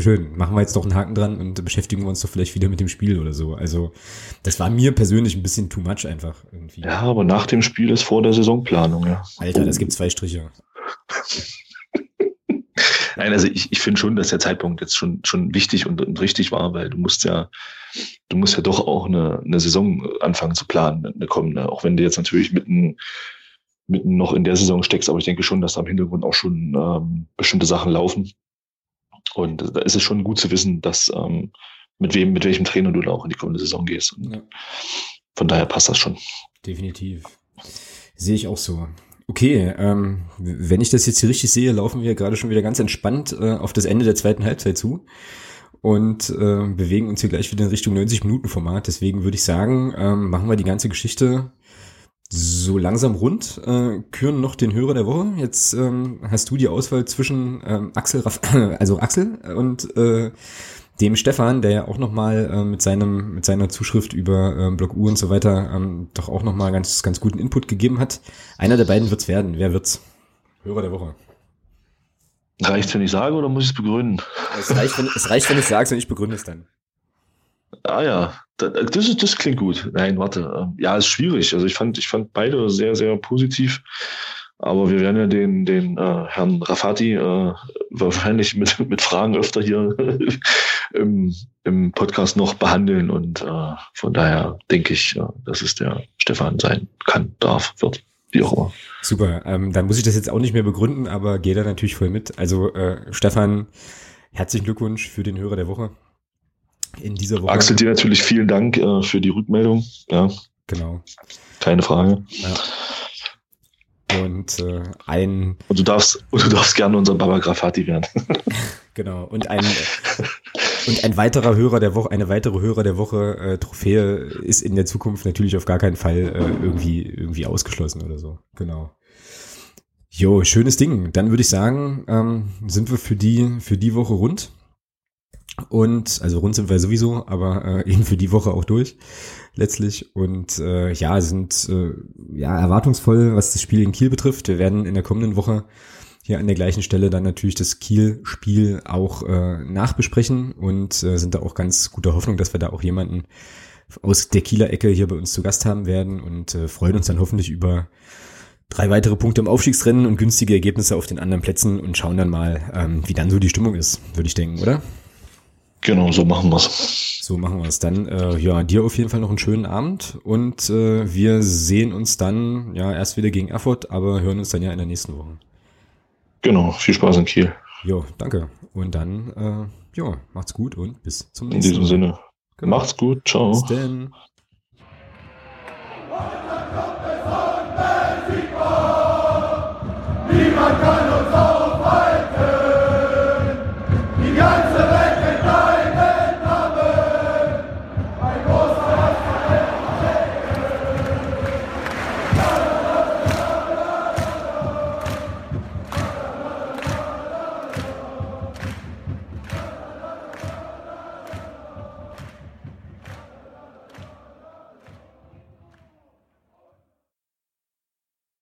schön. Machen wir jetzt doch einen Haken dran und beschäftigen wir uns doch vielleicht wieder mit dem Spiel oder so. Also das war mir persönlich ein bisschen too much einfach irgendwie. Ja, aber nach dem Spiel ist vor der Saisonplanung, ja. Alter, das gibt zwei Striche. Nein, also ich, ich finde schon, dass der Zeitpunkt jetzt schon, schon wichtig und, und richtig war, weil du musst ja, du musst ja doch auch eine, eine Saison anfangen zu planen, eine kommende, auch wenn du jetzt natürlich mitten mitten noch in der Saison steckst, aber ich denke schon, dass da im Hintergrund auch schon ähm, bestimmte Sachen laufen. Und da ist es schon gut zu wissen, dass ähm, mit wem, mit welchem Trainer du da auch in die kommende Saison gehst. Ja. Von daher passt das schon. Definitiv. Sehe ich auch so. Okay, ähm, wenn ich das jetzt hier richtig sehe, laufen wir gerade schon wieder ganz entspannt äh, auf das Ende der zweiten Halbzeit zu und äh, bewegen uns hier gleich wieder in Richtung 90 Minuten Format. Deswegen würde ich sagen, ähm, machen wir die ganze Geschichte so langsam rund. Äh, küren noch den Hörer der Woche. Jetzt ähm, hast du die Auswahl zwischen ähm, Axel, Raff also Axel und äh, dem Stefan, der ja auch nochmal äh, mit seinem mit seiner Zuschrift über äh, Blog U und so weiter ähm, doch auch nochmal ganz ganz guten Input gegeben hat. Einer der beiden wird's werden. Wer wird's? Hörer der Woche. Reicht, wenn ich sage, oder muss ich es begründen? Es reicht, wenn, es reicht, wenn ich sage und ich begründe es dann. Ah ja, das, das klingt gut. Nein, warte. Ähm, ja, ist schwierig. Also ich fand, ich fand beide sehr, sehr positiv. Aber wir werden ja den, den äh, Herrn Rafati äh, wahrscheinlich mit, mit Fragen öfter hier im, im Podcast noch behandeln. Und äh, von daher denke ich, äh, dass es der Stefan sein kann, darf, wird, wie auch immer. Super. Ähm, dann muss ich das jetzt auch nicht mehr begründen, aber gehe da natürlich voll mit. Also äh, Stefan, herzlichen Glückwunsch für den Hörer der Woche in dieser Woche. Axel, dir natürlich vielen Dank äh, für die Rückmeldung. Ja. Genau. Keine Frage. Ja. Und äh, ein. Und du darfst, und du darfst gerne unser Baba Grafati werden. genau. Und ein und ein weiterer Hörer der Woche, eine weitere Hörer der Woche äh, Trophäe ist in der Zukunft natürlich auf gar keinen Fall äh, irgendwie irgendwie ausgeschlossen oder so. Genau. Jo, schönes Ding. Dann würde ich sagen, ähm, sind wir für die für die Woche rund. Und also rund sind wir sowieso, aber äh, eben für die Woche auch durch letztlich. Und äh, ja, sind äh, ja erwartungsvoll, was das Spiel in Kiel betrifft. Wir werden in der kommenden Woche hier an der gleichen Stelle dann natürlich das Kiel-Spiel auch äh, nachbesprechen und äh, sind da auch ganz guter Hoffnung, dass wir da auch jemanden aus der Kieler Ecke hier bei uns zu Gast haben werden und äh, freuen uns dann hoffentlich über drei weitere Punkte im Aufstiegsrennen und günstige Ergebnisse auf den anderen Plätzen und schauen dann mal, ähm, wie dann so die Stimmung ist, würde ich denken, oder? Genau, so machen wir es. So machen wir es. Dann, äh, ja, dir auf jeden Fall noch einen schönen Abend und äh, wir sehen uns dann, ja, erst wieder gegen Erfurt, aber hören uns dann ja in der nächsten Woche. Genau, viel Spaß in Kiel. Jo, danke. Und dann, äh, ja, macht's gut und bis zum nächsten Mal. In diesem Sinne. Genau. Macht's gut, ciao. Bis denn. Niemand kann